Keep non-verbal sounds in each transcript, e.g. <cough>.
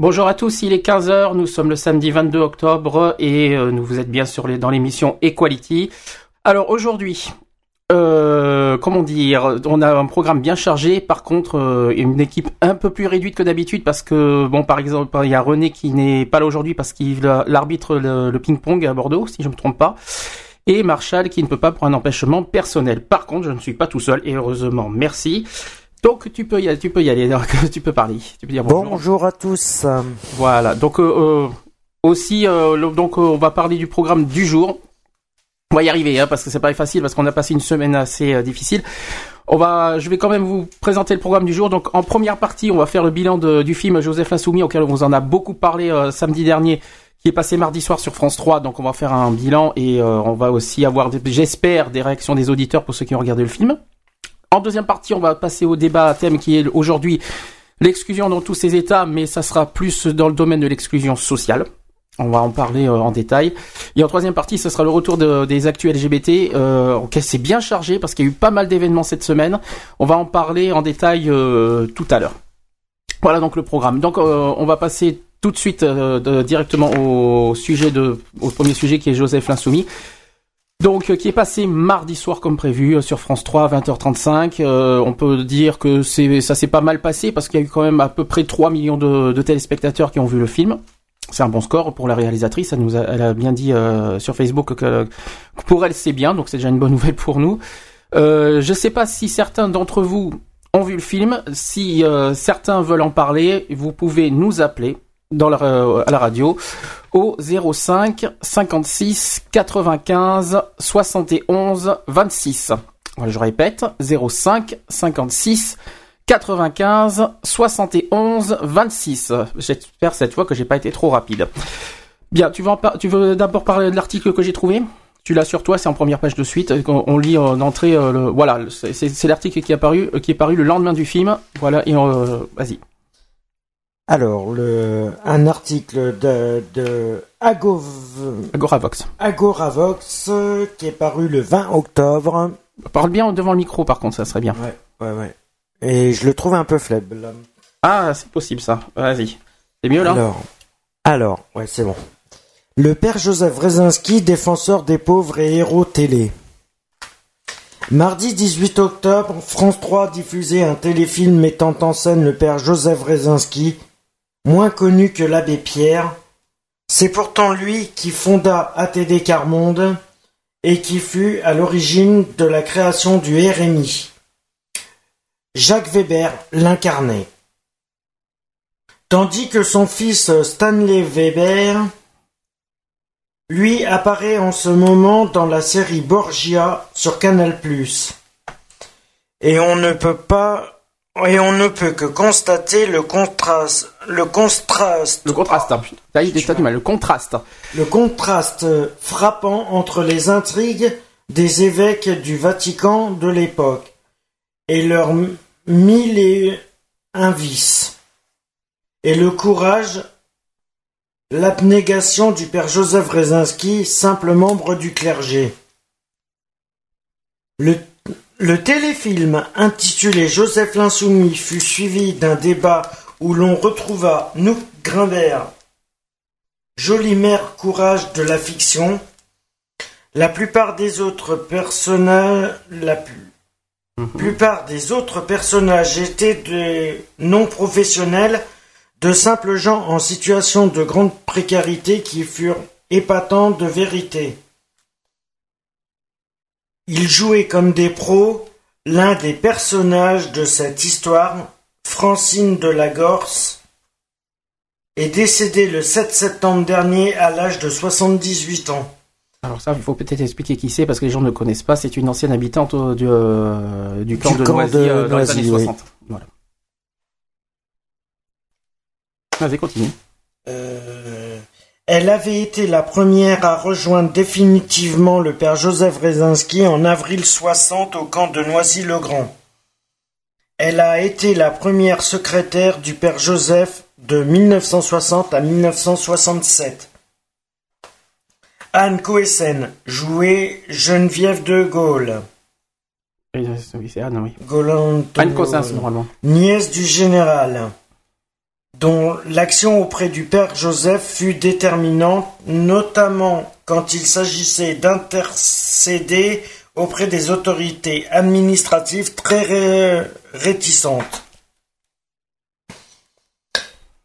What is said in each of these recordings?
Bonjour à tous, il est 15h, nous sommes le samedi 22 octobre et euh, nous vous êtes bien les, dans l'émission Equality. Alors aujourd'hui, euh, comment dire, on a un programme bien chargé, par contre euh, une équipe un peu plus réduite que d'habitude parce que, bon par exemple, il y a René qui n'est pas là aujourd'hui parce qu'il l'arbitre le, le ping-pong à Bordeaux, si je ne me trompe pas. Et Marshall qui ne peut pas pour un empêchement personnel. Par contre, je ne suis pas tout seul et heureusement, merci. Donc tu peux y aller, tu peux y aller, <laughs> tu peux parler. Tu peux dire bonjour. Bonjour à tous. Voilà. Donc euh, euh, aussi, euh, le- donc euh, on va parler du programme du jour. On va y arriver, hein, parce que c'est pas facile, parce qu'on a passé une semaine assez euh, difficile. On va, je vais quand même vous présenter le programme du jour. Donc en première partie, on va faire le bilan de- du film Joseph l'Insoumis, auquel on vous en a beaucoup parlé samedi dernier, qui est passé mardi soir sur France 3. Donc on va faire un bilan et euh, on va aussi avoir, j'espère, des réactions des auditeurs pour ceux qui ont regardé le film. En deuxième partie, on va passer au débat à thème qui est aujourd'hui l'exclusion dans tous ses états, mais ça sera plus dans le domaine de l'exclusion sociale. On va en parler euh, en détail. Et en troisième partie, ce sera le retour de- des actus LGBT. Euh, ok, c'est bien chargé parce qu'il y a eu pas mal d'événements cette semaine. On va en parler en détail euh, tout à l'heure. Voilà donc le programme. Donc euh, on va passer tout de suite directement au sujet de, au premier sujet qui est Joseph l'Insoumis. Donc, euh, qui est passé mardi soir comme prévu euh, sur France 3 à 20h35. Euh, on peut dire que ça s'est pas mal passé parce qu'il y a eu quand même à peu près 3 millions de, téléspectateurs qui ont vu le film. C'est un bon score pour la réalisatrice. Elle nous a, elle a bien dit euh, sur Facebook que, pour elle c'est bien, donc c'est déjà une bonne nouvelle pour nous. Euh, je sais pas si certains d'entre vous ont vu le film. Si certains veulent en parler, vous pouvez nous appeler dans la, euh, à la radio au 05 56 95 71 26. Voilà, je répète, 05 56 95 71 26. J'espère cette fois que j'ai pas été trop rapide. Bien, tu veux, tu veux d'abord parler de l'article que j'ai trouvé? Tu l'as sur toi, c'est en première page de suite. On, lit en entrée. euh, le, voilà, c'est l'article qui est apparu, euh, qui est paru le lendemain du film. Voilà, et euh, vas-y. Alors, le, un article de, de Agov, Agoravox. Agoravox qui est paru le 20 octobre. Parle bien devant le micro, par contre, ça serait bien. Ouais, ouais, ouais. Et je le trouve un peu faible. Ah, c'est possible ça. Vas-y. C'est mieux là? Alors, alors, ouais, c'est bon. Le père Joseph Rezinski, défenseur des pauvres et héros télé. Mardi 18 octobre, France 3 diffusait un téléfilm mettant en scène le père Joseph Rezinski, moins connu que l'abbé Pierre. C'est pourtant lui qui fonda ATD Carmonde et qui fut à l'origine de la création du RMI. Jacques Weber l'incarnait. Tandis que son fils Stanley Weber, lui, apparaît en ce moment dans la série Borgia sur Canal+. Et on ne peut pas et on ne peut que constater le contraste le contraste Le contraste. T'as eu- t'as du mal. Le contraste. le contraste frappant entre les intrigues des évêques du Vatican de l'époque et leurs mille et un vices, et le courage, l'abnégation du père Joseph Rezinski, simple membre du clergé. Le, le téléfilm intitulé Joseph l'Insoumis fut suivi d'un débat où l'on retrouva Nouk Grimbert, Jolie mère courage de la fiction. La plupart des autres personnages, la pu- plupart des autres personnages étaient des non professionnels, de simples gens en situation de grande précarité qui furent épatants de vérité. Ils jouaient comme des pros l'un des personnages de cette histoire, Francine de la Gorse, est décédé le 7 septembre dernier à l'âge de 78 ans. Alors ça, il faut peut-être expliquer qui c'est parce que les gens ne connaissent pas. C'est une ancienne habitante euh, du, euh, du camp Du de camp Noisy de euh, dans les années oui. 60. Voilà. Vas-y, continue. Euh, elle avait été la première à rejoindre définitivement le père Joseph Rezinski en avril 60 au camp de Noisy-le-Grand. Elle a été la première secrétaire du père Joseph de 1960 à 1967. Anne Coessen jouait Geneviève de Gaulle. Oui, Anne, oui. Normalement. nièce du général, dont l'action auprès du père Joseph fut déterminante, notamment quand il s'agissait d'intercéder auprès des autorités administratives très ré- réticentes.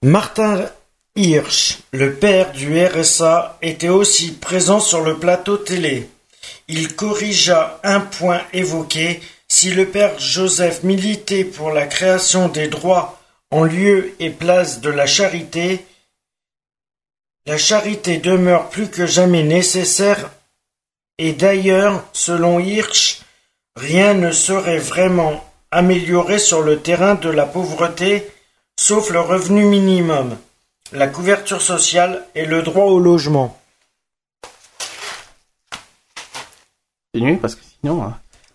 Martin Hirsch, le père du RSA, était aussi présent sur le plateau télé. Il corrigea un point évoqué. Si le père Joseph militait pour la création des droits en lieu et place de la charité, la charité demeure plus que jamais nécessaire et d'ailleurs, selon Hirsch, rien ne serait vraiment amélioré sur le terrain de la pauvreté sauf le revenu minimum, la couverture sociale et le droit au logement. Continue, parce que sinon... euh,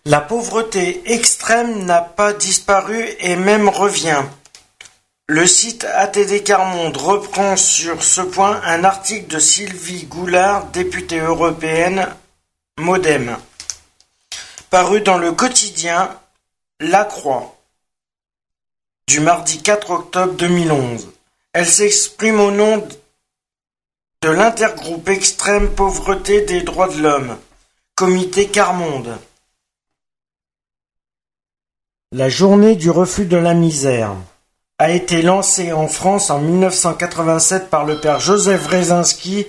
La pauvreté extrême n'a pas disparu et même revient. Le site ATD Carmonde reprend sur ce point un article de Sylvie Goulard, députée européenne Modem, paru dans le quotidien La Croix du mardi 4 octobre 2011. Elle s'exprime au nom de l'intergroupe extrême pauvreté des droits de l'homme, comité Carmonde. La journée du refus de la misère a été lancée en France en 1987 par le père Joseph Rezinski.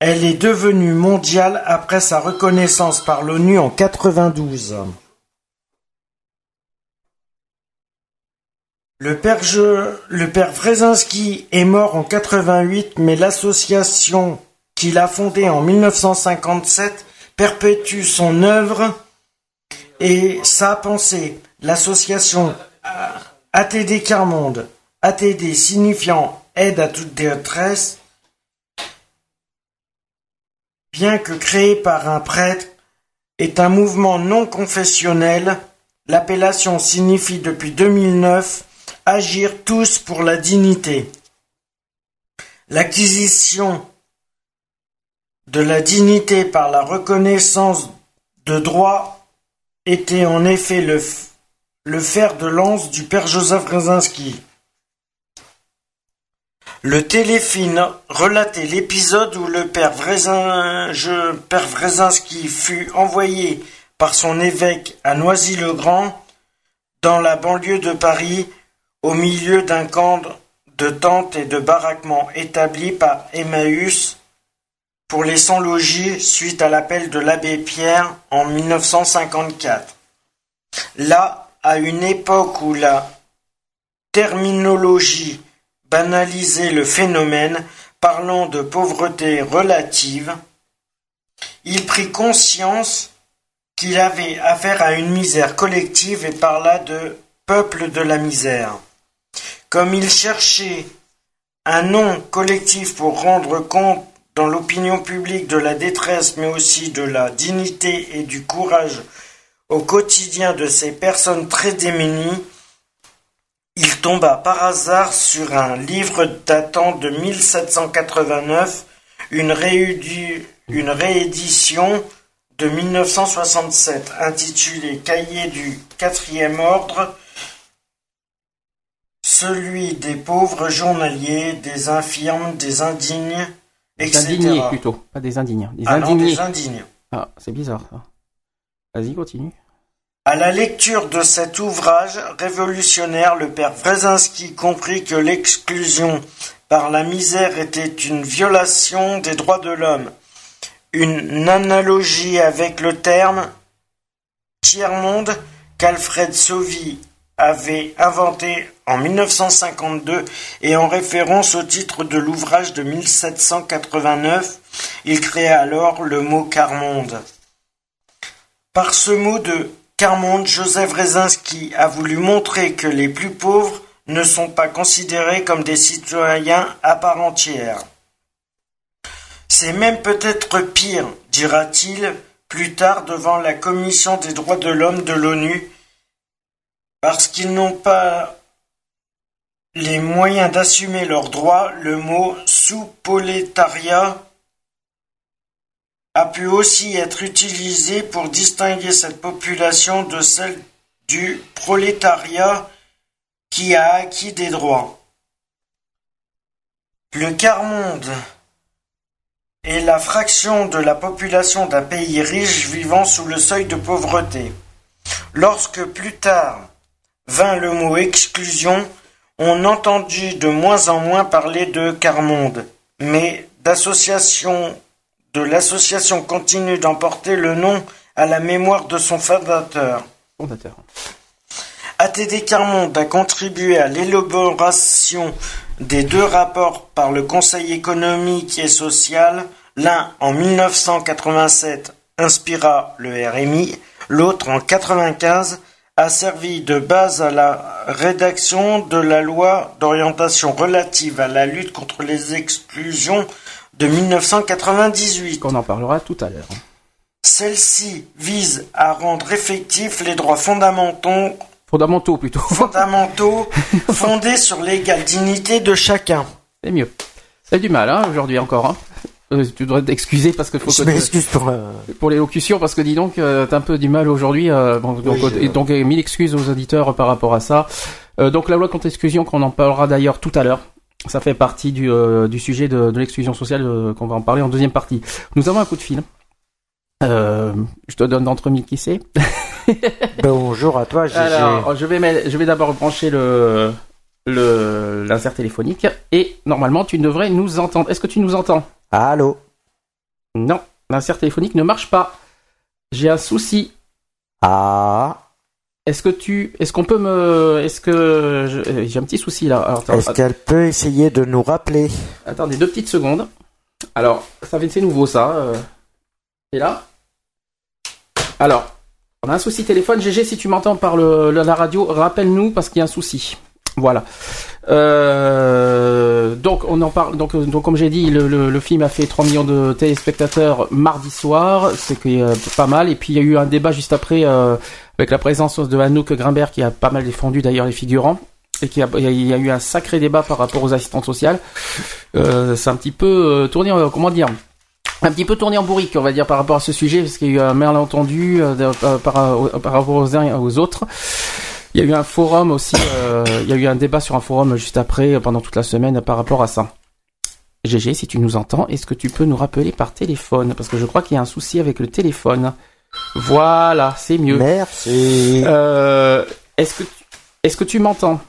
Elle est devenue mondiale après sa reconnaissance par l'ONU en 92. Le père, Je- le père est mort en 88, mais l'association qu'il a fondée en 1957 perpétue son œuvre et sa pensée. L'association ATD Carmonde, ATD signifiant aide à toute détresse, bien que créée par un prêtre, est un mouvement non confessionnel. L'appellation signifie depuis 2009 agir tous pour la dignité. L'acquisition de la dignité par la reconnaissance de droits était en effet le, le fer de lance du père Joseph Rezinski. Le téléfilm relatait l'épisode où le père, Vrezin- fut envoyé par son évêque à Noisy-le-Grand, dans la banlieue de Paris, au milieu d'un camp de tentes et de baraquements établi par Emmaüs pour les sans-logis suite à l'appel de l'abbé Pierre en 1954. Là, à une époque où la terminologie banalisait le phénomène, parlant de pauvreté relative, il prit conscience qu'il avait affaire à une misère collective et parla de peuple de la misère. Comme il cherchait un nom collectif pour rendre compte dans l'opinion publique de la détresse, mais aussi de la dignité et du courage au quotidien de ces personnes très démunies, il tomba par hasard sur un livre datant de 1789, une, réédu- une réédition de 1967 intitulé Cahier du quatrième ordre, celui des pauvres journaliers, des infirmes, des indignes, Des etc. indignés, plutôt. Pas des indignes. Des Ah non, des indignes. Ah, c'est bizarre, ça. À la lecture de cet ouvrage révolutionnaire, le père Wrezinski comprit que l'exclusion par la misère était une violation des droits de l'homme. Une analogie avec le terme tiers-monde qu'Alfred Sauvy avait inventé en 1952 et en référence au titre de l'ouvrage de 1789, il créa alors le mot quart-monde. Par ce mot de quart-monde, Joseph Rezinski a voulu montrer que les plus pauvres ne sont pas considérés comme des citoyens à part entière. C'est même peut-être pire, dira-t-il plus tard devant la Commission des droits de l'homme de l'ONU, parce qu'ils n'ont pas les moyens d'assumer leurs droits, le mot sous-prolétariat a pu aussi être utilisé pour distinguer cette population de celle du prolétariat qui a acquis des droits. Le quart-monde est la fraction de la population d'un pays riche vivant sous le seuil de pauvreté. Lorsque plus tard vint le mot exclusion, on entendit de moins en moins parler de quart-monde, mais d'association de l'association continue d'emporter le nom à la mémoire de son fondateur. Fondateur. ATD Carmonde a contribué à l'élaboration des deux rapports par le Conseil économique et social. L'un en 1987 inspira le RMI, l'autre en 1995 a servi de base à la rédaction de la loi d'orientation relative à la lutte contre les exclusions de 1998. On en parlera tout à l'heure. Celle-ci vise à rendre effectifs les droits fondamentaux, Fondamentaux plutôt. <laughs> fondamentaux fondés sur l'égale dignité de chacun. C'est mieux. C'est du mal, hein, aujourd'hui encore. Hein. Euh, tu devrais t'excuser parce que faut Je que m'excuse pour... euh, pour l'élocution parce que dis donc euh, t'as un peu du mal aujourd'hui. euh, bon, donc, Oui, donc euh, mille excuses aux auditeurs par rapport à ça. Euh, donc la loi contre l'exclusion qu'on en parlera d'ailleurs tout à l'heure. Ça fait partie du, euh, du sujet de, de l'exclusion sociale euh, qu'on va en parler en deuxième partie. Nous avons un coup de fil. Euh, je te donne d'entre mille qui c'est. <laughs> Bonjour à toi, Gégé. Alors, je vais, mettre- je vais d'abord brancher le le l'insert téléphonique et normalement tu devrais nous entendre. Est-ce que tu nous entends? Allô? Non, l'insert téléphonique ne marche pas. J'ai un souci. Ah Est-ce que tu, est-ce qu'on peut me, est-ce que je- euh, j'ai un petit souci là. Est-ce qu'elle peut essayer de nous rappeler attendez deux petites secondes. Alors, ça fait c'est nouveau ça. euh. Et là. Alors, on a un souci téléphone. GG, si tu m'entends par le, la la radio, rappelle-nous parce qu'il y a un souci. Voilà. Euh, donc on en parle. Donc, comme j'ai dit, le, film a fait 3 millions de téléspectateurs mardi soir. C'est euh, pas mal. Et puis il y a eu un débat juste après euh, avec la présence de Anouk Grimbert qui a pas mal défendu d'ailleurs les figurants et qui a, il y a- eu un sacré débat par rapport aux assistantes sociales. Euh, c'est un petit peu tourné, en- comment dire, un petit peu tourné en bourrique, on va dire, par rapport à ce sujet, parce qu'il y a eu un malentendu par rapport aux uns et aux autres. Il y a eu un forum aussi, euh, il y a eu un débat sur un forum juste après, euh, pendant toute la semaine, par rapport à ça. GG, si tu nous entends, est-ce que tu peux nous rappeler par téléphone? Parce que je crois qu'il y a un souci avec le téléphone. Voilà, c'est mieux. Merci. Euh, est-ce que tu- est-ce que tu m'entends?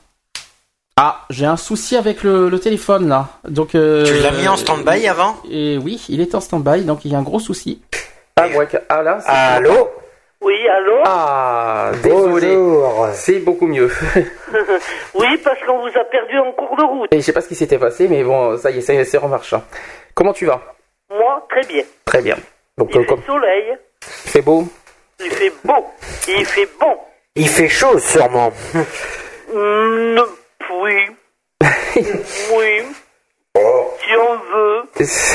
Ah, j'ai un souci avec le, le téléphone là. Donc euh, Tu l'as mis en stand-by avant? Et oui, il est en stand-by, donc il y a un gros souci. Ah, ouais, que- ah là, c'est- Allô? Oui, allô Ah, désolé. Bonjour. C'est beaucoup mieux. <laughs> Oui, parce qu'on vous a perdu en cours de route. Et je sais pas ce qui s'était passé, mais bon, ça y est, c'est c'est remarche. hein. Comment tu vas? Moi, très bien. Très bien. Donc, Il euh, fait comme soleil, c'est beau? il fait beau, il fait bon. Il fait chaud sûrement. Hmm, oui. <laughs> oui. Si on veut.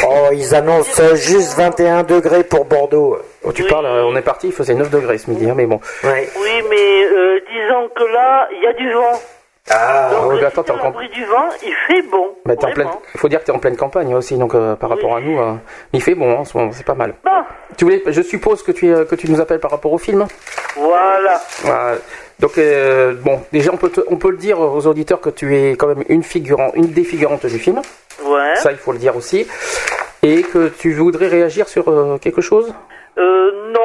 Oh, ils annoncent juste 21 degrés pour Bordeaux. Oh, tu parles, euh, on est parti, il faisait 9 degrés ce midi, hein, mais bon. Ouais. Oui, mais euh, disons que là, il y a du vent. Ah, Donc, si attends, t'es en l'abri du vent, il fait bon. Bah, t'es en pleine... faut dire que tu es en pleine campagne aussi, donc euh, par rapport à nous, euh, il fait bon hein, en ce moment, c'est pas mal. Bon, Tu voulais, je suppose que tu, es- que tu nous appelles par rapport au film? voilà. Voilà. Donc euh, bon, déjà on peut, te- on peut le dire aux auditeurs que tu es quand même une figurante, une des figurantes du film. Ouais. Ça, il faut le dire aussi. Et que tu voudrais réagir sur euh, quelque chose? Euh, non,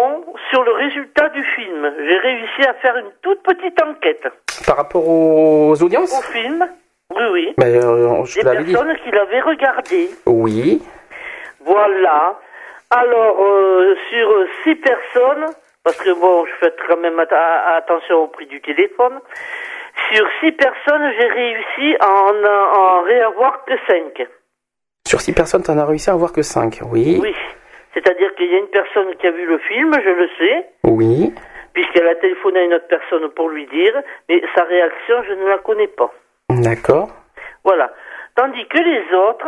sur le résultat du film, j'ai réussi à faire une toute petite enquête. par rapport aux audiences Au film, oui, oui. Mais euh, je Des te l'avais dit. personnes qui l'avaient regardé. Oui. Voilà. Alors, euh, sur six personnes, parce que bon, je fais quand même attention au prix du téléphone, sur six personnes, j'ai réussi à en, en réavoir que cinq. Sur 6 personnes, t'en as réussi à avoir que 5. Oui. Oui. C'est-à-dire qu'il y a une personne qui a vu le film, je le sais, Oui. puisqu'elle a téléphoné à une autre personne pour lui dire, mais sa réaction, je ne la connais pas. D'accord. Voilà. Tandis que les autres,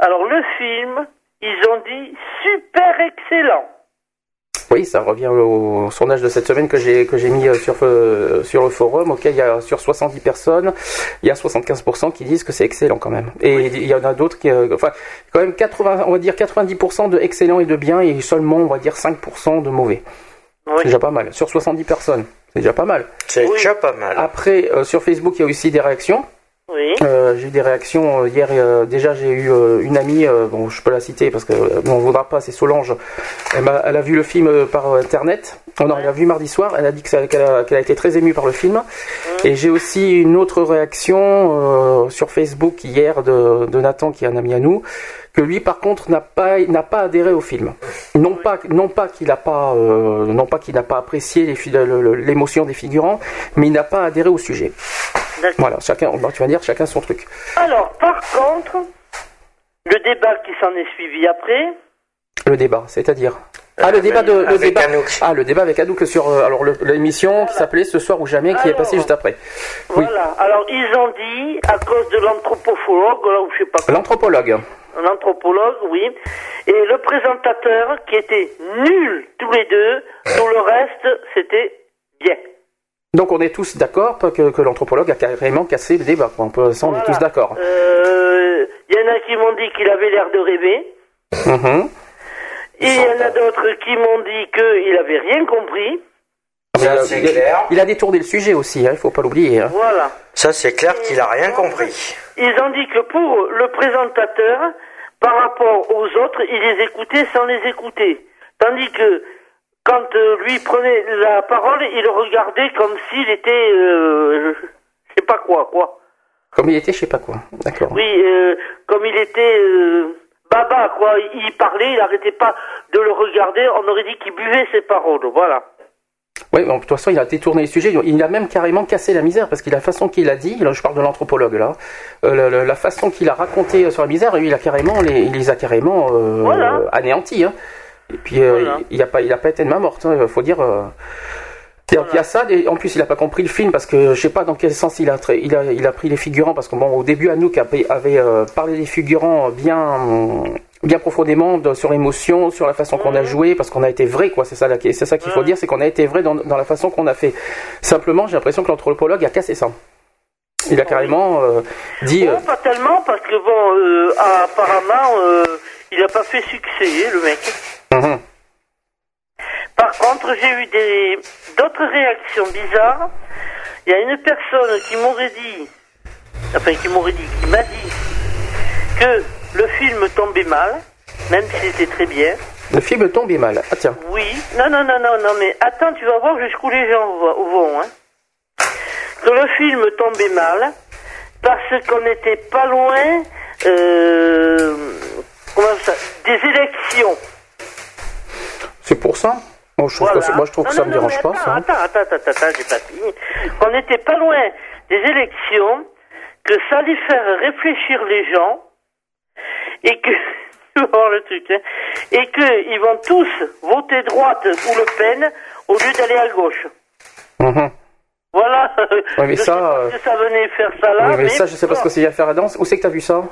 alors le film, ils ont dit super excellent. Oui, ça revient au, sondage de cette semaine que j'ai que j'ai mis euh, sur euh, sur le forum. auquel il y a sur 70 personnes, il y a 75% qui disent que c'est excellent quand même. Et il y en a d'autres qui, euh, enfin, quand même 80, on va dire 90% de excellent et de bien et seulement on va dire 5% de mauvais. Oui. C'est déjà pas mal. Sur 70 personnes, c'est déjà pas mal. C'est Oui. déjà pas mal. Après, euh, sur Facebook, il y a aussi des réactions. Oui. Euh, j'ai eu des réactions euh, hier. euh, déjà, j'ai eu euh, une amie, euh, bon, je peux la citer parce que euh, bon, on voudra pas. C'est Solange. Elle, m'a- elle a vu le film par internet. Oh non, elle l'a vu mardi soir. Elle a dit qu'elle a, a été très émue par le film. Et j'ai aussi une autre réaction euh, sur Facebook hier de, de Nathan, qui est un ami à nous, que lui, par contre, n'a pas n'a pas adhéré au film. Non pas non pas qu'il a pas euh, non pas qu'il n'a pas apprécié l'émotion des figurants, mais il n'a pas adhéré au sujet. Voilà, chacun, tu vas dire chacun son truc. Alors, par contre, le débat qui s'en est suivi après, Le débat, c'est-à-dire Ah, le débat de le Avec débat. Anouk. Ah, le débat avec Anouk sur euh, alors le- l'émission qui s'appelait Ce soir ou jamais qui est passée juste après. Oui. voilà. Alors, ils ont dit, à cause de l'anthropophologue, là où je sais pas quoi, L'anthropologue. l'anthropologue, oui, et le présentateur qui était nul tous les deux, tout le reste, c'était bien. Donc on est tous d'accord que, que l'anthropologue a carrément cassé le débat. On peut, ça, on est tous d'accord. Euh, Il y en a qui m'ont dit qu'il avait l'air de rêver, Mhm. et il y en a d'autres qui m'ont dit qu'il avait rien compris. Ça, il, a- clair. il a détourné le sujet aussi, hein, il faut pas l'oublier. hein. Voilà. Ça, c'est clair qu'il a rien compris. Ils ont dit que pour le présentateur, par rapport aux autres, il les écoutait sans les écouter. Tandis que quand euh, lui prenait la parole, il le regardait comme s'il était, euh, je sais pas quoi, quoi. Comme il était, je sais pas quoi. D'accord. Oui, euh, comme il était euh, baba, quoi. Il parlait, il n'arrêtait pas de le regarder. On aurait dit qu'il buvait ses paroles, voilà. Oui, bon, de toute façon, il a détourné le sujet. Il a même carrément cassé la misère parce que la façon qu'il a dit, là, je parle de l'anthropologue là, euh, la, façon qu'il a raconté sur la misère, lui, il a carrément, les, il les a carrément euh, Voilà. anéantis. Hein. Et puis, euh, Voilà. il, il a pas, il a pas été de main morte. Il faut dire. Euh. Qu'il y a ça, et en plus il a pas compris le film parce que je sais pas dans quel sens il a, il a, il a pris les figurants parce que bon au début Anouk avait, avait euh, parlé des figurants bien bien profondément de- sur l'émotion, sur la façon qu'on a joué parce qu'on a été vrai quoi, c'est ça c'est ça qu'il faut dire, c'est qu'on a été vrai dans, dans la façon qu'on a fait. Simplement, j'ai l'impression que l'anthropologue a cassé ça. Il a carrément euh, dit euh, Bon, pas tellement, parce que bon, euh, apparemment, euh, il n'a pas fait succès, le mec. Mhm. Par contre, j'ai eu des d'autres réactions bizarres. Il y a une personne qui m'aurait dit, enfin qui m'aurait dit, qui m'a dit que le film tombait mal, même si c'était très bien. le film tombait mal. Ah tiens. Oui, non, non, non, non, non, mais attends, tu vas voir jusqu'où les gens vo- vont. Hein. Que le film tombait mal parce qu'on n'était pas loin euh, comment ça, des élections. C'est pour ça? Moi je trouve Voilà. que, moi je trouve que Non, ça non, me dérange pas attends, ça. hein. Attends, attends, attends, attends, j'ai pas fini. Qu'on n'était pas loin des élections, que ça allait faire réfléchir les gens, et que, tu vas voir le truc, hein, et qu'ils vont tous voter droite ou Le Pen au lieu d'aller à gauche. Mhm. Voilà. Ouais, mais je ça, sais pas euh, ce que ça venait faire ça là. Oui, mais ça je sais pas ce que c'est à faire à danse. Où c'est que t'as vu ça?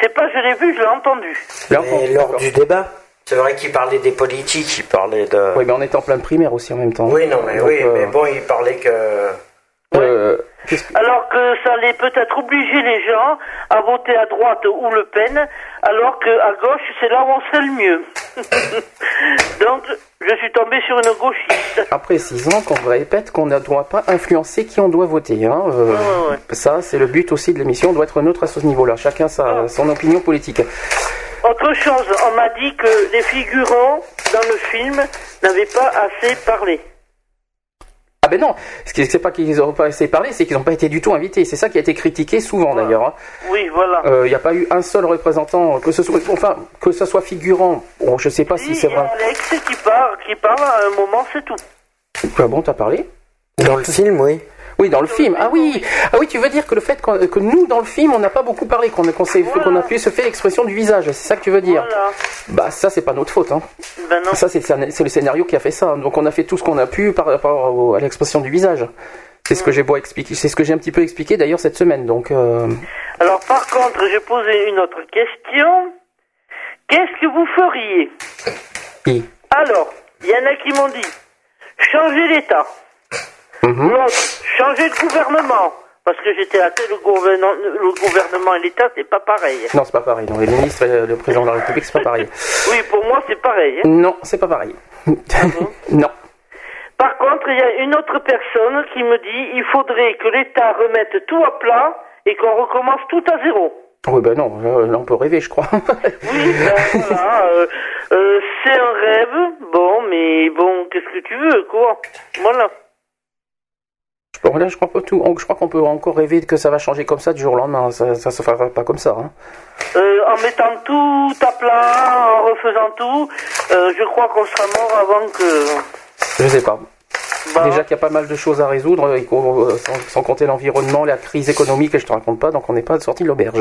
C'est pas, je l'ai vu, je l'ai entendu. Lors du débat, c'est vrai qu'il parlait des politiques, il parlait de... Oui, mais on était en pleine primaire aussi en même temps. Oui, non, mais Donc, oui, euh, mais bon, il parlait que... euh, que- Alors que ça allait peut-être obliger les gens à voter à droite ou Le Pen, alors que à gauche, c'est là où on serait le mieux. <laughs> Donc, je suis tombé sur une gauchiste. En précisant qu'on répète qu'on ne doit pas influencer qui on doit voter. Hein. euh, Ouais, ouais, ouais. Ça, c'est le but aussi de l'émission. On doit être neutre à ce niveau-là. Chacun sa, son opinion politique. Autre chose, on m'a dit que les figurants dans le film n'avaient pas assez parlé. Ah ben non, ce qui c'est pas qu'ils n'ont pas de parler, c'est qu'ils n'ont pas été du tout invités. C'est ça qui a été critiqué souvent d'ailleurs. hein. Oui, voilà. Euh, Il n'y a pas eu un seul représentant, que ce soit, enfin, que ce soit figurant. Bon, je sais pas si Oui, c'est il y a vrai. Alex qui parle, qui parle à un moment, c'est tout. Ah bon, t'as parlé? Dans le film, oui. Oui, dans le film. Ah oui, ah oui, tu veux dire que le fait que nous, dans le film, on n'a pas beaucoup parlé, qu'on qu'on Voilà. qu'on a pu se faire l'expression du visage. C'est ça que tu veux dire Voilà. Bah ça, c'est pas notre faute. Hein. Ben non. Ça, c'est le scénario qui a fait ça. Donc on a fait tout ce qu'on a pu par rapport à l'expression du visage. C'est ce que j'ai beau expliquer. C'est ce que j'ai un petit peu expliqué d'ailleurs cette semaine. Donc euh, Alors par contre, j'ai posé une autre question. Qu'est-ce que vous feriez? Alors, il y en a qui m'ont dit changer l'État. Mhm. L'autre, changer le gouvernement. Parce que j'étais athée, le gouvernement, le gouvernement et l'État, c'est pas pareil. non, c'est pas pareil. Non, les ministres et le président de la République, c'est pas pareil. <laughs> Oui, pour moi, c'est pareil. hein. Non, c'est pas pareil. <laughs> non. Par contre, il y a une autre personne qui me dit il faudrait que l'État remette tout à plat et qu'on recommence tout à zéro. Oui, ben non. Là, là, on peut rêver, je crois. Oui, ben voilà, <laughs> euh, euh, c'est un rêve, bon, mais bon, qu'est-ce que tu veux, quoi? Voilà. Bon, là, je crois pas tout. Je crois qu'on peut encore rêver que ça va changer comme ça du jour au lendemain. Ça, ça se fera pas comme ça. Hein. Euh, en mettant tout à plat, en refaisant tout, euh, je crois qu'on sera mort avant que... Je sais pas. bah, Déjà qu'il y a pas mal de choses à résoudre, et qu'on- euh, sans, sans compter l'environnement, la crise économique, et je te raconte pas, donc on n'est pas sorti de l'auberge.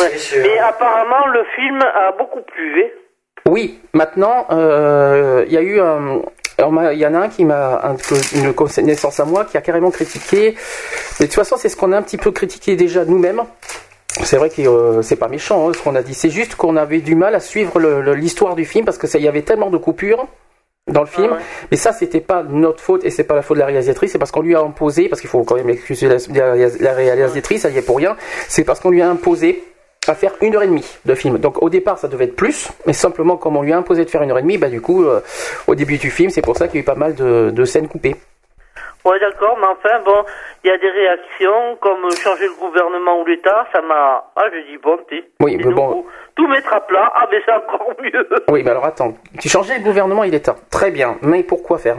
ouais. Mais apparemment, le film a beaucoup plu, hein. Oui, maintenant, euh, il y a eu un. Alors, Il y en a un qui m'a un- une connaissance à moi qui a carrément critiqué. Mais de toute façon, c'est ce qu'on a un petit peu critiqué déjà nous-mêmes. C'est vrai que euh, c'est pas méchant hein, ce qu'on a dit. C'est juste qu'on avait du mal à suivre l'histoire du film parce que ça, y avait tellement de coupures dans le film. Ah ouais. Mais ça, c'était pas notre faute et c'est pas la faute de la réalisatrice. C'est parce qu'on lui a imposé, parce qu'il faut quand même excuser la, la- la réalisatrice, elle y est pour rien. C'est parce qu'on lui a imposé à faire une heure et demie de film. Donc au départ, ça devait être plus, mais simplement comme on lui a imposé de faire une heure et demie, bah du coup, euh, au début du film, c'est pour ça qu'il y a eu pas mal de, de scènes coupées. Ouais, d'accord, mais enfin, bon, il y a des réactions, comme changer le gouvernement ou l'État, ça m'a... Ah, je dis, bon, t'es... Oui, mais bon. Tout mettre à plat, ah, mais c'est encore mieux. Oui, mais alors attends, tu changeais le gouvernement, est temps. Très bien, mais pourquoi faire?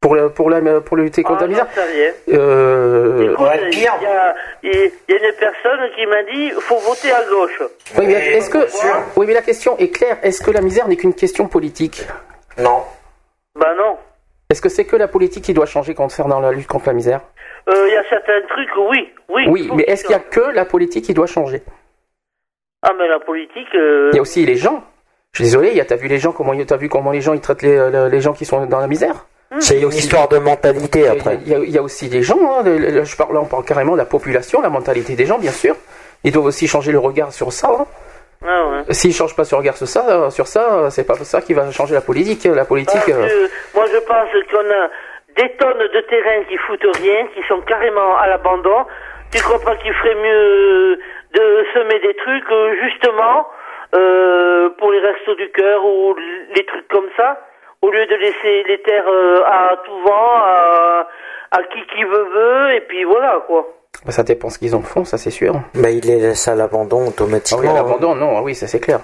Pour, le, pour, la, pour lutter contre Ah, la misère sais rien. euh, Écoute, ouais, il y, a, il y a une personne qui m'a dit, faut voter à gauche. Oui, mais est-ce que oui, mais la question est claire. Est-ce que la misère n'est qu'une question politique? Non. Bah non. Est-ce que c'est que la politique qui doit changer concernant la lutte contre la misère? Euh, Il y a certains trucs, oui, oui. Oui, mais est-ce qu'il y a que la politique qui doit changer? Ah, mais la politique... euh, Il y a aussi les gens. Je suis désolé, t'as vu les gens comment t'as vu comment les gens ils traitent les, euh, les gens qui sont dans la misère? C'est une histoire de mentalité Il y a- après. il y, a, il y a aussi les gens. hein, le- le- je parle, là, on parle carrément de la population, la mentalité des gens, bien sûr. Ils doivent aussi changer le regard sur ça. hein. Ah, ouais. S'ils changent pas ce regard sur ça, euh, sur ça, euh, c'est pas ça qui va changer la politique. La politique. Parce euh, que moi, je pense qu'on a des tonnes de terrains qui foutent rien, qui sont carrément à l'abandon. Tu crois pas qu'il ferait mieux de semer des trucs, euh, justement, euh, pour les restos du cœur ou les trucs comme ça, au lieu de laisser les terres euh, à tout vent, à, à qui qui veut veut, et puis voilà, quoi. bah, ça dépend ce qu'ils en font, ça c'est sûr. Mais il les laisse à l'abandon Ah automatiquement. oui, à l'abandon, non, ah oui, ça c'est clair.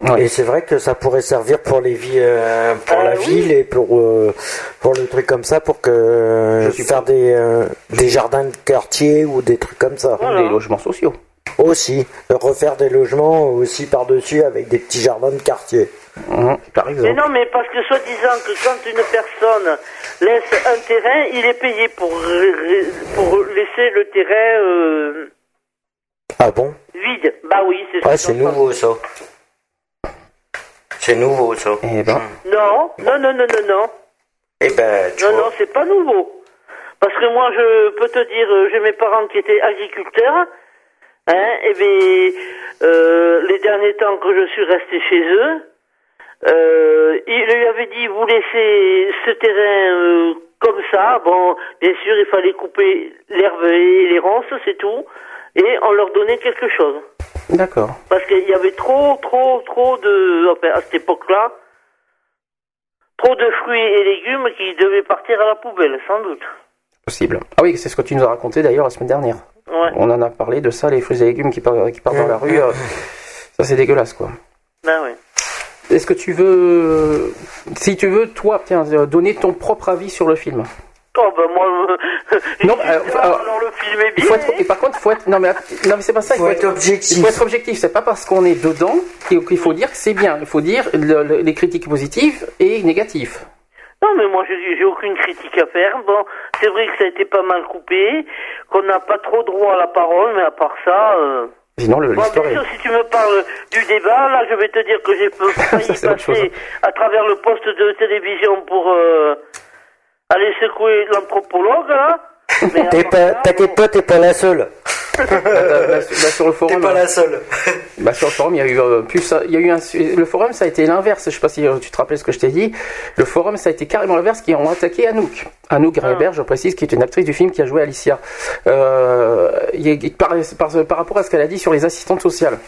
Ouais. Et c'est vrai que ça pourrait servir pour les villes, euh, pour Euh, la oui. ville et pour euh, pour le truc comme ça, pour que faire des euh, des jardins de quartier ou des trucs comme ça. Voilà. Des logements sociaux. Aussi, refaire des logements aussi par dessus avec des petits jardins de quartier. Hein, par Mais exemple. non, mais parce que soi-disant que quand une personne laisse un terrain, il est payé pour, pour laisser le terrain euh, Ah bon? vide. Bah oui, c'est Ouais, ce c'est nouveau ça. C'est nouveau ça. Eh ben, Non, non, non, non, non, non. Eh ben, tu Non, vois. non, c'est pas nouveau. Parce que moi, je peux te dire, euh, j'ai mes parents qui étaient agriculteurs. Hein, et bien, euh, les derniers temps que je suis resté chez eux, euh, il lui avait dit, vous laissez ce terrain euh, comme ça. Bon, bien sûr, il fallait couper l'herbe et les ronces, c'est tout. Et on leur donnait quelque chose. d'accord. Parce qu'il y avait trop, trop, trop de... Enfin, à cette époque-là, trop de fruits et légumes qui devaient partir à la poubelle, sans doute. Possible. Ah oui, c'est ce que tu nous as raconté d'ailleurs la semaine dernière. Ouais. On en a parlé de ça, les fruits et légumes qui partent, qui partent dans la rue. euh, ça c'est dégueulasse quoi. Ben ouais. Est-ce que tu veux, si tu veux, toi, tiens, euh, donner ton propre avis sur le film? Oh ben moi, euh, <laughs> Non, euh, alors- alors le film est Il bien. faut être, et par contre, il faut être, non mais, non mais c'est pas ça. il Faut être il objectif. faut être objectif. C'est pas parce qu'on est dedans qu'il qu'il faut dire que c'est bien. Il faut dire le- le- les critiques positives et négatives. Non, mais moi, j'ai aucune critique à faire. Bon, c'est vrai que ça a été pas mal coupé, qu'on n'a pas trop droit à la parole, mais à part ça... Euh... Sinon, le- Bon, bien sûr, si tu me parles du débat, là, je vais te dire que j'ai <laughs> failli Ça, passer à travers le poste de télévision pour euh, aller secouer l'anthropologue, là. <laughs> T'es t'inquiète pas, t'es pas la seule. Bah, bah, sur le T'es forum, pas la seule. bah, sur le forum, il y a eu euh, plus, ça- il y a eu un, le forum, ça a été l'inverse. Je sais pas si euh, tu te rappelles ce que je t'ai dit. Le forum, ça a été carrément l'inverse, qui ont attaqué Anouk. Anouk Grébert, je précise, qui est une actrice du film qui a joué Alicia. Euh, il y a- par, par, par rapport à ce qu'elle a dit sur les assistantes sociales.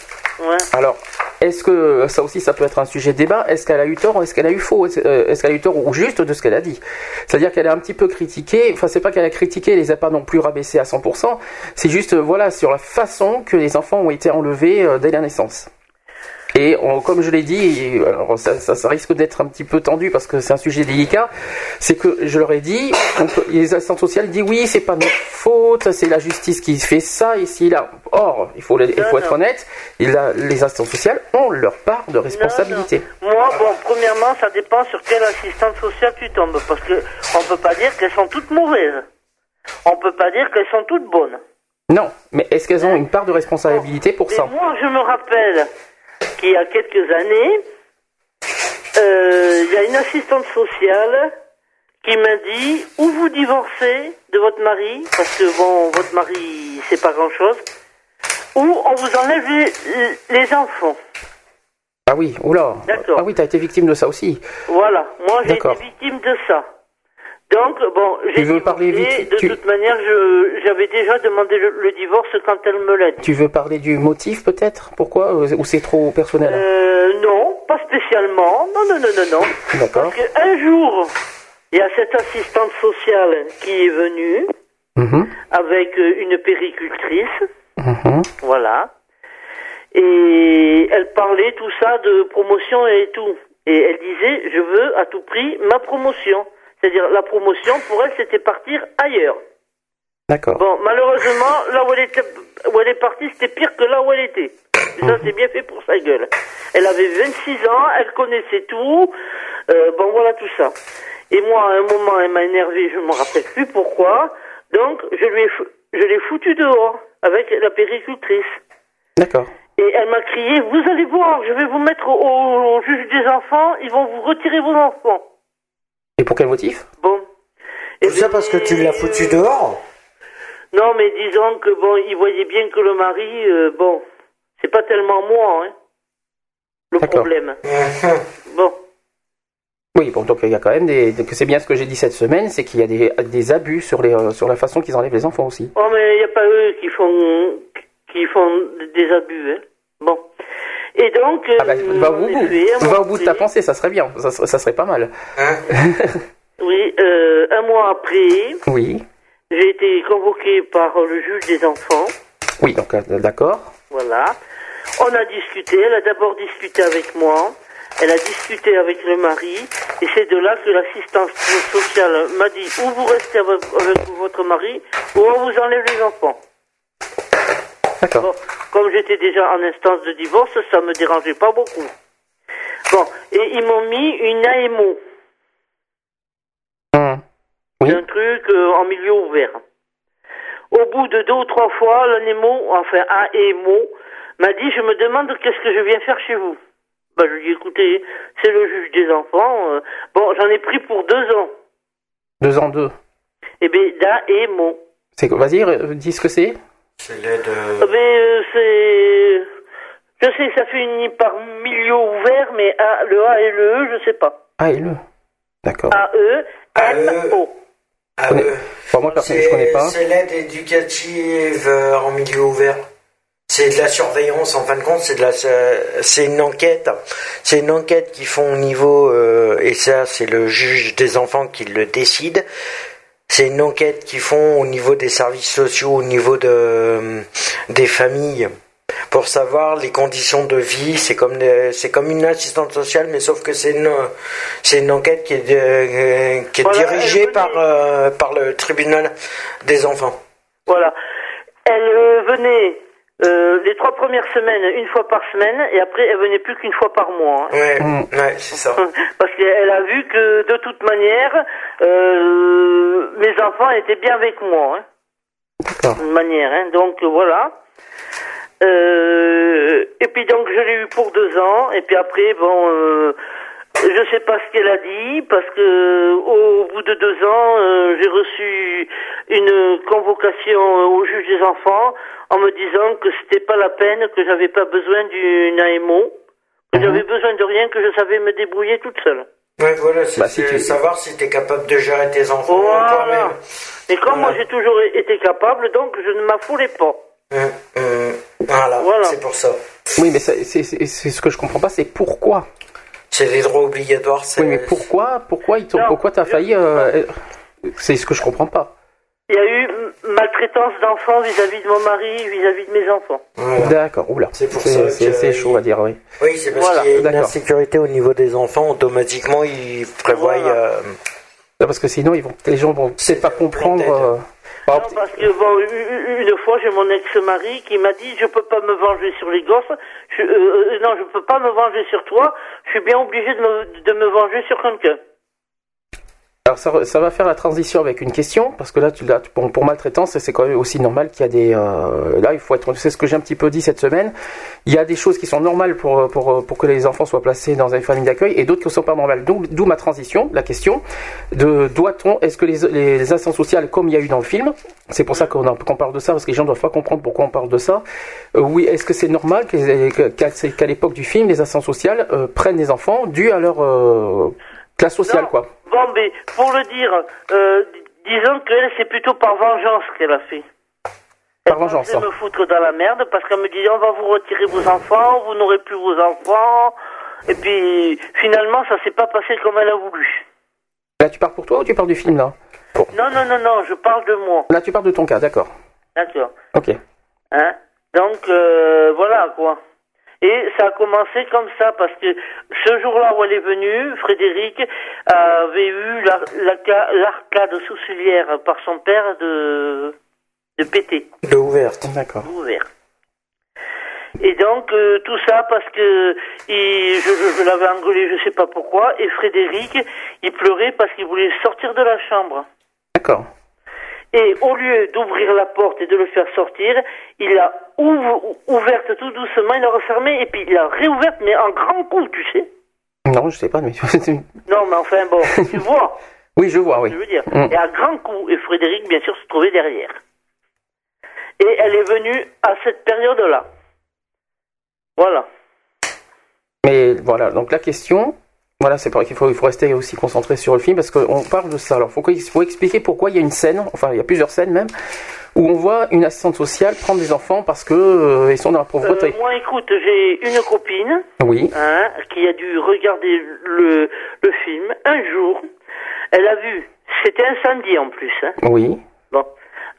Ouais. Alors, est-ce que ça aussi, ça peut être un sujet de débat Est-ce qu'elle a eu tort ou est-ce qu'elle a eu faux? Est-ce qu'elle a eu tort ou juste de ce qu'elle a dit? C'est-à-dire qu'elle a un petit peu critiqué. Enfin, c'est pas qu'elle a critiqué, elle les a pas non plus rabaissés à 100%. C'est juste, euh, voilà, sur la façon que les enfants ont été enlevés euh, dès la naissance. Et comme je l'ai dit, alors ça, risque d'être un petit peu tendu parce que c'est un sujet délicat, c'est que je leur ai dit, les assistantes sociales disent oui, c'est pas notre faute, c'est la justice qui fait ça ici là. Or, il faut, être honnête, les assistantes sociales ont leur part de responsabilité. Moi, bon, premièrement, ça dépend sur quelle assistante sociale tu tombes, parce que on peut pas dire qu'elles sont toutes mauvaises. On peut pas dire qu'elles sont toutes bonnes. Non, mais est-ce qu'elles ont une part de responsabilité pour ça moi, je me rappelle qu'il y a quelques années, euh, il y a une assistante sociale qui m'a dit ou vous divorcez de votre mari, parce que bon, votre mari, c'est pas grand-chose, ou on vous enlève les, les enfants? Ah oui, oula. D'accord. Ah oui, t'as été victime de ça aussi. Voilà, moi j'ai été victime de ça. Donc, bon, j'ai Tu veux parler divorcé. vite- De tu- toute manière, je- j'avais déjà demandé le, le divorce quand elle me l'a dit. Tu veux parler du motif peut-être? Pourquoi? Euh, Ou c'est trop personnel? Euh, non, pas spécialement. Non, non, non, non, non. <laughs> D'accord. Parce qu'un jour, il y a cette assistante sociale qui est venue Mhm, avec euh, une péricultrice, mhm. voilà. Et elle parlait tout ça de promotion et tout. Et elle disait, je veux à tout prix ma promotion. C'est-à-dire, la promotion, pour elle, c'était partir ailleurs. D'accord. Bon, malheureusement, là où elle, était, où elle est partie, c'était pire que là où elle était. Et ça, c'est bien fait pour sa gueule. Elle avait 26 ans, elle connaissait tout. Euh, bon, voilà tout ça. Et moi, à un moment, elle m'a énervé, je ne me rappelle plus pourquoi. Donc, je lui ai je l'ai foutu dehors avec la péricultrice. D'accord. Et elle m'a crié, vous allez voir, je vais vous mettre au, au juge des enfants, ils vont vous retirer vos enfants. Et pour quel motif? Bon. Et Tout ça parce que tu l'as foutu dehors? Non, mais disons que bon, il voyait bien que le mari, euh, bon, c'est pas tellement moi, hein, le D'accord. problème. <laughs> Bon, Oui, bon, donc il y a quand même des. C'est bien ce que j'ai dit cette semaine, c'est qu'il y a des, des abus sur, les, euh, sur la façon qu'ils enlèvent les enfants aussi. oh, mais il n'y a pas eux qui font, qui font des abus, hein. Bon. Et donc, Ah bah, euh, va au bout, va au bout de ta pensée, ça serait bien, ça serait, ça serait pas mal. <laughs> Oui, euh, un mois après, Oui, j'ai été convoqué par le juge des enfants. oui, donc euh, d'accord. Voilà. On a discuté. Elle a d'abord discuté avec moi. Elle a discuté avec le mari. Et c'est de là que l'assistance sociale m'a dit ou vous restez avec, avec votre mari ou on vous enlève les enfants. D'accord. Bon, comme j'étais déjà en instance de divorce, ça me dérangeait pas beaucoup. Bon, et ils m'ont mis une AMO. Hum. Oui. un truc euh, en milieu ouvert. Au bout de deux ou trois fois, l'ANEMO, enfin AEMO, m'a dit Je me demande qu'est-ce que je viens faire chez vous. Bah, je lui ai dit Écoutez, c'est le juge des enfants. euh, bon, j'en ai pris pour deux ans. Deux ans, deux. Eh bien, quoi? Vas-y, dis ce que c'est. C'est l'aide. Eh bien, euh, c'est. Je sais ça finit par milieu ouvert, mais A, le A et le E, je sais pas. Ah, et le. D'accord. A-E-M-O. Ah, Connais- euh, Bon, moi, personne, je connais pas. C'est l'aide éducative euh, en milieu ouvert. C'est de la surveillance, en fin de compte, c'est de la, c'est une enquête. C'est une enquête qu'ils font au niveau, euh, et ça, c'est le juge des enfants qui le décide. C'est une enquête qu'ils font au niveau des services sociaux, au niveau de, des familles, pour savoir les conditions de vie. C'est comme, c'est comme une assistante sociale, mais sauf que c'est une, c'est une enquête qui est, euh, qui est Voilà, dirigée par, euh, par le tribunal des enfants. Voilà. Elle euh, venait euh, les trois premières semaines, une fois par semaine, et après, elle venait plus qu'une fois par mois. hein. Ouais, Mm. ouais, c'est ça. <laughs> Parce qu'elle a vu que, de toute manière, euh, mes enfants étaient bien avec moi. Hein. D'accord. d'une manière. Hein. Donc voilà. Euh, et puis donc je l'ai eu pour deux ans. Et puis après, bon, euh, je sais pas ce qu'elle a dit parce que au bout de deux ans, euh, j'ai reçu une convocation au juge des enfants en me disant que c'était pas la peine, que j'avais pas besoin d'une AMO, que j'avais besoin de rien, que je savais me débrouiller toute seule. Ouais, voilà, c'est Bah, si tu- savoir si t'es capable de gérer tes enfants Voilà. toi-même. Et comme moi Voilà. j'ai toujours été capable, donc je ne m'affolais pas. Hum, hum, Voilà, Voilà. c'est pour ça. Oui, mais c'est c'est- c'est- c'est ce que je comprends pas, c'est pourquoi? C'est les droits obligatoires. c'est- Oui, mais pourquoi, pourquoi ils t'ont, Non, pourquoi t'as je- failli euh, euh, C'est ce que je comprends pas. Il y a eu maltraitance d'enfants vis-à-vis de mon mari, vis-à-vis de mes enfants. Voilà. D'accord. Oula. C'est pour C'est ça c'est- que- c'est chaud à dire, oui. Oui, c'est parce Voilà. qu'il y a une D'accord. insécurité au niveau des enfants. Automatiquement, ils prévoient. Voilà. euh, Non, Parce que sinon, ils vont, les gens vont peut-être pas comprendre. Euh, Non, parce que bon, une fois j'ai mon ex-mari qui m'a dit je peux pas me venger sur les gosses. Je, euh, euh, non, je peux pas me venger sur toi. Je suis bien obligé de me, de me venger sur quelqu'un. Alors ça, ça va faire la transition avec une question parce que là, tu, là pour, pour maltraitance, c'est quand même aussi normal qu'il y a des. euh, là, il faut être. C'est ce que j'ai un petit peu dit cette semaine. Il y a des choses qui sont normales pour pour pour que les enfants soient placés dans une famille d'accueil et d'autres qui ne sont pas normales. Donc, d'où ma transition, la question de doit-on Est-ce que les, les, instances sociales, comme il y a eu dans le film, c'est pour ça qu'on qu'on parle de ça parce que les gens doivent pas comprendre pourquoi on parle de ça. Euh, oui, est-ce que c'est normal qu'à l'époque du film, les instances sociales euh, prennent les enfants dû à leur euh, classe sociale, Non. quoi Bon, mais pour le dire, euh, disons qu'elle c'est plutôt par vengeance qu'elle a fait. Par vengeance. Elle hein. me foutre dans la merde parce qu'elle me dit on va vous retirer vos enfants, vous n'aurez plus vos enfants. Et puis finalement ça s'est pas passé comme elle a voulu. Là, tu parles pour toi ou tu parles du film, là Non, non, non, non, je parle de moi. Là, tu parles de ton cas, d'accord. D'accord. Ok. Hein? Donc euh, voilà quoi. Et ça a commencé comme ça parce que ce jour-là où elle est venue, Frédéric avait eu la- la- l'arcade sourcilière par son père de de péter, de ouverte. D'accord. ouvert. Et donc euh, tout ça parce que il, je, je- je l'avais engueulé, je sais pas pourquoi, et Frédéric, il pleurait parce qu'il voulait sortir de la chambre. D'accord. Et au lieu d'ouvrir la porte et de le faire sortir, il l'a ouv- ouverte tout doucement, il l'a refermée et puis il l'a réouverte, mais en grand coup, tu sais. Non, je sais pas, mais. <laughs> Non, mais enfin, bon, tu vois, <laughs> oui, je vois, oui. je veux dire. Mm. Et à grand coup, et Frédéric, bien sûr, se trouvait derrière. Et elle est venue à cette période-là. Voilà. Mais voilà, donc la question. Voilà, c'est vrai qu'il faut, il faut rester aussi concentré sur le film parce qu'on parle de ça. Alors, faut, qu'il faut expliquer pourquoi il y a une scène, enfin, il y a plusieurs scènes même, où on voit une assistante sociale prendre des enfants parce que euh, ils sont dans la Euh, pauvreté. moi, écoute, j'ai une copine Oui. hein, qui a dû regarder le, le film un jour. Elle a vu, c'était un samedi en plus. Hein. Oui. Bon,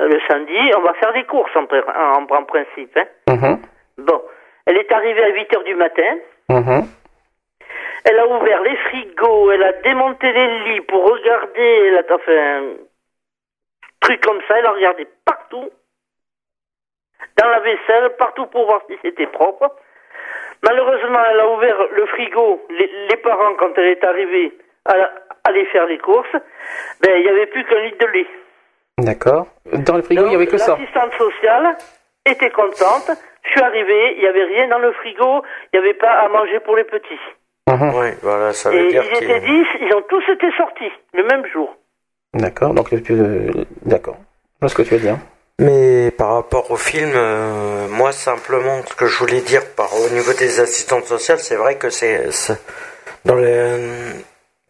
Euh, le samedi, on va faire des courses en, pr- en, en principe. Hein. Mhm. Bon, elle est arrivée à 8 heures du matin. Mhm. Elle a ouvert les frigos, elle a démonté les lits pour regarder. Elle a fait un truc comme ça. Elle a regardé partout, dans la vaisselle, partout pour voir si c'était propre. Malheureusement, elle a ouvert le frigo. Les, les parents, quand elle est arrivée, à aller faire les courses, ben il n'y avait plus qu'un litre de lait. D'accord. Dans le frigo, il y Donc, avait que ça. L'assistante sociale était contente. Je suis arrivé, il n'y avait rien dans le frigo, il n'y avait pas à manger pour les petits. Mhm. Oui, voilà, ça veut Et dire ils étaient. 10, ils ont tous été sortis le même jour. D'accord. Donc, euh, d'accord. Je vois ce que tu veux dire. Mais par rapport au film, euh, moi simplement, ce que je voulais dire par au niveau des assistantes sociales, c'est vrai que c'est dans les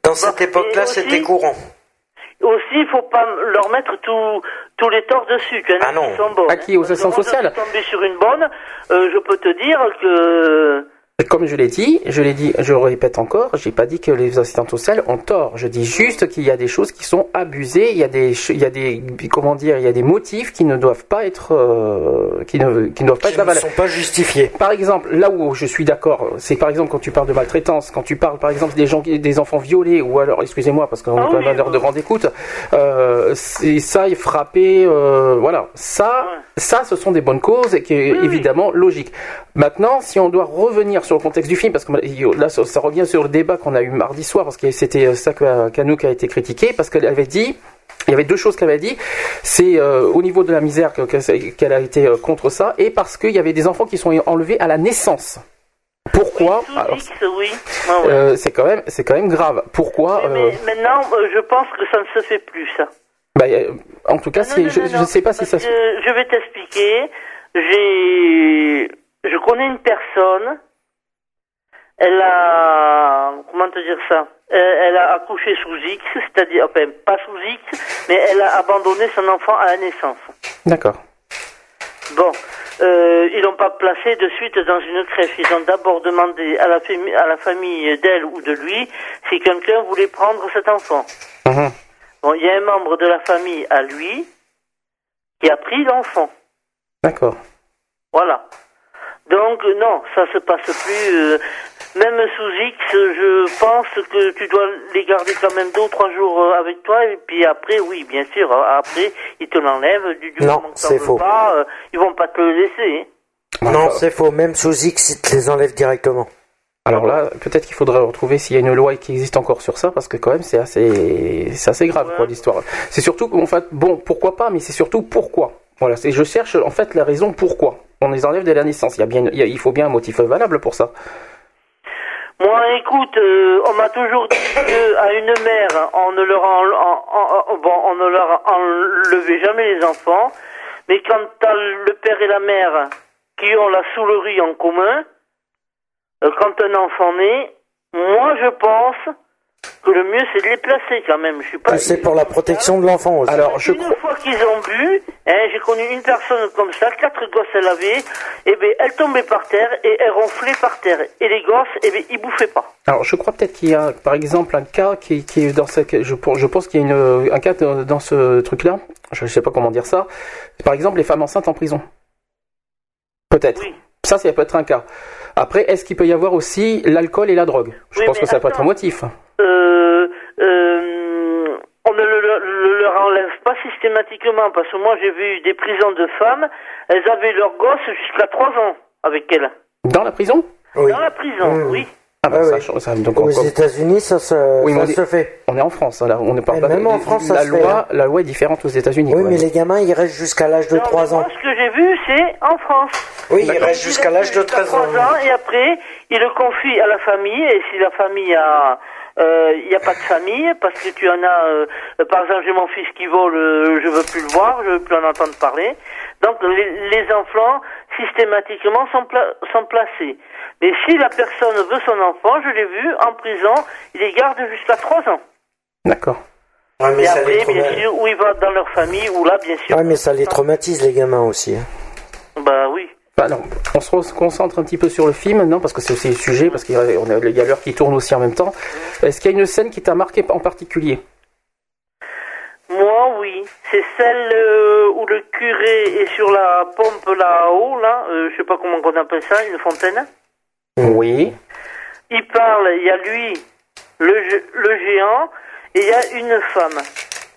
dans cette et époque-là, c'était courant. Aussi, il faut pas leur mettre tout- tous les torts dessus. qu'il y en Ah non. qui sont bonnes, À qui, aux assistantes sociales tombé sur une bonne, euh, je peux te dire que Comme je l'ai dit, je l'ai dit, je le répète encore, j'ai pas dit que les assistantes sociales ont tort. Je dis juste qu'il y a des choses qui sont abusées, il y a des, il y a des, comment dire, il y a des motifs qui ne doivent pas être, euh, qui ne, qui ne doivent pas être Qui la ne sont pas justifiés. Par exemple, là où je suis d'accord, c'est par exemple quand tu parles de maltraitance, quand tu parles par exemple des gens, des enfants violés, ou alors, excusez-moi, parce qu'on Ah est quand même à l'heure de grande écoute, euh, c'est ça, est frappé, euh, voilà, ça, ça, ce sont des bonnes causes et qui est Oui, oui. évidemment logique. Maintenant, si on doit revenir sur le contexte du film, parce que là, ça, ça revient sur le débat qu'on a eu mardi soir, parce que c'était ça que Canouk a été critiqué, parce qu'elle avait dit. Il y avait deux choses qu'elle avait dit. C'est euh, au niveau de la misère que- que- qu'elle a été euh, contre ça, et parce qu'il y avait des enfants qui sont enlevés à la naissance. Pourquoi oui. Ah ouais. euh, C'est quand même, c'est quand même grave. Pourquoi Mais euh, maintenant, euh, je pense que ça ne se fait plus, ça. bah, euh, En tout cas, Non, non, je ne sais pas si ça. se- Je vais t'expliquer. J'ai, je connais une personne. Elle a, comment te dire ça? Euh, Elle a accouché sous X, c'est-à-dire, enfin, pas sous X, mais elle a abandonné son enfant à la naissance. D'accord. Bon, euh, ils l'ont pas placé de suite dans une crèche. Ils ont d'abord demandé à la, à la famille d'elle ou de lui si quelqu'un voulait prendre cet enfant. Mhm. Bon, il y a un membre de la famille à lui qui a pris l'enfant. D'accord. Voilà. Donc non, ça se passe plus. euh, même sous X, je pense que tu dois les garder quand même deux ou trois jours euh, avec toi et puis après, oui, bien sûr, euh, après ils te l'enlèvent du, du Non, c'est faux. Pas, euh, ils vont pas te le laisser. hein. Non, c'est faux. Même sous X, ils te les enlèvent directement. Alors là, peut-être qu'il faudrait retrouver s'il y a une loi qui existe encore sur ça, parce que quand même c'est assez, c'est assez grave quoi l'histoire. C'est surtout, en fait, bon, pourquoi pas, mais c'est surtout pourquoi. Voilà, c'est, je cherche en fait la raison pourquoi. On les enlève dès la naissance. Il y a bien, il, y a- il faut bien un motif valable pour ça. Moi, écoute, euh, on m'a toujours dit <coughs> que à une mère, on ne leur enlevait jamais les enfants, mais quand t'as le père et la mère qui ont la soulerie en commun, euh, quand un enfant naît, moi je pense que le mieux c'est de les placer quand même. Je suis pas. C'est pour la protection de l'enfant aussi. Alors, je une crois. fois qu'ils ont bu, hein, j'ai connu une personne comme ça, quatre gosses elle avait, et ben elle tombait par terre et elle ronflait par terre. Et les gosses, et ben ils bouffaient pas. Alors, je crois peut-être qu'il y a, par exemple, un cas qui, qui est dans ce, je, je pense qu'il y a une, un cas dans ce truc-là. Je ne sais pas comment dire ça. Par exemple, les femmes enceintes en prison. Peut-être. Oui. Ça, ça peut être un cas. Après, est-ce qu'il peut y avoir aussi l'alcool et la drogue? Je Oui, pense que ça peut être un motif. euh, euh, on ne le, le- le leur enlève pas systématiquement parce que moi j'ai vu des prisons de femmes, elles avaient leurs gosses jusqu'à 3 ans avec elles. Dans la prison? Oui. Dans la prison, Mmh. oui. Ah bah Ah ça, ça- donc on, Aux États-Unis, ça, se, Oui, mais ça on est- se fait. on est en France, hein, là, on ne parle Et pas. même en France, ça la se fait, loi, hein. la loi est différente aux États-Unis. Oui, mais les gamins, ils restent jusqu'à l'âge de Non, 3 mais ans. Moi, ce que j'ai vu, c'est en France. Oui, ils restent jusqu'à l'âge de 13 ans. 3 ans et après, il le confie à la famille et si la famille a euh, il n'y a pas de famille parce que tu en as euh, par exemple j'ai mon fils qui vole euh, je veux plus le voir je veux plus en entendre parler donc les, les enfants systématiquement sont, pla- sont placés mais si la personne veut son enfant je l'ai vu en prison il les garde jusqu'à 3 ans D'accord. Ouais, mais et ça les après bien sûr où il va dans leur famille ou là bien sûr Ouais, mais ça les traumatise, les gamins aussi. hein. bah oui Bah non, on se concentre un petit peu sur le film, non, parce que c'est aussi le sujet, parce qu'il y a, a l'heure qui tourne aussi en même temps. Est-ce qu'il y a une scène qui t'a marqué en particulier? Moi, oui. C'est celle euh, où le curé est sur la pompe là-haut, là. Euh, je sais pas comment on appelle ça, une fontaine. Oui. Il parle, il y a lui, le, gé- le géant, et il y a une femme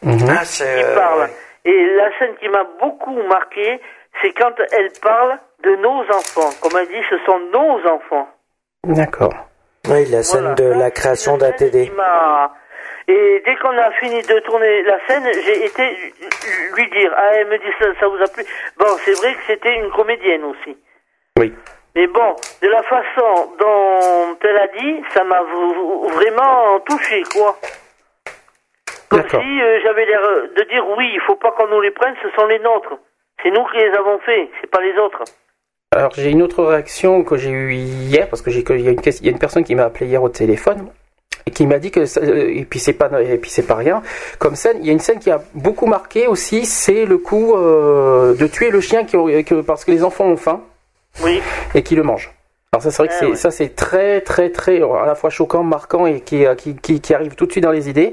Mhm. Ah, c'est. qui euh, parle. Et la scène qui m'a beaucoup marqué, c'est quand elle parle de nos enfants. Comme elle dit, ce sont nos enfants. D'accord. Oui, la scène Voilà. de la c'est création une scène qui m'a- Et dès qu'on a fini de tourner la scène, j'ai été lui dire, ah, elle me dit ça, ça vous a plu. Bon, c'est vrai que c'était une comédienne aussi. Oui. Mais bon, de la façon dont elle a dit, ça m'a vraiment touché, quoi. Comme si euh, j'avais l'air de dire, oui, il faut pas qu'on nous les prenne, ce sont les nôtres. C'est nous qui les avons fait, c'est pas les autres. Alors j'ai une autre réaction que j'ai eue hier, parce que j'ai il y, a une ques- il y a une personne qui m'a appelé hier au téléphone et qui m'a dit que ça- euh, et puis c'est pas et puis c'est pas rien comme scène. Il y a une scène qui a beaucoup marqué aussi, c'est le coup euh, de tuer le chien qui, que- parce que les enfants ont faim Oui. et qui le mangent. Alors ça c'est vrai que Ah, c'est ça c'est très très très à la fois choquant, marquant et qui, euh, qui, qui, qui arrive tout de suite dans les idées.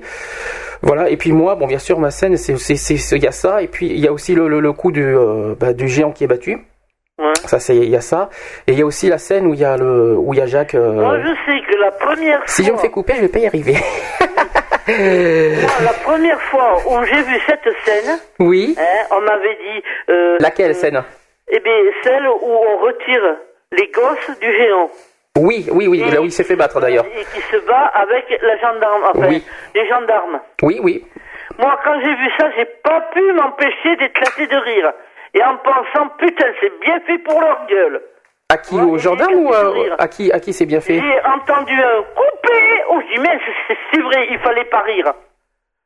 Voilà. Et puis moi, bon bien sûr ma scène c'est il y a ça et puis il y a aussi le, le, le coup du euh, bah, du géant qui est battu. Ouais. Ça c'est il y a ça et il y a aussi la scène où il y a le où il y a Jacques. euh, Moi, je sais que la première Si fois, je me fais couper, je vais pas y arriver. <laughs> moi, la première fois où j'ai vu cette scène, oui. hein, on m'avait dit. euh, Laquelle euh, scène? Eh bien, celle où on retire les gosses du géant. Oui, oui, oui. Là où il s'est fait battre d'ailleurs. Et qui se bat avec la gendarme, enfin, Oui. les gendarmes. Oui, oui. Moi, quand j'ai vu ça, j'ai pas pu m'empêcher d'éclater de rire. Et en pensant, putain, c'est bien fait pour leur gueule. À qui Au j'ai gendarme ou à, qui À qui c'est bien fait J'ai entendu un coupé. Oh, je dis, mais c'est vrai, il fallait pas rire.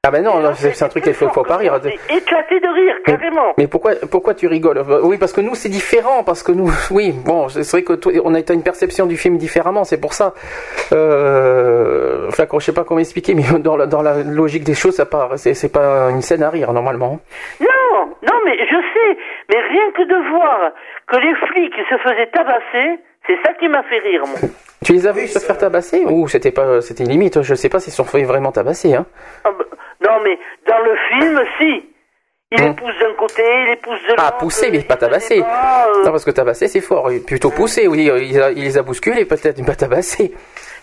Ah ben non, non, c'est un truc qu'il faut, faut pas rire. Éclaté de rire, carrément. Mais pourquoi, pourquoi tu rigoles? Oui, parce que nous c'est différent, parce que nous, oui, bon, c'est vrai que toi, on a une perception du film différemment, c'est pour ça. Euh, je sais pas comment expliquer, mais dans la, dans la logique des choses, ça part, c'est pas une scène à rire normalement. Non, non, mais je sais. Mais rien que de voir que les flics se faisaient tabasser, c'est ça qui m'a fait rire, moi. <laughs> Tu les as vus se faire tabasser ou c'était pas, c'était limite Je sais pas s'ils se sont fait vraiment tabasser. Hein. Ah bah, non, mais dans le film, si. Il les Hum. pousse d'un côté, il les pousse de l'autre. Ah, pousser, mais pas tabasser. euh, Non, parce que tabasser c'est fort, plutôt pousser. Oui, il, a- il les a bousculés peut-être, mais pas tabasser.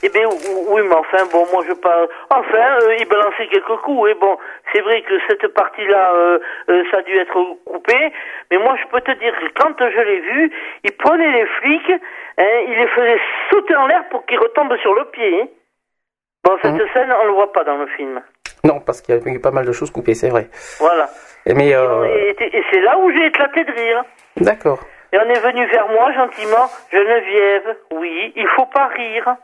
Eh bien, oui, mais enfin, bon, moi, je parle... Enfin, euh, il balançait quelques coups, et bon, c'est vrai que cette partie-là, euh, euh, ça a dû être coupé, mais moi, je peux te dire que quand je l'ai vu, il prenait les flics, hein, il les faisait sauter en l'air pour qu'ils retombent sur le pied. hein. Bon, cette Mhm. scène, on le voit pas dans le film. Non, parce qu'il y a eu pas mal de choses coupées, c'est vrai. Voilà. Mais Et, et c'est là où j'ai éclaté de rire. d'accord. Et on est venu vers moi gentiment, Geneviève, oui, il faut pas rire.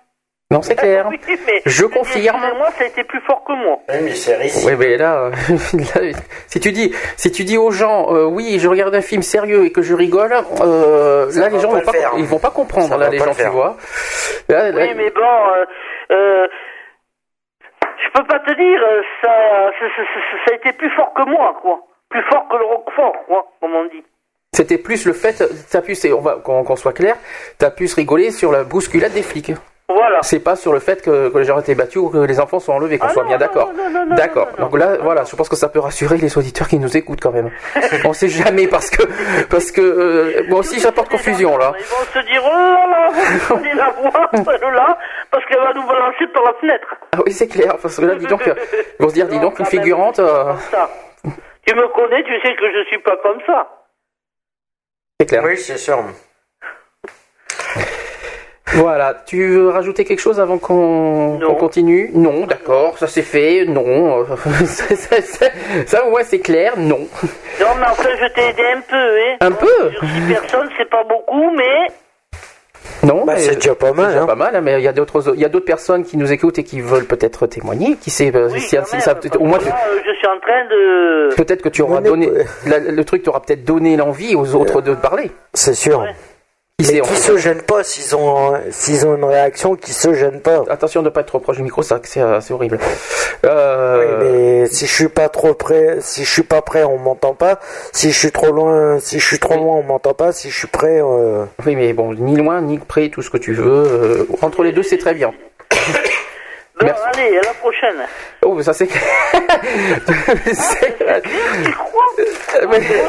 Non, c'est clair. <laughs> Oui, mais Je confirme. Moi, ça a été plus fort que moi. Oui, mais c'est risqué. Oui, mais là, <laughs> là, si tu dis, si tu dis aux gens, euh, oui, je regarde un film sérieux et que je rigole, euh, là, les gens vont le pas, ils vont pas comprendre. Ça là, les pas gens, le tu vois. Là, là- Oui, mais bon, euh, euh, je peux pas te dire, euh, ça, ça, ça- ça- ça a été plus fort que moi, quoi. Plus fort que le Roquefort, quoi, comme on dit. c'était plus le fait, t'as pu, on va, qu'on qu'on soit clair, t'as pu se rigoler sur la bousculade des flics. Voilà. C'est pas sur le fait que, que les gens étaient battus ou que les enfants sont enlevés, qu'on Ah soit non, bien d'accord. D'accord. Donc là, non, voilà, je pense que ça peut rassurer les auditeurs qui nous écoutent quand même. <laughs> on sait jamais parce que, parce que, euh, moi aussi, j'apporte confusion là. Ils vont se dire, oh là là, vous <laughs> allez la voir, celle-là, <laughs> parce qu'elle va nous balancer par la fenêtre. Ah oui, c'est clair, parce que là, dis donc, ils vont se dire, dis donc, une figurante. euh. Tu me connais, tu sais que je suis pas comme ça. C'est clair. Oui, c'est sûr. Voilà. Tu veux rajouter quelque chose avant qu'on continue? Non, d'accord, ça c'est fait. Non, ça, ça, ça, ça, ouais, c'est clair. Non. Non, mais enfin, je t'ai aidé un peu, hein. Un peu Sur six personnes, c'est pas beaucoup, mais Non. Bah, mais- c'est déjà pas mal, c'est déjà hein. pas mal, hein, mais il y a d'autres, il y a d'autres personnes qui nous écoutent et qui veulent peut-être témoigner. Qui sait, euh, oui, si- quand si même, ça- au moins, que tu- là, euh, je suis en train de... peut-être que tu auras donné, la- le truc t'aura peut-être donné l'envie aux autres de parler. C'est sûr. Ouais. Qui Mais qui se gênent pas s'ils ont, s'ils ont une réaction qui se gêne pas. Attention de ne pas être trop proche du micro, ça, c'est, euh, c'est horrible. Euh, Oui, mais si je suis pas trop près, si je suis pas prêt, on m'entend pas. Si je suis trop loin, si je suis trop loin, on m'entend pas. Si je suis prêt, euh... Oui, mais bon, ni loin, ni près, tout ce que tu veux. euh, entre les deux, c'est très bien. <coughs> Bon, allez, à la prochaine. Oh, mais ça c'est. <laughs> <laughs> C'est- Tu crois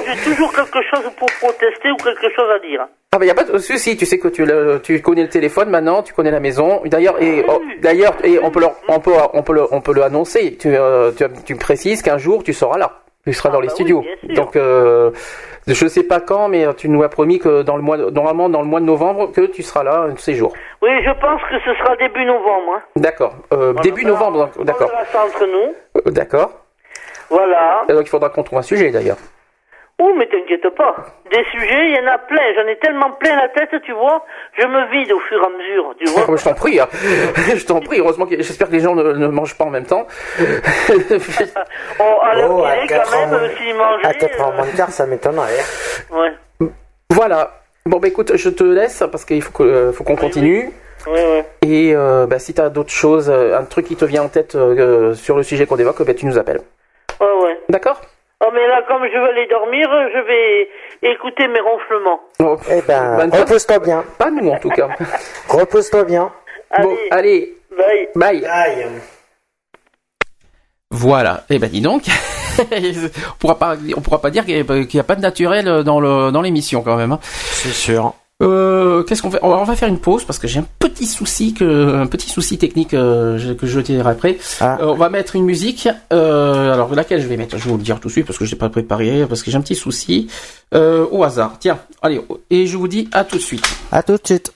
J'ai toujours quelque chose pour protester ou quelque chose à dire. Ah bah y a pas de souci, tu sais que tu, le- tu connais le téléphone maintenant, tu connais la maison. D'ailleurs et oh, d'ailleurs et on peut le, on peut on peut le, on peut le annoncer. Tu euh, tu, tu précises qu'un jour tu seras là. Tu seras Ah dans les bah studios. Donc euh, je sais pas quand mais tu nous as promis que dans le mois normalement dans le mois de novembre que tu seras là un de ces jours. Oui, je pense que ce sera début novembre. hein. D'accord. Euh, On début novembre On d'accord. verra ça entre nous. Euh, D'accord. Voilà. Et Donc il faudra qu'on trouve un sujet d'ailleurs. Oh, mais t'inquiète pas. Des sujets, il y en a plein. J'en ai tellement plein la tête, tu vois. Je me vide au fur et à mesure, tu vois. <laughs> Je t'en prie, hein. <laughs> je t'en prie. Heureusement que j'espère que les gens ne, ne mangent pas en même temps. <laughs> Oh, à l'heure Oh, à qu'il est, 4 quand même, ans, euh, s'ils mangeaient... à 4 h moins de quart, ça m'étonnerait. euh, Ouais. voilà. Bon bah écoute, je te laisse parce qu'il faut que euh, faut qu'on continue. Ouais, ouais. Et euh, bah, si t'as d'autres choses, euh, un truc qui te vient en tête euh, euh, sur le sujet qu'on évoque, bah, tu nous appelles. Ouais, ouais. D'accord? Oh, mais là, comme je veux aller dormir, je vais écouter mes ronflements. Oh, Eh ben, ben, repose-toi bien. Pas nous en tout cas. <laughs> Repose-toi bien. Allez, Bon, allez, bye. bye. Voilà. Eh ben dis donc, <laughs> on pourra pas, on pourra pas dire qu'il n'y a pas de naturel dans le dans l'émission quand même. hein. C'est sûr. Euh, Qu'est-ce qu'on fait on va, on va faire une pause parce que j'ai un petit souci que un petit souci technique euh, je- que je dirai après. Ah. Euh, on va mettre une musique. Euh, alors laquelle je vais mettre? Je vais vous le dire tout de suite parce que je n'ai pas préparé parce que j'ai un petit souci euh, au hasard. Tiens, allez et je vous dis à tout de suite. À tout de suite.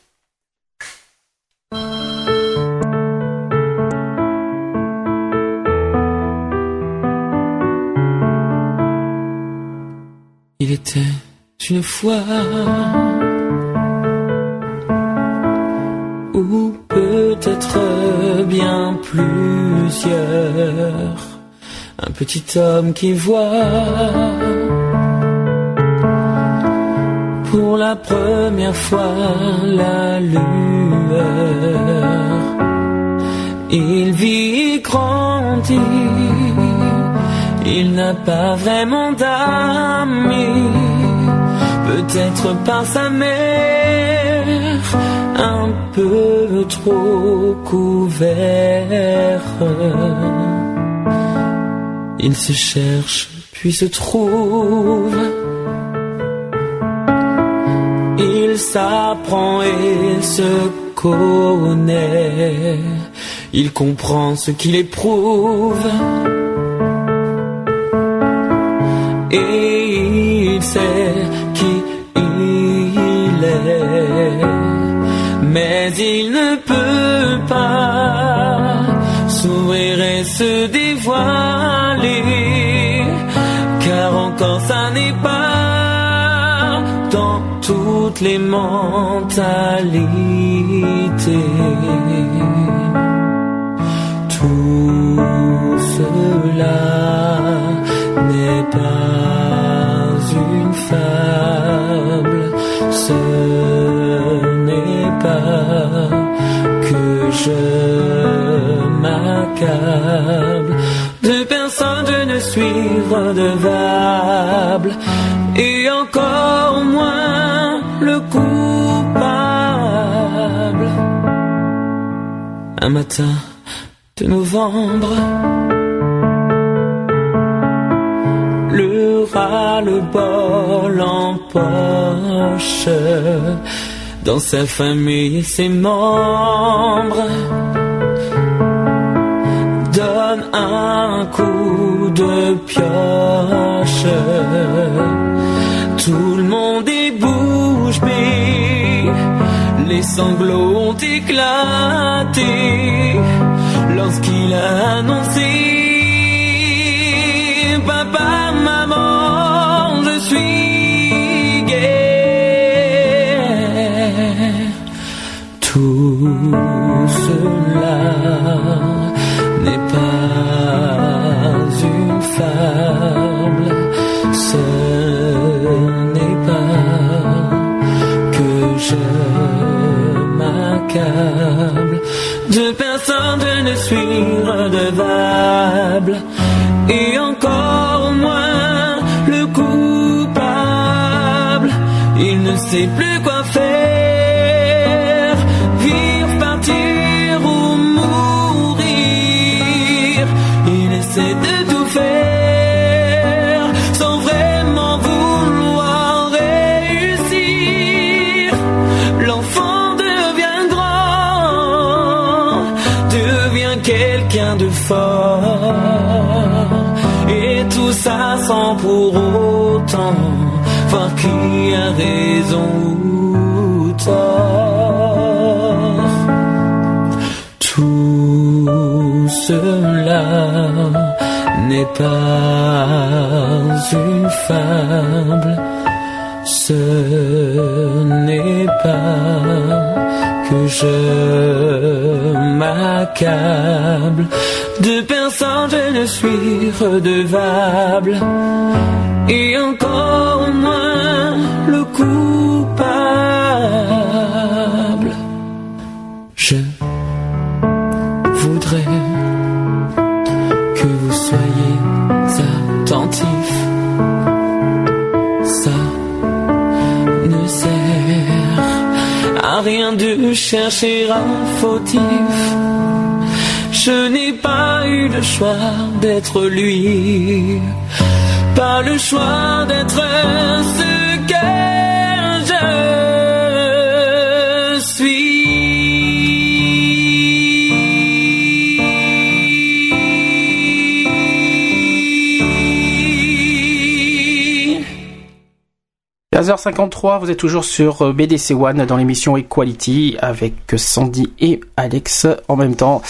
Il était une fois ou peut-être bien plusieurs. Un petit homme qui voit pour la première fois la lueur. Il vit grandir il n'a pas vraiment d'amis, peut-être par sa mère, un peu trop couvert. Il se cherche, puis se trouve. Il s'apprend et se connaît. Il comprend ce qu'il éprouve. et il sait il ne peut pas s'ouvrir et se dévoiler, car encore ça n'est pas dans toutes les mentalités. Tout cela n'est pas une fable, que je m'accable. De personne je ne suis redevable, et encore moins le coupable. Un matin de novembre, le ras-le-bol en poche dans sa famille et ses membres donne un coup de pioche. Tout le monde est bouche bée les sanglots ont éclaté lorsqu'il a annoncé Papa, maman, je suis Tout cela n'est pas une fable, ce n'est pas que je m'accable. De personne je ne suis redevable, et encore moins le coupable. Il ne sait plus quoi Essaie de tout faire sans vraiment vouloir réussir. L'enfant devient grand, devient quelqu'un de fort. Et tout ça sans pour autant voir qui a raison ou tort. Tout cela n'est pas une fable, ce n'est pas que je m'accable. De personne je ne suis redevable, et encore moins le coupable. Je chercher un fautif. Je n'ai pas eu le choix d'être lui, pas le choix d'être ce que je 15h53, vous êtes toujours sur euh, BDC One dans l'émission Equality avec Sandy et Alex en même temps.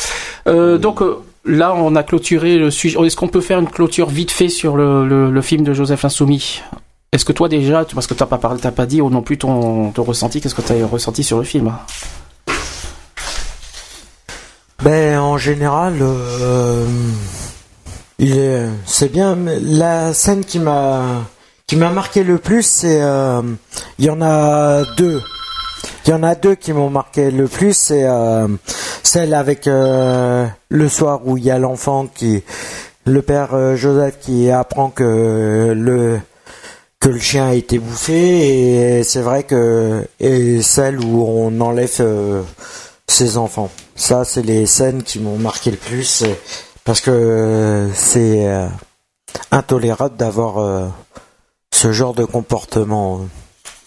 Euh, donc euh, là, on a clôturé le sujet. Est-ce qu'on peut faire une clôture vite fait sur le, film de Joseph Insoumis? Est-ce que toi déjà, parce que t'as pas parlé, t'as pas dit ou non plus ton, ressenti, qu'est-ce que tu as ressenti sur le film? Ben en général, euh, c'est bien. mais la scène qui m'a qui m'a marqué le plus, c'est euh, il y en a deux. Il y en a deux qui m'ont marqué le plus, c'est euh, celle avec euh, le soir où il y a l'enfant qui, le père euh, Joseph qui apprend que le que le chien a été bouffé et c'est vrai que et celle où on enlève euh, ses enfants. Ça, c'est les scènes qui m'ont marqué le plus euh, parce que euh, c'est euh, intolérable d'avoir euh, ce genre de comportement.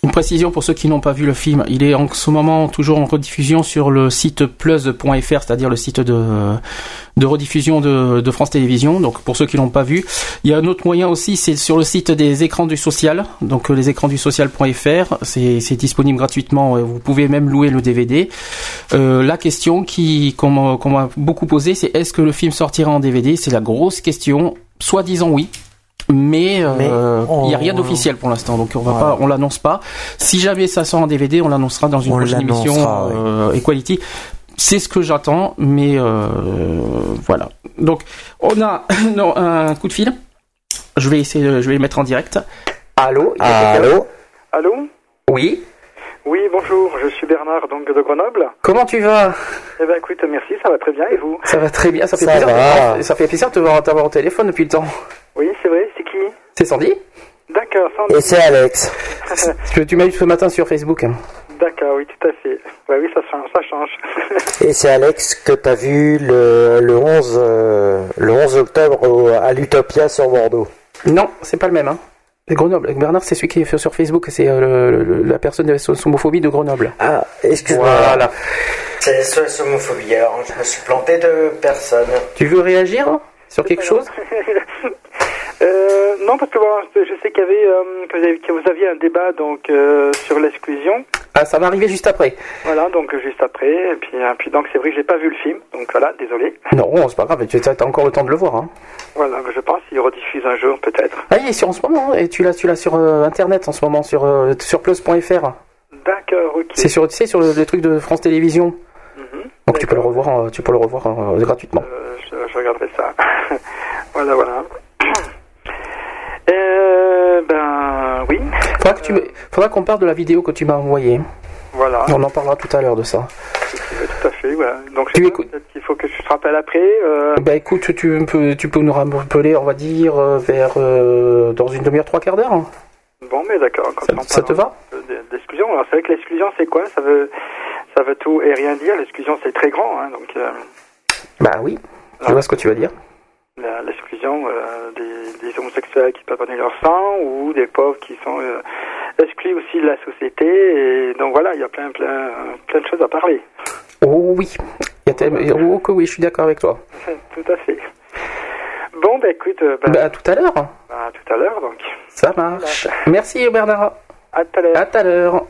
Une précision pour ceux qui n'ont pas vu le film, il est en ce moment toujours en rediffusion sur le site plus.fr, c'est-à-dire le site de, rediffusion de, France Télévisions. Donc pour ceux qui l'ont pas vu, il y a un autre moyen aussi, c'est sur le site des écrans du social, donc les écrans du social.fr, c'est disponible gratuitement, euh, vous pouvez même louer le DVD. Euh, la question qui qu'on m'a beaucoup posée, c'est est-ce que le film sortira en DVD C'est la grosse question, soi-disant oui. Mais euh, Mais il n'y a rien d'officiel pour l'instant, donc on va Voilà. pas, on l'annonce pas. Si jamais ça sort en DVD, on l'annoncera dans une On prochaine émission oui. euh, Equality. C'est ce que j'attends, mais euh, voilà. Donc on a <laughs> non, un coup de fil. Je vais essayer, de- je vais le mettre en direct. Allô. Allô? Allô? Oui. Oui, bonjour, je suis Bernard, donc de Grenoble. Comment tu vas? Eh ben écoute, merci, ça va très bien, et vous? Ça va très bien. Ça fait Ça plaisir. va. Ça fait plaisir de te voir t'avoir au téléphone depuis le temps. Oui, c'est vrai, c'est Sandy. D'accord, Sandy. Et c'est Alex. <laughs> Que tu m'as eu ce matin sur Facebook. D'accord, oui, tout à fait. Ouais, oui, ça change. Ça change. <laughs> Et c'est Alex que t'as vu le, le 11 euh, le 11 octobre au- à l'Utopia sur Bordeaux. Non, c'est pas le même. Hein. Grenoble. Bernard, c'est celui qui est fait sur Facebook. C'est euh, la personne de la homophobie de Grenoble. Ah, excuse-moi. Voilà. C'est SOS homophobie. Alors, je me suis planté de personne. Tu veux réagir sur quelque chose? <laughs> euh, non, parce que bon, je sais qu'il y avait, euh, que, vous aviez, que vous aviez un débat donc euh, sur l'exclusion. Ah, ça va arriver juste après. Voilà, donc juste après. Et puis, puis donc c'est vrai que j'ai pas vu le film, donc voilà, désolé. <laughs> Non, c'est pas grave. Tu as encore le temps de le voir. Hein. Voilà, je pense qu'il rediffuse un jour peut-être. Ah, il est sur en ce moment. hein, Et tu l'as, tu l'as sur internet en ce moment sur sur plus.fr. D'accord, ok. C'est sur, tu sais, sur le, le truc de France Télévisions. Mhm. Donc tu peux le revoir, tu peux le revoir gratuitement. Je, je regarderai ça. <laughs> voilà, voilà. Euh, ben oui, Faudra tu, me- faudra qu'on parle de la vidéo que tu m'as envoyée. voilà, On en parlera tout à l'heure de ça. tout à fait. Voilà. Donc Tu écoutes- peut-être qu'il faut que je te rappelle après. Euh, Bah écoute, tu peux, tu peux nous rappeler, on va dire, euh, vers euh, dans une demi-heure, trois quarts d'heure. hein. bon, mais d'accord. Ça, te va? de- D'exclusion. Alors c'est vrai que l'exclusion c'est quoi? Ça veut, ça veut tout et rien dire. L'exclusion c'est très grand, hein, donc euh, Bah oui. Je Ah. vois ce que tu veux dire. L'exclusion euh, des, des homosexuels qui peuvent donner leur sang ou des pauvres qui sont euh, exclus aussi de la société. Et donc voilà, il y a plein, plein, plein de choses à parler. Oh oui. Il y a tellement- Oh que oui, je suis d'accord avec toi. <laughs> Tout à fait. Bon, bah écoute, euh, bah, Bah à tout à l'heure. bah, à tout à l'heure, donc. Ça marche. Merci Bernard. À tout à l'heure. À tout à l'heure.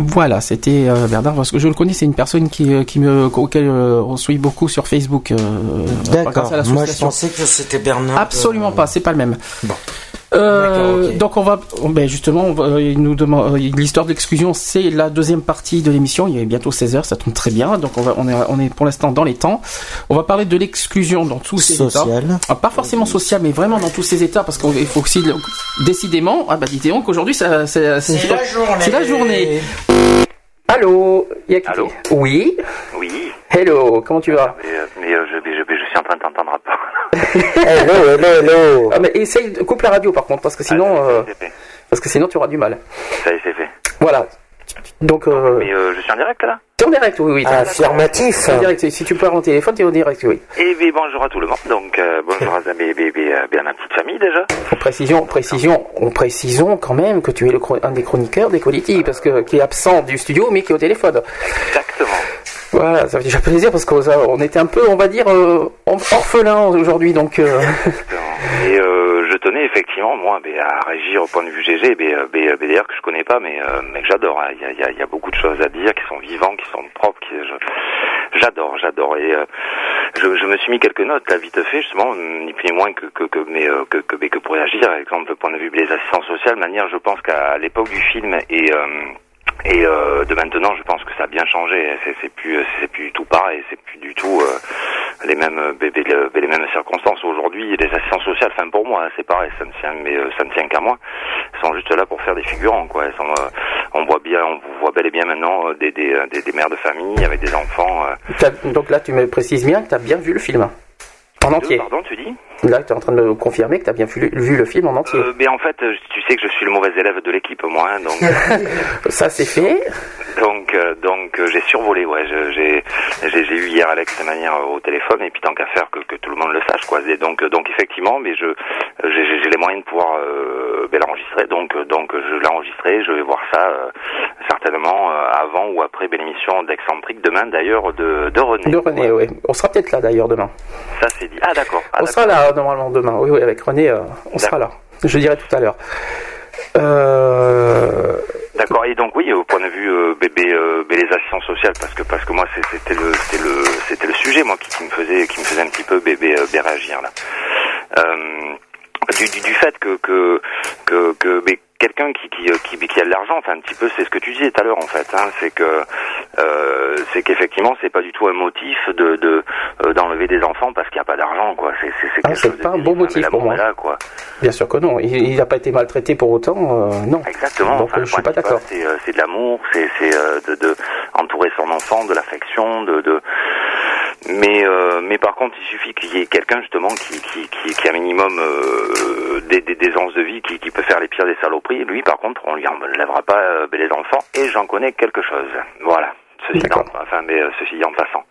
Voilà, c'était euh, Bernard, parce que je le connais, c'est une personne qui, euh, qui me, auquel euh, on suit beaucoup sur Facebook. euh, D'accord. grâce à Moi, je pensais que c'était Bernard. Absolument euh, pas, c'est pas le même. Bon. Euh. Donc on va, ben justement, on va- il nous demande euh, l'histoire de l'exclusion, c'est la deuxième partie de l'émission. Il est bientôt 16 h ça tombe très bien. Donc on va, on est, on est pour l'instant dans les temps. On va parler de l'exclusion dans tous ces états. Social. Ah, pas forcément social, mais vraiment dans tous ces états, parce qu'il faut aussi décidément. Ah bah dis donc aujourd'hui, ça, c'est, C'est la journée. C'est la journée. Allô, y a qui Allô Oui. Oui, Hello, comment tu vas? Mais, euh, mais, euh, je, je, je suis en train de t'entendre à part. Hello, hello, hello. ah, mais essaye, de- coupe la radio par contre, parce que sinon, Ah, euh, parce que sinon tu auras du mal. Ça y est, c'est fait. Voilà. Donc, euh, Mais euh, je suis en direct là? T'es en direct, oui, oui. Affirmatif. en direct. Si tu parles en téléphone, t'es en direct, oui. Et bien, bonjour à tout le monde. Donc, euh, bonjour à euh, bien ma petite famille déjà. Précision, précision, on précisons quand même que tu es le, un des chroniqueurs des Quality, parce que qui est absent du studio, mais qui est au téléphone. Exactement. Voilà, ça fait déjà plaisir parce qu'on on était un peu, on va dire, euh, orphelin aujourd'hui, donc. euh, Et euh, je tenais effectivement, moi, ben, à réagir au point de vue GG, euh, ben, euh, ben, d'ailleurs que je connais pas, mais, euh, mais que j'adore. hein. Il y, a, y a- beaucoup de choses à dire qui sont vivants, qui sont propres. Qui, je- j'adore, j'adore. Et euh, je, je me suis mis quelques notes là vite fait, justement, ni plus ni moins que que que mais euh, que, que, que pour réagir. Par exemple, le point de vue des assistants sociales, de manière, je pense qu'à l'époque du film et euh, et euh, de maintenant, je pense que ça a bien changé. C'est, plus, c'est plus du tout pareil. C'est plus du tout euh, les mêmes, euh, bé- bé- le- les mêmes circonstances. Aujourd'hui, les assistants sociaux, enfin pour moi, hein, c'est pareil. Ça ne tient, mais euh, ça ne tient qu'à moi. Ils sont juste là pour faire des figurants, quoi. Ils sont, euh, on voit bien, on voit bel et bien maintenant euh, des, des, euh, des, des mères de famille avec des enfants. euh, donc là, tu me précises bien que tu as bien vu le film. En entier. Pardon, tu dis? Là, tu es en train de me confirmer que tu as bien vu, vu le film en entier. euh, Mais en fait, euh, tu sais que je suis le mauvais élève de l'équipe, moi. hein, donc. <laughs> Ça, c'est fait. Donc, euh, donc euh, j'ai survolé, ouais. J'ai, eu hier Alex de manière euh, au téléphone, et puis tant qu'à faire que, que tout le monde le sache, quoi. Et donc, euh, donc effectivement, mais je, euh, j'ai, les moyens de pouvoir euh, ben, l'enregistrer. Donc, euh, donc je l'ai enregistré. Je vais voir ça euh, certainement euh, avant ou après l'émission d'Excentrique demain, d'ailleurs, de, de René. De René, oui. On sera peut-être là d'ailleurs demain. Ça c'est dit. Ah d'accord. Ah, on sera là normalement demain. Oui, oui, avec René, euh, on sera là. Je dirai tout à l'heure. Euh, D'accord. Et donc oui, au point de vue euh, bébé, euh, les assistants sociales, parce que parce que moi c'était le c'était le c'était le sujet moi qui, qui me faisait qui me faisait un petit peu bébé euh, réagir là. Euh, du, du, du fait que que que, que quelqu'un qui qui, euh, qui qui a de l'argent, enfin un petit peu c'est ce que tu disais tout à l'heure en fait, hein, c'est que euh, c'est qu'effectivement c'est pas du tout un motif de de euh, d'enlever des enfants parce qu'il n'y a pas d'argent quoi. C'est c'est c'est Ah, c'est pas un bon motif pour moi. est là, quoi. bien sûr que non. Il n'a pas été maltraité pour autant. euh, non. Exactement. Donc Enfin, je suis pas d'accord. C'est, euh, c'est de l'amour, c'est, c'est euh, de, de entourer son enfant, de l'affection, de, de... Mais, euh, mais par contre, il suffit qu'il y ait quelqu'un justement qui, qui, qui, qui a un minimum euh, des, des, des de vie, qui, qui peut faire les pires des saloperies. Lui, par contre, on lui enlèvera pas euh, les enfants. Et j'en connais quelque chose. Voilà. Ceci en, enfin, mais euh, ceci en passant.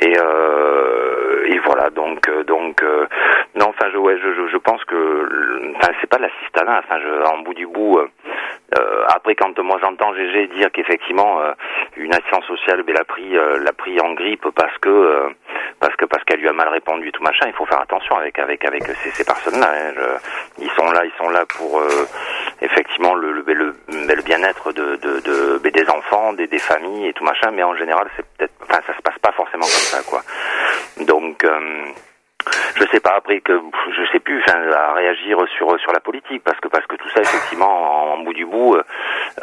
Et, euh, et voilà, donc, euh, donc, euh, non, enfin, je, ouais, je, je, pense que, enfin, c'est pas de l'assistanat, enfin, je, en bout du bout, euh, euh, après, quand moi j'entends GG dire qu'effectivement, euh, une assistance sociale, ben, l'a pris, euh, l'a pris en grippe parce que, euh, parce que, parce qu'elle lui a mal répondu et tout machin, il faut faire attention avec, avec, avec ces, ces personnes-là. hein. Ils sont là, ils sont là pour, euh, effectivement, le, le, le, le bien-être de, ben, des enfants, des, des familles et tout machin, mais en général, c'est peut-être, enfin, ça se passe pas forcément comme ça, quoi. Donc, euh, je sais pas après que je sais plus enfin, à réagir sur sur la politique parce que parce que tout ça effectivement en, en bout du bout euh,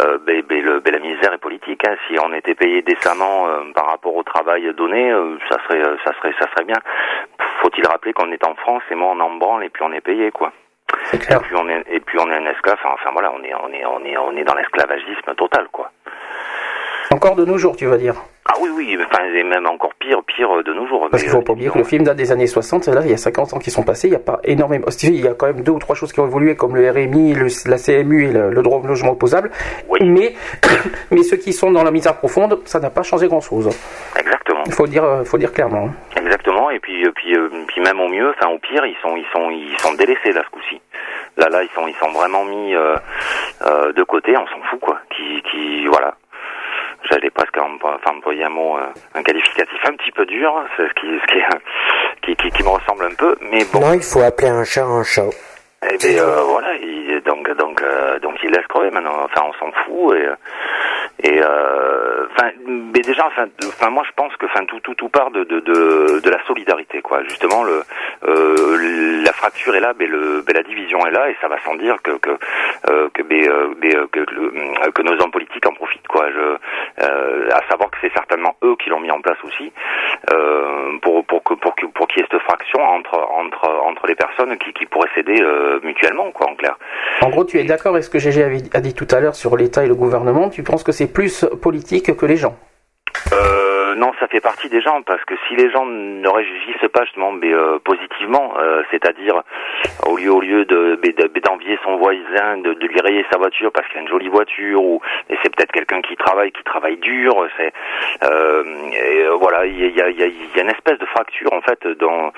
euh, ben, ben, le- ben, la misère est politique hein. si on était payé décemment euh, par rapport au travail donné euh, ça serait ça serait ça serait bien faut-il rappeler qu'on est en France et moi on en branle et puis on est payé quoi clair. et puis on est et puis on est un esclave enfin, enfin voilà on est on est on est on est dans l'esclavagisme total quoi Encore de nos jours, tu vas dire. Ah oui oui enfin et même encore pire pire de nos jours Parce qu'il faut euh, pas oublier que le film date des années 60, et là, il y a 50 ans qui sont passés, il n'y a pas énormément. Si, Il y a quand même deux ou trois choses qui ont évolué, comme le RMI, le- la CMU et le, le droit au logement opposable. Oui. Mais, <coughs> mais ceux qui sont dans la misère profonde, ça n'a pas changé grand-chose. exactement Il faut dire, euh, faut dire clairement. hein. Exactement, et puis, euh, puis, euh, puis même au mieux, enfin au pire, ils sont, ils sont, ils sont délaissés là ce coup-ci. Là, là, ils sont, ils sont vraiment mis euh, euh, de côté. On s'en fout quoi. Qui, qui, voilà. J'allais presque enfin, employer un mot, euh, un qualificatif un petit peu dur, c'est ce qui, ce <laughs> qui, qui me ressemble un peu, mais bon. Non, il faut appeler un chat un chat. Et bien euh, voilà, il, donc donc euh, donc il laisse crever maintenant. Enfin, on s'en fout et et euh, mais déjà enfin enfin moi je pense que enfin tout tout tout part de de de, de la solidarité quoi. Justement le la fracture est là, mais le mais la division est là et ça va sans dire que que que que, que nos hommes politiques en profitent quoi. Je à savoir que c'est certainement eux qui l'ont mis en place aussi pour pour que pour que pour qu'il y ait cette fraction entre entre entre les personnes qui qui pourraient s'aider euh, mutuellement quoi en clair. En gros, tu es d'accord avec ce que GG a dit tout à l'heure sur l'État et le gouvernement? Tu penses que c'est plus politique que les gens? Euh, non, ça fait partie des gens parce que si les gens ne réagissent pas justement euh, positivement, euh, c'est-à-dire au lieu d'envier son voisin, de, lui rayer sa voiture parce qu'il a une jolie voiture ou et c'est peut-être quelqu'un qui travaille, qui travaille dur, euh, et, euh, voilà, il y a, une espèce de fracture en fait dans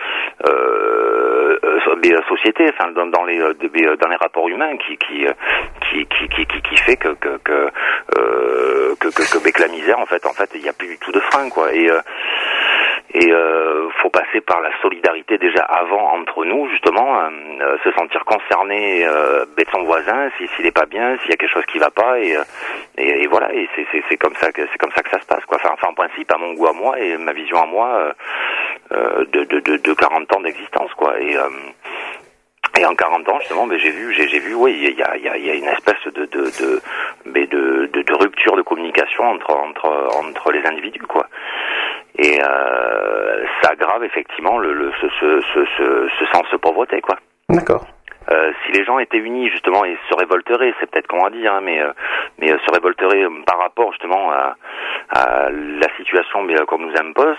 euh, euh, euh, société, enfin dans, les euh, euh, dans les rapports humains qui euh, fait que euh, que la misère en fait. En fait il n'y a plus du tout de frein et euh, et euh, faut passer par la solidarité déjà avant entre nous justement euh, euh, se sentir concerné euh, de son voisin si s'il est pas bien s'il y a quelque chose qui va pas et voilà et c'est comme ça que c'est comme ça que ça se passe quoi. Enfin, en principe à mon goût à moi et ma vision à moi de, de de de 40 ans d'existence quoi et en 40 ans, justement, ben, j'ai vu, j'ai, vu, oui, il y a, il y, a, il y a une espèce de de de, mais de, de, de rupture de communication entre entre entre les individus, quoi. Et euh, ça aggrave effectivement le, le ce, ce, ce, sens de pauvreté, quoi. D'accord. Euh, si les gens étaient unis justement et se révolteraient, c'est peut-être qu'on va dire, hein, mais euh, mais se révolteraient par rapport justement à, à la situation mais, qu'on nous impose,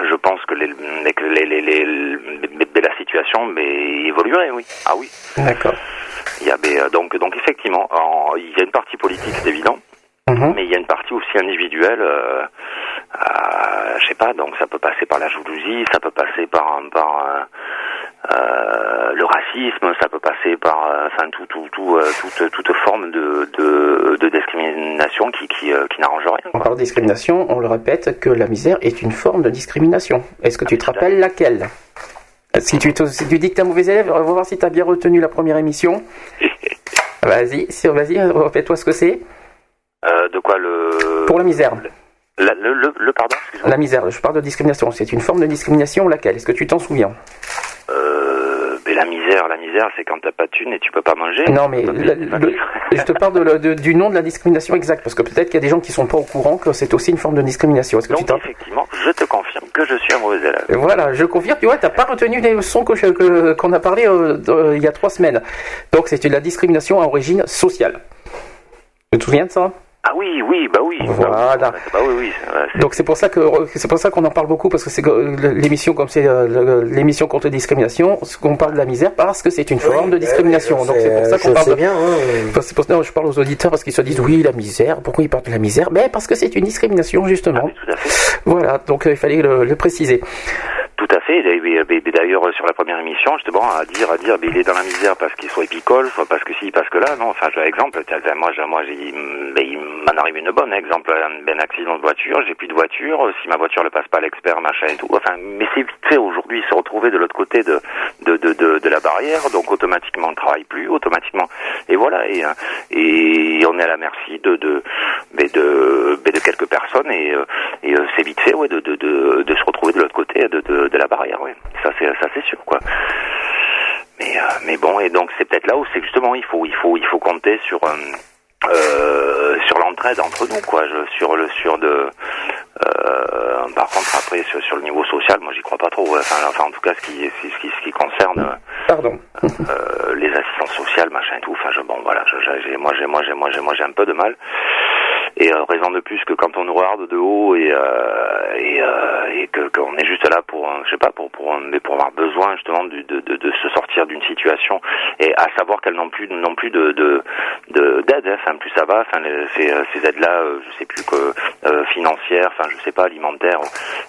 je pense que les, les, les, les, les- les- la situation mais, évoluerait, oui. Ah oui. D'accord. Il y a, euh, donc, donc effectivement, en- il y a une partie politique, c'est évident, Mhm. mais il y a une partie aussi individuelle. Euh, euh, je sais pas, donc ça peut passer par la jalousie, ça peut passer par, par euh, le racisme, ça peut passer par, euh, enfin tout, tout, tout, euh, toute, toute forme de, de, de discrimination qui, qui, qui n'arrange rien. On parle de discrimination, on le répète que la misère est une forme de discrimination. Est-ce que tu te rappelles laquelle? Si tu, te- si tu dis que t'es un mauvais élève, on va voir si t'as bien retenu la première émission. <laughs> Vas-y, vas-y, répète-toi ce que c'est. De quoi le Pour la misère. la- le, le, le pardon. La misère, je parle de discrimination. C'est une forme de discrimination laquelle? Est-ce que tu t'en souviens? Euh, mais la misère, la misère, c'est quand t'as pas de thune et tu peux pas manger. Non, mais le- je te parle de la- de- du nom de la discrimination exact, parce que peut-être qu'il y a des gens qui sont pas au courant que c'est aussi une forme de discrimination. Est-ce que Donc effectivement, je te confirme que je suis un mauvais élève. Voilà, je confirme, tu vois, t'as pas retenu les leçons que- qu'on a parlé euh, de- il y a trois semaines. Donc c'est de la discrimination à origine sociale. Tu te souviens de ça? Ah oui, oui, bah oui. Voilà. Bah oui, oui. Donc c'est pour ça que c'est pour ça qu'on en parle beaucoup parce que c'est que l'émission comme c'est euh, le- l'émission contre la discrimination, qu'on parle de la misère parce que c'est une forme de discrimination. oui, Donc je c'est pour ça qu'on parle. de- bien, hein. Enfin, c'est pour ça que je parle aux auditeurs parce qu'ils se disent oui la misère. Pourquoi ils parlent de la misère? Ben parce que c'est une discrimination justement. Ah tout à fait. Voilà, donc euh, il fallait le, le préciser. Tout à fait. D'ailleurs, sur la première émission, justement, à dire, à dire, il est dans la misère parce qu'il soit épicole, soit parce que si, parce que là, non. Enfin, j'ai exemple. Moi, moi, il m'en arrive une bonne. Exemple, un, accident de voiture, j'ai plus de voiture. Si ma voiture ne passe pas l'expert, machin et tout. Enfin, mais c'est vite fait aujourd'hui, se retrouver de l'autre côté de de, de, de, la barrière, donc automatiquement on ne travaille plus, automatiquement. Et voilà. Et, euh, et on est à la merci de de de, de quelques personnes et, euh, et euh, c'est vite fait, ouais, de, de, de se retrouver de l'autre côté de, de, de la barrière, ouais. Ça c'est ça c'est sûr, quoi. Mais euh, mais bon, et donc c'est peut-être là où c'est justement il faut il faut il faut compter sur euh, euh, sur l'entraide entre nous, quoi. Je, sur le sur de euh, par contre après sur, sur le niveau social, moi j'y crois pas trop. ouais. Enfin, enfin en tout cas ce qui ce qui ce qui concerne Pardon. euh, les assistances sociales, machin et tout. Enfin, je, bon, voilà, je- j'ai- moi, j'ai, moi, j'ai, moi, j'ai, moi, j'ai un peu de mal. Et euh, raison de plus que quand on nous regarde de haut et euh, et, euh, et que qu'on est juste là pour, je sais pas, pour pour mais pour avoir besoin justement de de, de, de se sortir d'une situation et à savoir qu'elles n'ont plus non plus de de de- d'aide. hein. Enfin, plus ça va, enfin, ces, ces aides-là, euh, je sais plus que financières, enfin, je sais pas, alimentaires,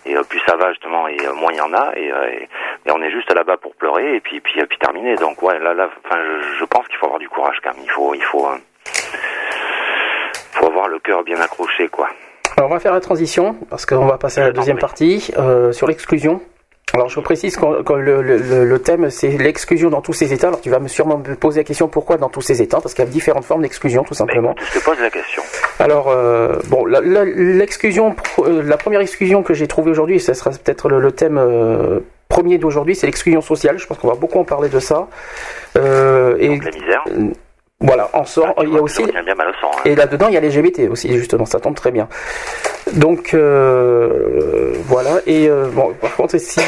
et plus ça va justement et moins il y en a et, et, et on est juste là-bas pour pleurer et puis puis puis terminer. Donc ouais, là là, enfin, je, pense qu'il faut avoir du courage quand même. Il faut il faut faut avoir le cœur bien accroché, quoi. Alors on va faire la transition parce qu'on va passer à la deuxième partie euh, sur l'exclusion. Alors je précise que le, le- le- le thème c'est l'exclusion dans tous ses états. Alors tu vas me sûrement me poser la question pourquoi dans tous ces états? Parce qu'il y a différentes formes d'exclusion tout simplement. Je te pose la question. Alors euh, bon, la- la- l'exclusion, euh, la première exclusion que j'ai trouvée aujourd'hui, ce sera peut-être le, le thème euh, premier d'aujourd'hui, c'est l'exclusion sociale. Je pense qu'on va beaucoup en parler de ça. Euh, et la misère. Voilà, en sort. il y a aussi Bien hein. et là-dedans, il y a les LGBT aussi, justement, ça tombe très bien. Donc, euh, voilà. Et bon, par contre, si,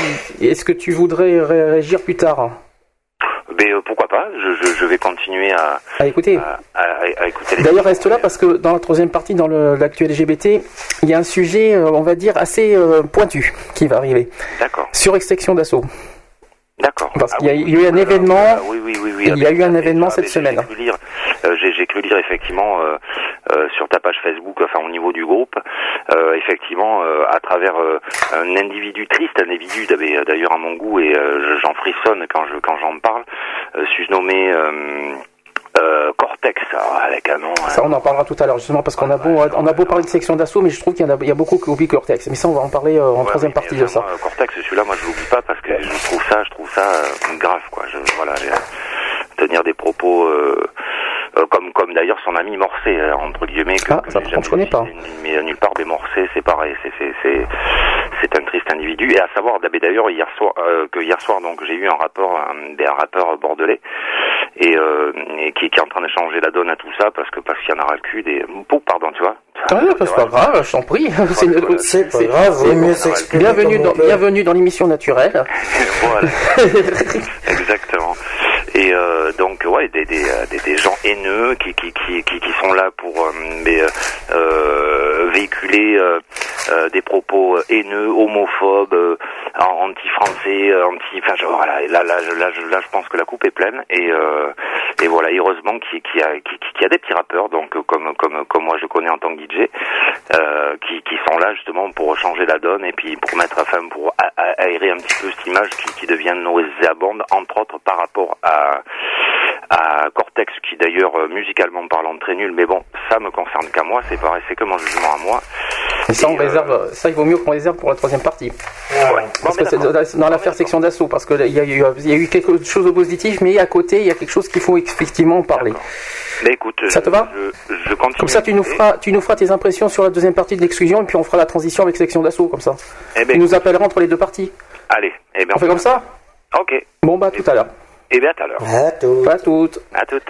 est-ce que tu voudrais ré- réagir plus tard? Mais euh, pourquoi pas. Je, je, je vais continuer à, Ah, à, à- à écouter. D'ailleurs, reste là parce que dans la troisième partie, dans le- l'actu LGBT, il y a un sujet, euh, on va dire, assez euh, pointu qui va arriver. D'accord. Sur extinction d'assaut. D'accord. Parce Ah qu'il y a oui, eu un événement. ah oui, oui, oui, oui. Il y a eu un événement cette semaine. J'ai cru lire, euh, j'ai, cru lire effectivement euh, euh, sur ta page Facebook, enfin au niveau du groupe, euh, effectivement euh, à travers euh, un individu triste, un individu d'ailleurs à mon goût et euh, j'en frissonne quand je quand j'en parle, euh, suis-je nommé euh, Cortex, avec un nom. hein. Ça, on en parlera tout à l'heure, justement, parce qu'on a beau, on a beau parler de section d'assaut, mais je trouve qu'il y, en a- il y a beaucoup qui oublient Cortex. Mais ça, on va en parler euh, en Ouais, troisième partie de ça. euh, Cortex, celui-là, moi, je l'oublie pas parce que je trouve ça, je trouve ça euh, grave, quoi. Je, voilà, tenir des propos euh, euh, comme, comme d'ailleurs son ami Morcé, entre guillemets. Que, Ah, que ça, je connais pas. Mais nulle part, mais Morcé, c'est pareil, c'est, c'est, c'est, c'est un triste individu. Et à savoir, d'ab- d'ailleurs, hier soir, euh, que hier soir, donc, j'ai eu un rapport, un, des- un rappeur bordelais, et, euh, et qui, qui est en train de changer la donne à tout ça parce que parce qu'il y en aura le cul des, pardon, tu vois. C'est pas grave, je t'en prie. C'est une- pas grave, vaut mieux s'exprimer Bienvenue dans, bienvenue l'émission naturelle. <laughs> voilà. <laughs> Exactement. Et euh, donc ouais, des, des, euh, des, des gens haineux qui, qui, qui, qui, qui sont là pour euh, mais, véhiculer des propos haineux, homophobes, anti-français, anti. Enfin voilà. Là, là, je- là, je, là, je pense que la coupe est pleine. Et, et voilà. Heureusement qu'il y a, y a des petits rappeurs, donc euh, comme comme comme moi je connais en tant que DJ, euh, qui, qui sont là justement pour changer la donne et puis pour mettre enfin pour aérer un petit peu cette image qui, qui devient nauséabonde entre autres par rapport à à Cortex qui d'ailleurs euh, musicalement parlant très nul mais bon ça me concerne qu'à moi c'est pareil c'est que mon jugement à moi Et ça, on euh, réserve, ça, il vaut mieux qu'on réserve pour la troisième partie. ouais. Parce que c'est dans l'affaire section d'assaut, parce qu'il y, a eu- il y a eu quelque chose de positif, mais à côté, il y a quelque chose qu'il faut effectivement en parler. Mais écoute Ça je- te va je, je continue Comme ça, tu nous feras, tu nous feras tes impressions sur la deuxième partie de l'exclusion, et puis on fera la transition avec section d'assaut, comme ça. eh ben, Tu nous appelleras entre les deux parties. allez eh ben, On fait comme ça ok Bon, bah, tout à l'heure. et bien à tout à l'heure À tout. Pas toutes. à toutes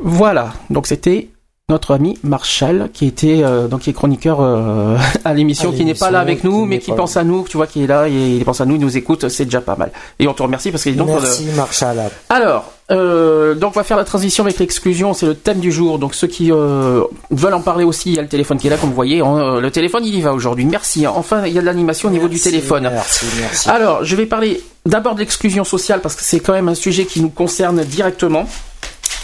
Voilà, donc c'était notre ami Marshall qui était euh, donc qui est chroniqueur euh, <laughs> à l'émission qui n'est pas là avec nous qui mais qui pense à nous, tu vois qui est là et il pense à nous, il nous écoute, c'est déjà pas mal. Et on te remercie parce que donc Merci Marshall. euh, alors euh, donc on va faire la transition avec l'exclusion, c'est le thème du jour. Donc ceux qui euh, veulent en parler aussi, il y a le téléphone qui est là comme vous voyez, hein, euh, le téléphone il y va aujourd'hui. Merci. Enfin, il y a de l'animation au niveau du téléphone. Merci, merci. Alors, je vais parler d'abord de l'exclusion sociale parce que c'est quand même un sujet qui nous concerne directement.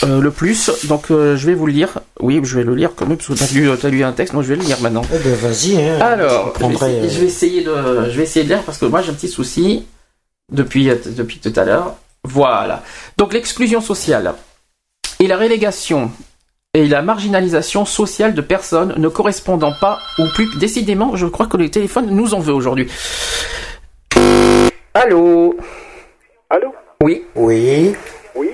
Euh, le plus, donc euh, je vais vous le lire. Oui, je vais le lire quand même parce que t'as lu, t'as lu un texte, moi je vais le lire maintenant. Eh ben vas-y. Hein. Alors, Je prendrai, je vais, essayer, je vais essayer de, je vais essayer de lire parce que moi j'ai un petit souci depuis euh, depuis tout à l'heure. Voilà. Donc l'exclusion sociale et la relégation et la marginalisation sociale de personnes ne correspondant pas ou plus décidément, je crois que le téléphone nous en veut aujourd'hui. Allô? Allô? Oui, Oui. Oui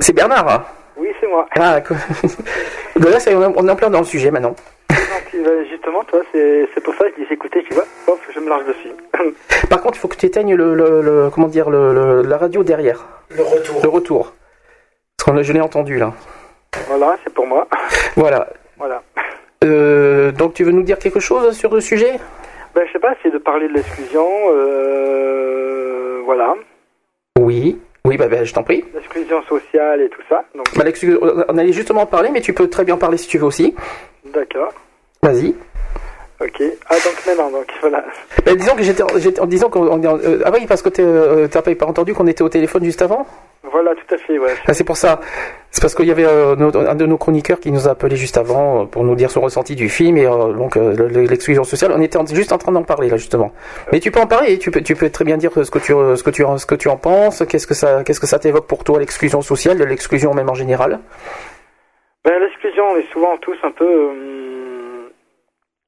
c'est Bernard. Oui, c'est moi. Ah, quoi. <laughs> De là, on est on est en plein dans le sujet maintenant. Gentil, bah, justement, toi, c'est c'est pour ça que je dis écoutez, tu vois, hop, je me lâche dessus. <coughs> Par contre, il faut que tu éteignes le, le- le- comment dire le, le- la radio derrière, Le retour. le retour. Parce que je l'ai entendu là. voilà, c'est pour moi. <laughs> Voilà. Voilà. Euh, donc tu veux nous dire quelque chose sur le sujet? Ben, je sais pas, c'est de parler de l'exclusion, euh, voilà, Oui. Oui, bah, bah, je t'en prie. l'exclusion sociale et tout ça. Donc, Bah, on allait justement en parler, mais tu peux très bien parler si tu veux aussi. d'accord, Vas-y. Ok. Ah, donc maintenant, donc voilà. Disons que j'étais, en disant qu'on euh, ah oui parce que t'es, euh, t'as pas entendu qu'on était au téléphone juste avant? Voilà, tout à fait, ouais. Ah, c'est pour ça. C'est parce qu'il y avait euh, un de nos chroniqueurs qui nous a appelé juste avant euh, pour nous dire son ressenti du film et donc le- le- l'exclusion sociale. On était en- juste en train d'en parler là justement. Mais tu peux en parler. Tu peux, tu peux très bien dire ce que tu, ce que tu, en- ce que tu en penses. Qu'est-ce que ça, qu'est-ce que ça t'évoque pour toi l'exclusion sociale, l'exclusion même en général? Ben, l'exclusion, on est souvent tous un peu,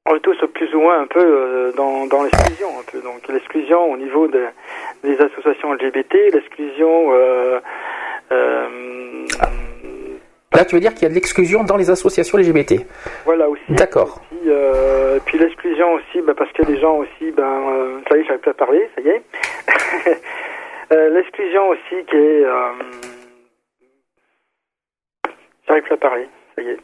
on est tous plus ou moins un peu euh, dans, dans l'exclusion, un peu. Donc l'exclusion au niveau de- des associations LGBT, l'exclusion. Euh, euh, Là, tu veux dire qu'il y a de l'exclusion dans les associations LGBT. Voilà aussi. D'accord. Aussi, euh, puis l'exclusion aussi, bah, parce que les gens aussi, ben, ça y est, <laughs> j'arrive plus à parler, ça y est. L'exclusion aussi qui est, j'arrive plus à parler, ça y est.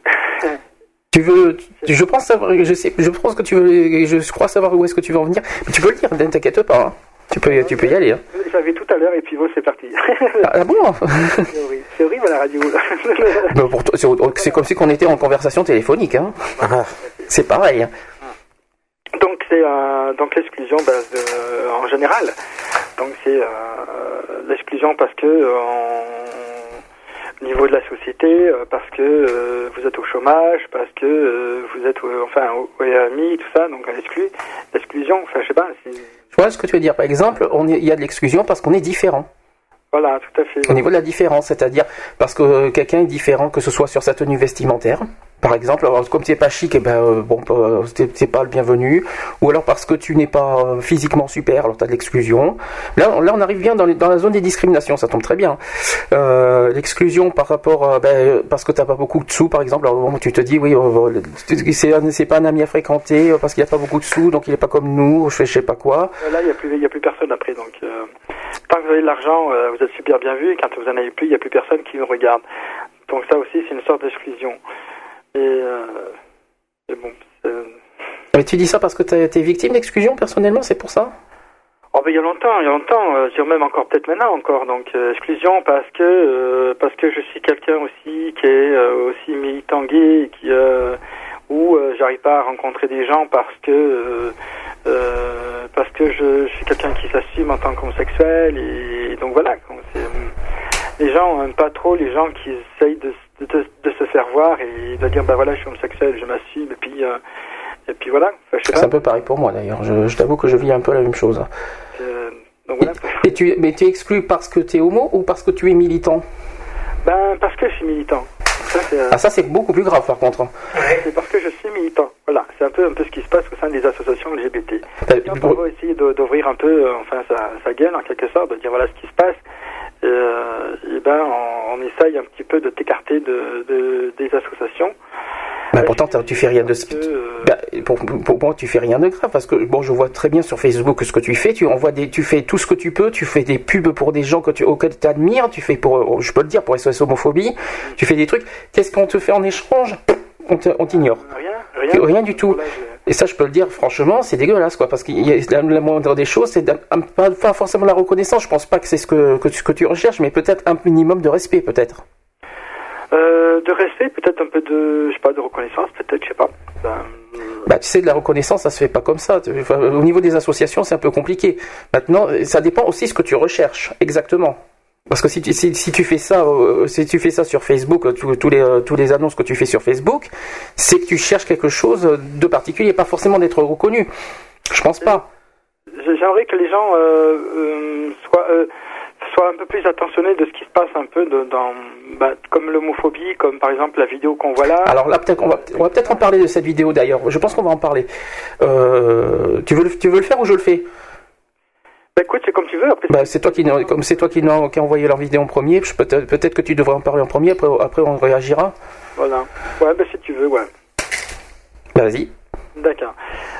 Tu veux, je pense savoir, je sais, je pense que tu veux, je crois savoir où est-ce que tu veux en venir. Mais tu peux le dire, ne t'inquiète pas. hein. Tu peux, tu peux y aller. Hein. J'avais tout à l'heure et puis bon, c'est parti. Ah, ah bon <laughs> c'est horrible. La radio. <laughs> C'est- comme si on était en conversation téléphonique. Hein. C'est pareil. hein. Donc c'est euh, donc l'exclusion bah, en général. Donc c'est euh, l'exclusion parce que euh, niveau de la société, euh, parce que euh, vous êtes au chômage, parce que euh, vous êtes au- enfin au, RMI, tout ça, donc exclu, l'exclusion. Enfin je sais pas. Je vois ce que tu veux dire. Par exemple, on il y a de l'exclusion parce qu'on est différent. Voilà, tout à fait. Au niveau de la différence, c'est-à-dire parce que quelqu'un est différent, que ce soit sur sa tenue vestimentaire, par exemple, alors, comme c'est pas chic, et ben euh, bon, euh, c'est pas le bienvenu, ou alors parce que tu n'es pas euh, physiquement super, alors tu as de l'exclusion. Là, on- là, on arrive bien dans, dans la zone des discriminations, ça tombe très bien. L'exclusion par rapport, ben, parce que t'as pas beaucoup de sous, par exemple, alors tu te dis oui, c'est pas un ami à fréquenter parce qu'il a pas beaucoup de sous, donc il est pas comme nous, je fais sais pas quoi. Là, il n'y a, plus- y a plus personne après. Donc, tant que vous avez de l'argent, vous êtes super bien vu. Et quand vous en avez plus, il n'y a plus personne qui vous regarde. Donc, ça aussi, c'est une sorte d'exclusion. Et, euh, et bon, c'est- Mais tu dis ça parce que t'es es victime d'exclusion personnellement, c'est pour ça? Oh, ben, il y a longtemps, il y a longtemps, euh, je dirais même encore peut-être maintenant encore. Donc euh, exclusion parce que euh, parce que je suis quelqu'un aussi qui est aussi militant gay, qui où j'arrive pas à rencontrer des gens parce que parce que je, je suis quelqu'un qui s'assume en tant qu'homosexuel et, donc voilà. les gens n'aiment pas trop les gens qui essayent de, de, de se faire voir et de dire bah voilà je suis homosexuel, je m'assume et puis euh, et puis voilà. Enfin, C'est un peu pareil pour moi d'ailleurs. Je, je t'avoue que je vis un peu la même chose. Euh, donc voilà. Et tu, mais tu es exclu parce que tu es homo ou parce que tu es militant? Ben, parce que je suis militant. Ça, euh, Ah ça c'est beaucoup plus grave par contre. c'est parce que je suis militant. Voilà, c'est un peu, un peu ce qui se passe au sein des associations LGBT. On va essayer d'ouvrir un peu, enfin, sa, sa gueule en quelque sorte, de dire voilà ce qui se passe, et ben, on essaye un petit peu de t'écarter de, de- des associations. Bah, pourtant tu fais rien de que, euh, bah, pour, pour moi tu fais rien de grave parce que bon je vois très bien sur Facebook ce que tu fais. Tu envoies des, tu fais tout ce que tu peux. Tu fais des pubs pour des gens que tu auxquels tu admires. Tu fais pour, je peux le dire pour SOS homophobie. Tu fais des trucs. Qu'est-ce qu'on te fait en échange? On t'ignore. rien, rien, Rien du tout. Je- Et ça, je peux le dire, franchement, c'est dégueulasse, quoi, parce qu'il y a la, moindre des choses, c'est pas, pas forcément la reconnaissance. Je pense pas que c'est ce que, que, tu, que tu recherches, mais peut-être un minimum de respect, peut-être. Euh, de respect, peut-être un peu de, je sais pas, de reconnaissance, peut-être, je sais pas. Ben, Bah, tu sais, de la reconnaissance, ça se fait pas comme ça. Enfin, au niveau des associations, c'est un peu compliqué. Maintenant, ça dépend aussi ce que tu recherches, exactement. Parce que si tu, si, si tu fais ça, euh, si tu fais ça sur Facebook, euh, tous les, euh, tous les annonces que tu fais sur Facebook, c'est que tu cherches quelque chose de particulier, pas forcément d'être reconnu. Je pense pas. J'aimerais que les gens euh, euh, soient, euh, soient un peu plus attentionnés de ce qui se passe un peu de- dans, bah, comme l'homophobie, comme par exemple la vidéo qu'on voit là. Alors là, peut-être, on va, on va peut-être en parler de cette vidéo d'ailleurs. Je pense qu'on va en parler. Euh, tu veux, le- tu veux le faire ou je le fais? Bah, écoute, c'est comme tu veux. Après, bah, c'est toi qui, comme c'est toi qui, qui a envoyé leur vidéo en premier. Peut-être, peut-être que tu devrais en parler en premier. Après, après on réagira. voilà. Ouais, bah, si tu veux, ouais. Bah, vas-y. D'accord.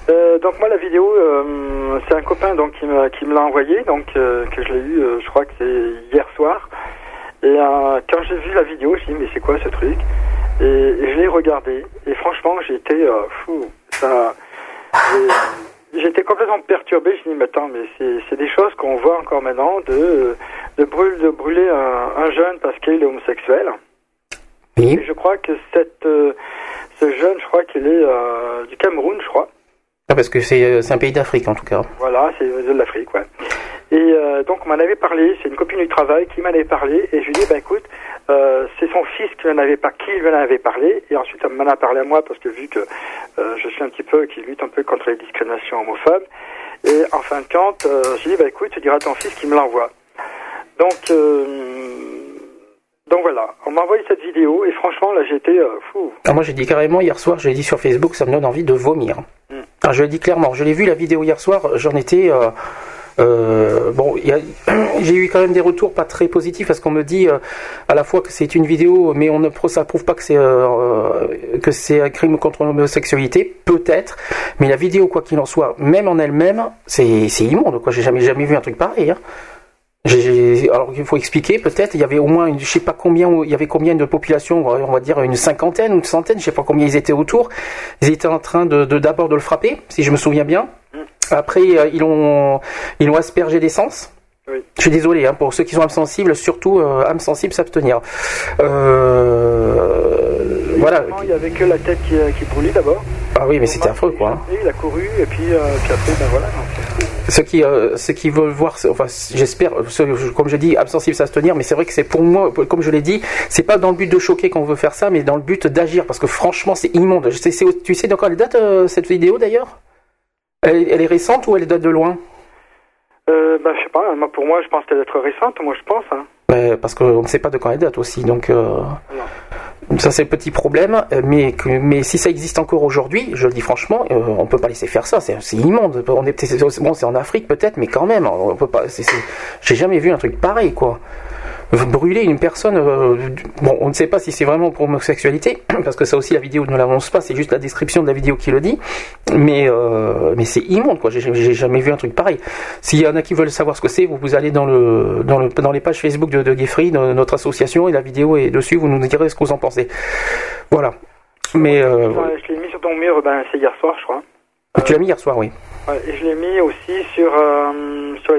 Euh, donc moi la vidéo, euh, c'est un copain donc qui me qui me l'a envoyé, donc euh, que je l'ai eu, je crois que c'est hier soir. Et quand j'ai vu la vidéo, je me dit mais c'est quoi ce truc? Et, et je l'ai regardé et franchement j'ai été fou. Ça, j'étais complètement perturbé. Je me dis mais attends mais c'est des choses qu'on voit encore maintenant de de brûler de brûler un, un jeune parce qu'il est homosexuel. Oui. Et je crois que cette euh, ce jeune, je crois qu'il est euh, du Cameroun, je crois. Ah, parce que c'est, euh, c'est un pays d'Afrique en tout cas. Voilà, c'est de l'Afrique, ouais. Et euh, donc on m'en avait parlé, c'est une copine du travail qui m'en avait parlé, et je lui ai dit, bah écoute, euh, c'est son fils qui m'en avait pas, qui m'en avait parlé, et ensuite elle m'en a parlé à moi parce que vu que euh, je suis un petit peu, qui lutte un peu contre les discriminations homophobes, et en fin de compte, euh, j'ai dit, bah écoute, tu diras à ton fils qu'il me l'envoie. Donc, euh, donc voilà, on m'a envoyé cette vidéo, et franchement là j'étais fou. Ah, moi, j'ai dit carrément hier soir, je l'ai dit sur Facebook, ça me donne envie de vomir. Mm. Ah, je le dis clairement. Je l'ai vu la vidéo hier soir, j'en étais. Euh, bon, <clears throat> j'ai eu quand même des retours pas très positifs parce qu'on me dit euh, à la fois que c'est une vidéo, mais on ne ça prouve pas que c'est euh, que c'est un crime contre l'homosexualité, peut-être. Mais la vidéo, quoi qu'il en soit, même en elle-même, c'est immonde. Quoi, j'ai jamais jamais vu un truc pareil. hein. Alors il faut expliquer peut-être il y avait au moins une, je sais pas combien il y avait combien de population on va dire une cinquantaine ou une centaine je sais pas combien ils étaient autour ils étaient en train d'abord de, le frapper si je me souviens bien Après, euh, ils ont ils ont aspergé d'essence. Oui. Je suis désolé hein, pour ceux qui sont âmes sensibles, surtout euh, âmes sensibles s'abstenir. Euh, voilà. Il y avait que la tête qui, qui brûlait d'abord. Ah oui, mais c'était affreux quoi. hein. Il a couru, et puis, euh, puis après, ben voilà. Ceux qui, euh, ceux qui veulent voir, enfin, j'espère, comme je dis, absensible s'abstenir, mais c'est vrai que c'est pour moi, comme je l'ai dit, c'est pas dans le but de choquer qu'on veut faire ça, mais dans le but d'agir, parce que franchement, c'est immonde. Je sais- tu sais dans quelle date euh, cette vidéo d'ailleurs? Elle, elle est récente ou elle date de loin Euh, bah, je sais pas, moi, pour moi, je pense qu'elle doit être récente, moi, je pense. Hein. Parce qu'on ne sait pas de quand elle date aussi, donc euh, ça c'est le petit problème. Mais, mais si ça existe encore aujourd'hui, je le dis franchement, euh, on peut pas laisser faire ça. C'est immonde. On est bon, c'est en Afrique peut-être, mais quand même, on peut pas. J'ai jamais vu un truc pareil, quoi. Brûler une personne, euh, bon, on ne sait pas si c'est vraiment pour homosexualité, <clears throat> parce que ça aussi la vidéo ne l'annonce pas, c'est juste la description de la vidéo qui le dit. Mais euh, mais c'est immonde, quoi. J'ai jamais vu un truc pareil. S'il y en a qui veulent savoir ce que c'est, vous, vous allez dans le dans le dans les pages Facebook de, de Geoffrey, de notre association, et la vidéo est dessus. Vous nous direz ce que vous en pensez. Voilà. Mais euh, je l'ai mis sur ton mur, ben, c'est hier soir, je crois. tu l'as mis hier soir, oui. Ouais, et je l'ai mis aussi sur, sur,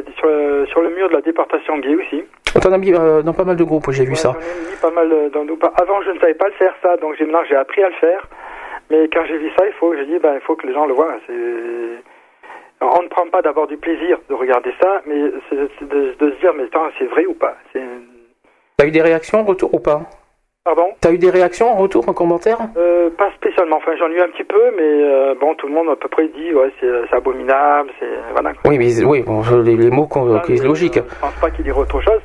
sur le mur de la déportation gay aussi. T'en as mis euh, dans pas mal de groupes, j'ai vu Ouais, ça. J'en ai mis pas mal euh, dans Avant, je ne savais pas le faire, ça, donc j'ai, maintenant j'ai appris à le faire. Mais quand j'ai vu ça, il faut, j'ai dit, ben, il faut que les gens le voient. On ne prend pas d'abord du plaisir de regarder ça, mais c'est, de, de se dire, mais attends, c'est vrai ou pas? T'as eu des réactions en retour ou pas? Pardon? T'as eu des réactions en retour, en commentaire? Euh, pas spécialement. Enfin, j'en ai eu un petit peu, mais euh, bon, tout le monde à peu près dit, ouais, c'est, abominable, c'est voilà. Oui, mais oui, bon, les, les mots qui est logique. Je pense pas qu'il dirait autre chose.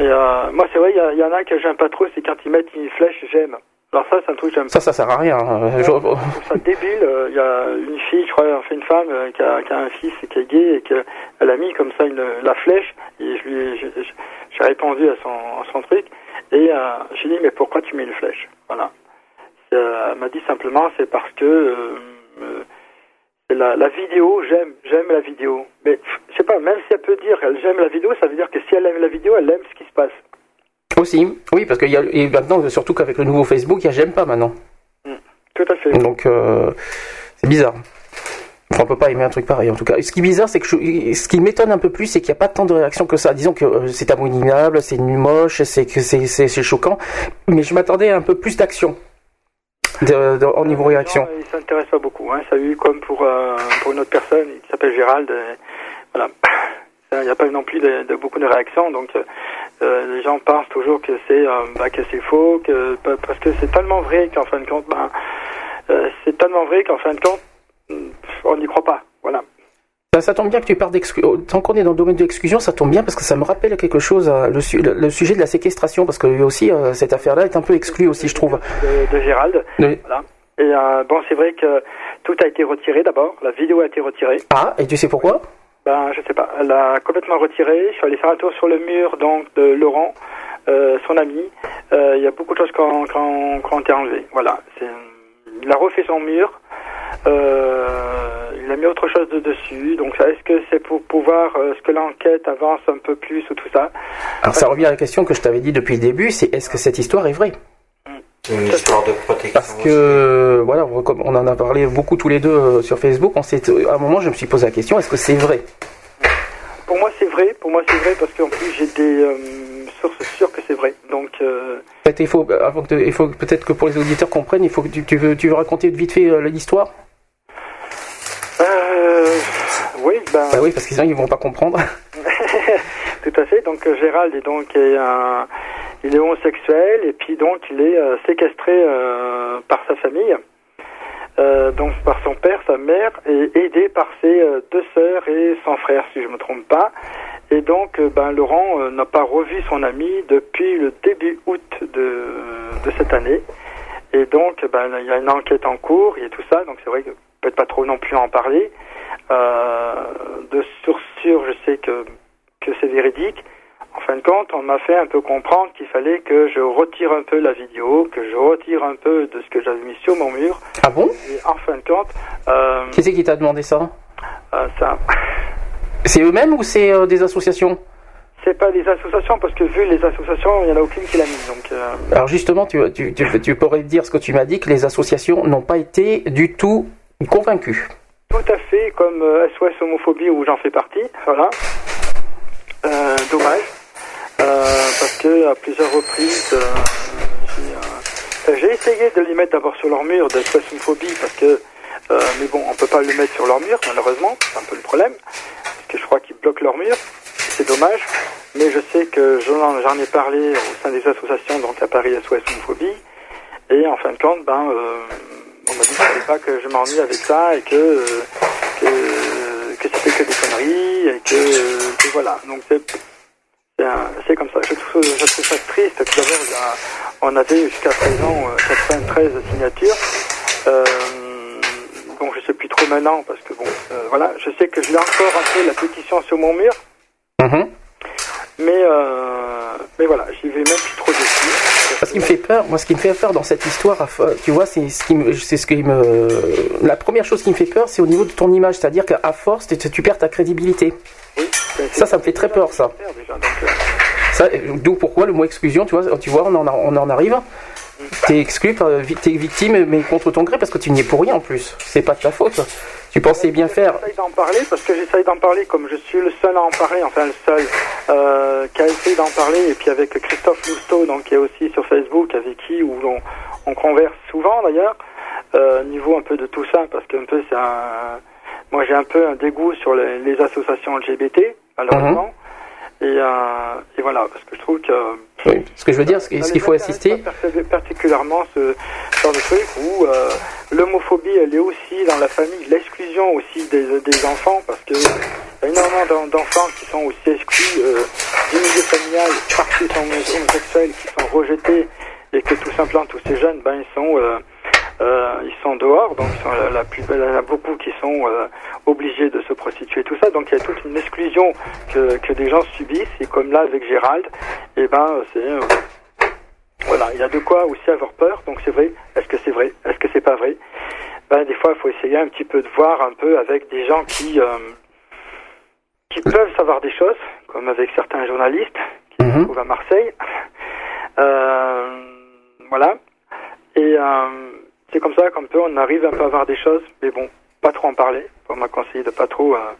Mais euh, moi, c'est vrai, il y, en a que j'aime pas trop, c'est quand ils mettent une flèche, j'aime. Alors ça, c'est un truc que j'aime Ça, ça sert à rien. hein. Je- trouve ça débile. Euh, Il y a une fille, je crois, enfin une femme euh, qui, a, qui a un fils qui est gay et qu'elle a mis comme ça une, la flèche. Et je lui, ai- j'ai- répondu à son, à son truc. Et euh, j'ai dit, mais pourquoi tu mets une flèche? Voilà. Euh, elle m'a dit simplement, c'est parce que euh, la, la vidéo, j'aime, j'aime la vidéo. Mais je sais pas, même si elle peut dire, j'aime la vidéo, ça veut dire que si elle aime la vidéo, elle aime ce qui se passe. Aussi, oui, parce qu'il y a et maintenant, surtout qu'avec le nouveau Facebook, il y a j'aime pas maintenant. Tout à fait. Donc, euh, c'est bizarre. Enfin, on peut pas aimer un truc pareil, en tout cas. Ce qui est bizarre, c'est que je- ce qui m'étonne un peu plus, c'est qu'il n'y a pas tant de réactions que ça. Disons que euh, c'est abominable, c'est moche, c'est que c'est c'est- c'est choquant, mais je m'attendais à un peu plus d'action de, de- au niveau réaction. Non, il s'intéresse pas beaucoup. Hein. Ça a eu comme pour, euh, pour une autre personne qui s'appelle Gérald. euh, voilà. <coughs> Il n'y a pas eu non plus de, de beaucoup de réactions. Donc euh, euh, les gens pensent toujours que c'est euh, bah, que c'est faux, que pa- parce que c'est tellement vrai qu'en fin de compte, ben, euh, c'est tellement vrai qu'en fin de compte, on n'y croit pas. Voilà. Ça, ça tombe bien que tu parles d'exclusion. Tant qu'on est dans le domaine de l'exclusion, ça tombe bien parce que ça me rappelle quelque chose, euh, le, su- le- sujet de la séquestration, parce que lui aussi, euh, cette affaire-là est un peu exclue aussi, je trouve. De, de Gérald. Oui. Voilà. Et euh, bon, c'est vrai que tout a été retiré d'abord. La vidéo a été retirée. Ah, et tu sais pourquoi? Ben, je sais pas. Elle a complètement retiré. Je suis allé faire un tour sur le mur donc de Laurent, euh, son ami. Euh, Il y a beaucoup de choses qui ont, été enlevées. Voilà. Il a refait son mur. Euh, il a mis autre chose de dessus. Donc, est-ce que c'est pour pouvoir, euh, est-ce que l'enquête avance un peu plus ou tout ça Alors ça revient à la question que je t'avais dit depuis le début, c'est est-ce que cette histoire est vraie C'est une histoire de protection. Parce que voilà, on- comme on en a parlé beaucoup tous les deux euh, sur Facebook, on s'est, à un moment je me suis posé la question est-ce que c'est vrai? Pour moi, c'est vrai. Pour moi, c'est vrai parce qu'en plus, j'ai des euh, sources sûres que c'est vrai. Donc, euh, il faut, avant que, il faut peut-être que pour les auditeurs comprennent, il faut que tu, tu veux, tu veux raconter vite fait euh, l'histoire? Euh, oui, ben. Bah oui, parce que sinon ils vont pas comprendre. <laughs> <laughs> Tout à fait. Donc euh, Gérald est donc est un- il est homosexuel et puis donc il est euh, séquestré euh, par sa famille, euh, donc par son père, sa mère, et aidé par ses euh, deux sœurs et son frère, si je me trompe pas. Et donc, euh, ben Laurent euh, n'a pas revu son ami depuis le début août de, de cette année. Et donc, ben il y a une enquête en cours et tout ça. Donc c'est vrai que peut-être pas trop non plus en parler. Euh, de source sûre, je sais que que c'est véridique. En fin de compte, on m'a fait un peu comprendre qu'il fallait que je retire un peu la vidéo, que je retire un peu de ce que j'avais mis sur mon mur. Ah bon? Et en fin de compte, euh, Qui c'est qui t'a demandé ça? euh, ça, C'est eux-mêmes ou c'est euh, des associations? C'est pas des associations parce que vu les associations, il y en a aucune qui l'a mis. Donc, euh, Alors justement, tu, tu, tu, tu pourrais dire ce que tu m'as dit, que les associations n'ont pas été du tout convaincues. tout à fait comme euh, SOS homophobie où j'en fais partie. Voilà. Euh, dommage. Euh, parce que à plusieurs reprises, euh, j'ai, euh, essayé de les mettre d'abord sur leur mur de SOS homophobie parce que, euh, mais bon, on peut pas le mettre sur leur mur malheureusement, c'est un peu le problème, que je crois qu'ils bloquent leur mur. C'est dommage, mais je sais que j'en ai parlé au sein des associations, donc à Paris SOS homophobie, et en fin de compte, ben, euh, on m'a dit fallait pas que je m'ennuie avec ça et que, euh, que, que c'était que des conneries et que, que voilà. Donc c'est c'est comme ça. Je trouve, ça triste. Tout d'abord, on avait jusqu'à présent euh, 93 signatures. Euh, bon, je sais plus trop maintenant parce que bon, euh, voilà. Je sais que j'ai encore un peu la pétition sur mon mur, Mhm. mais euh, mais voilà, j'y vais même plus trop dessus. Ce qui me fait peur, moi, ce qui me fait peur dans cette histoire, euh, tu vois, c'est ce qui me, c'est ce qui me, la première chose qui me fait peur, c'est au niveau de ton image, c'est-à-dire qu'à force, tu, tu perds ta crédibilité. Ça, ça me fait très peur, ça. Ça, euh, d'où pourquoi le mot exclusion, tu vois, tu vois, on en, on en arrive. T'es exclu, t'es victime, mais contre ton gré, parce que tu n'y es pour rien en plus. C'est pas de ta faute. Tu pensais bien faire. J'essaye d'en parler parce que j'essaye d'en parler comme je suis le seul à en parler, enfin le seul euh, qui a essayé d'en parler et puis avec Christophe Lousteau donc qui est aussi sur Facebook avec qui où on, on converse souvent d'ailleurs euh, niveau un peu de tout ça parce qu'un peu c'est un moi j'ai un peu un dégoût sur les, les associations LGBT malheureusement et, euh, et voilà parce que je trouve que Oui. Ce que je veux dire, ce qu'il faut assister. particulièrement ce genre de truc où euh, l'homophobie elle est aussi dans la famille, l'exclusion aussi des, des enfants parce que y a énormément d'en- d'enfants qui sont aussi exclus euh, du milieu familial parce qu'ils sont homosexuels, qui sont rejetés et que tout simplement tous ces jeunes ben ils sont euh, ils sont dehors donc ils sont la, la plus belle, il y en a beaucoup qui sont euh, obligés de se prostituer tout ça donc il y a toute une exclusion que, que des gens subissent et comme là avec Gérald et ben c'est euh, voilà, il y a de quoi aussi avoir peur. Donc c'est vrai. Est-ce que c'est vrai? Est-ce que c'est pas vrai? Ben des fois, il faut essayer un petit peu de voir un peu avec des gens qui qui peuvent savoir des choses, comme avec certains journalistes qui se trouvent à Marseille. Voilà. Et c'est comme ça qu'un peu on arrive un peu à voir des choses, mais bon, pas trop en parler. On m'a conseillé de pas trop euh,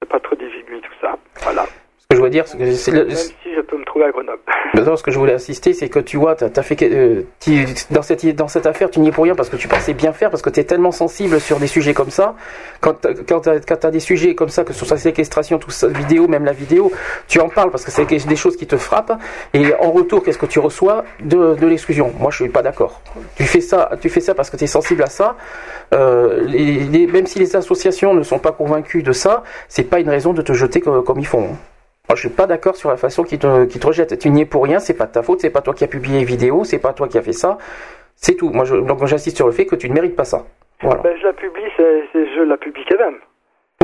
de pas trop divulguer tout ça. Voilà. Que je veux dire, que le- Même si je peux me trouver à Grenoble. <laughs> Maintenant, ce que je voulais insister, c'est que tu vois, t'as as fait euh, tu- dans cette dans cette affaire, tu n'y es pour rien parce que tu pensais bien faire, parce que tu es tellement sensible sur des sujets comme ça. Quand quand quand t'as des sujets comme ça, que soit la séquestration, tout ça, vidéo, même la vidéo, tu en parles parce que c'est des choses qui te frappent. Et en retour, qu'est-ce que tu reçois de, de l'exclusion? Moi, je suis pas d'accord. Tu fais ça, tu fais ça parce que tu es sensible à ça. Euh, les- les- même si les associations ne sont pas convaincues de ça, c'est pas une raison de te jeter comme, comme ils font. Moi, je suis pas d'accord sur la façon qu'ils te, qu'ils te rejettent. Tu n'y es pour rien, c'est pas de ta faute, c'est pas toi qui as publié les vidéos, c'est pas toi qui as fait ça. C'est tout. Moi, je, donc j'insiste sur le fait que tu ne mérites pas ça. Voilà. Ben, je la publie, je la publie quand même.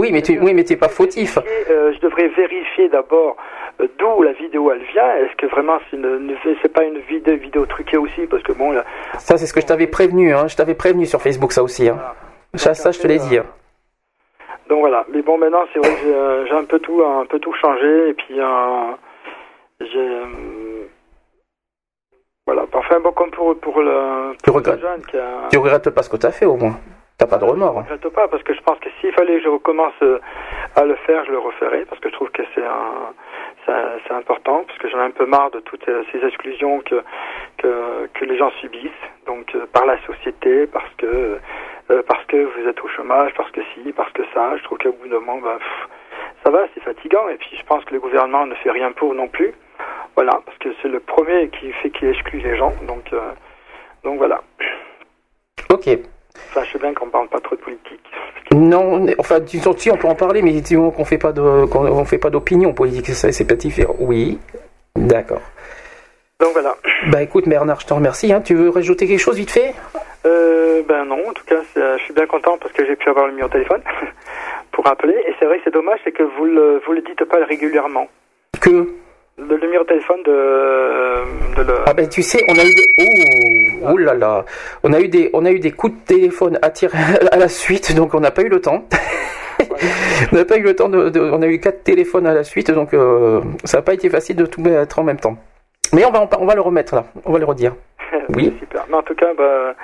Oui, mais tu, oui, mais t'es pas fautif. Euh, je devrais vérifier d'abord euh, d'où la vidéo elle vient. Est-ce que vraiment c'est, pas une vidéo, vidéo truquée aussi? Parce que bon, là, Ça, c'est ce que je t'avais prévenu. Hein. Je t'avais prévenu sur Facebook, ça aussi. Hein. Ça, ça, je te l'ai dit. hein. Donc voilà. Mais bon, maintenant c'est vrai que j'ai, euh, j'ai un peu tout, un peu tout changé et puis euh, j'ai euh, voilà. Enfin bon, comme pour pour le, Tu pour le regrettes. jeune qui a, Tu regrettes pas ce que t'as fait, au moins. T'as pas de remords. hein. Je regrette pas parce que je pense que s'il fallait que je recommence euh, à le faire, je le referais parce que je trouve que c'est un, c'est important parce que j'en ai un peu marre de toutes euh, ces exclusions que que, les gens subissent. Donc euh, par la société parce que euh, parce que vous êtes au chômage parce que si parce que ça je trouve qu'au bout d'un moment ben, pff, ça va c'est fatigant. Et puis je pense que le gouvernement ne fait rien pour non plus. Voilà parce que c'est le premier qui fait qu'il exclut les gens. Donc donc voilà. Ok. Sais bien qu'on parle pas trop de politique Non, enfin, disons, si on peut en parler, mais disons qu'on fait pas de, qu'on fait pas d'opinion politique, ça, c'est pas différent. Oui, d'accord. donc voilà Bah écoute, Bernard, je te remercie. Hein. Tu veux rajouter quelque chose vite fait? Euh, ben non, en tout cas, euh, je suis bien content parce que j'ai pu avoir le numéro de téléphone <laughs> pour appeler. Et c'est vrai que c'est dommage, c'est que vous le, vous le dites pas régulièrement. Que? Le numéro de téléphone de, de le... Ah ben tu sais, on a eu des oh, oh là là, on a eu des on a eu des coups de téléphone à tirer <laughs> à la suite, donc on n'a pas eu le temps. <laughs> on n'a pas eu le temps de, de- on a eu quatre téléphones à la suite, donc euh, ça n'a pas été facile de tout mettre en même temps. Mais on va on va le remettre là, on va le redire. <laughs> Oui. Super. Mais en tout cas, bah,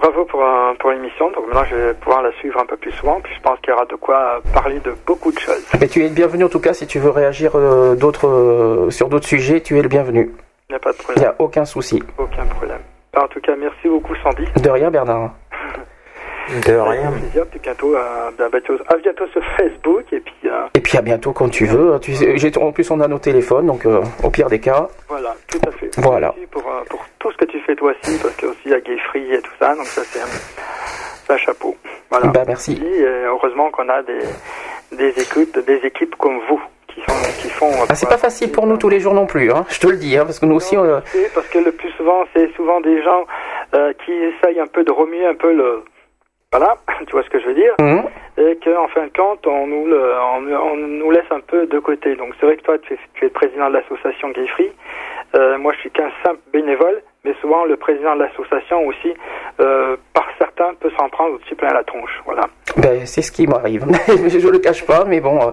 bravo pour, pour l'émission. Donc maintenant, je vais pouvoir la suivre un peu plus souvent. Puis je pense qu'il y aura de quoi parler de beaucoup de choses. Mais tu es le bienvenu en tout cas si tu veux réagir euh, d'autres euh, sur d'autres sujets, tu es le bienvenu. Il n'y a pas de Il problème. n'y a aucun souci. Aucun problème. En tout cas, merci beaucoup, Sandy. De rien Bernard. De rien. plaisir. Puis bientôt, euh, à, bientôt, à bientôt sur <laughs> Facebook. Et puis, euh, Et puis à bientôt quand tu veux. Tu sais, j'ai- en plus on a nos téléphones, donc euh, au pire des cas. voilà, tout à fait. Voilà. Merci pour, pour tout ce que tu fais toi aussi, parce que aussi il y a Gay Free et tout ça. Donc ça, c'est un, chapeau. Voilà. Bah merci. Et heureusement qu'on a des, des écoutes, des équipes comme vous qui, sont, qui font. Ah, c'est pas facile pour nous tous les jours non plus, hein. je te le dis, hein, parce que nous Non, parce que le plus souvent, c'est souvent des gens euh, qui essayent un peu de remuer un peu le. Voilà, <laughs> tu vois ce que je veux dire hum, Et qu'en fin de compte, on nous, le- on, on nous laisse un peu de côté. Donc c'est vrai que toi, tu es, tu es le président de l'association Gay Free. Euh, moi, je suis qu'un simple bénévole, mais souvent le président de l'association aussi, euh, par certains, peut s'en prendre aussi plein la tronche. Voilà. ben, c'est ce qui m'arrive. <laughs> je le cache pas, mais bon, euh,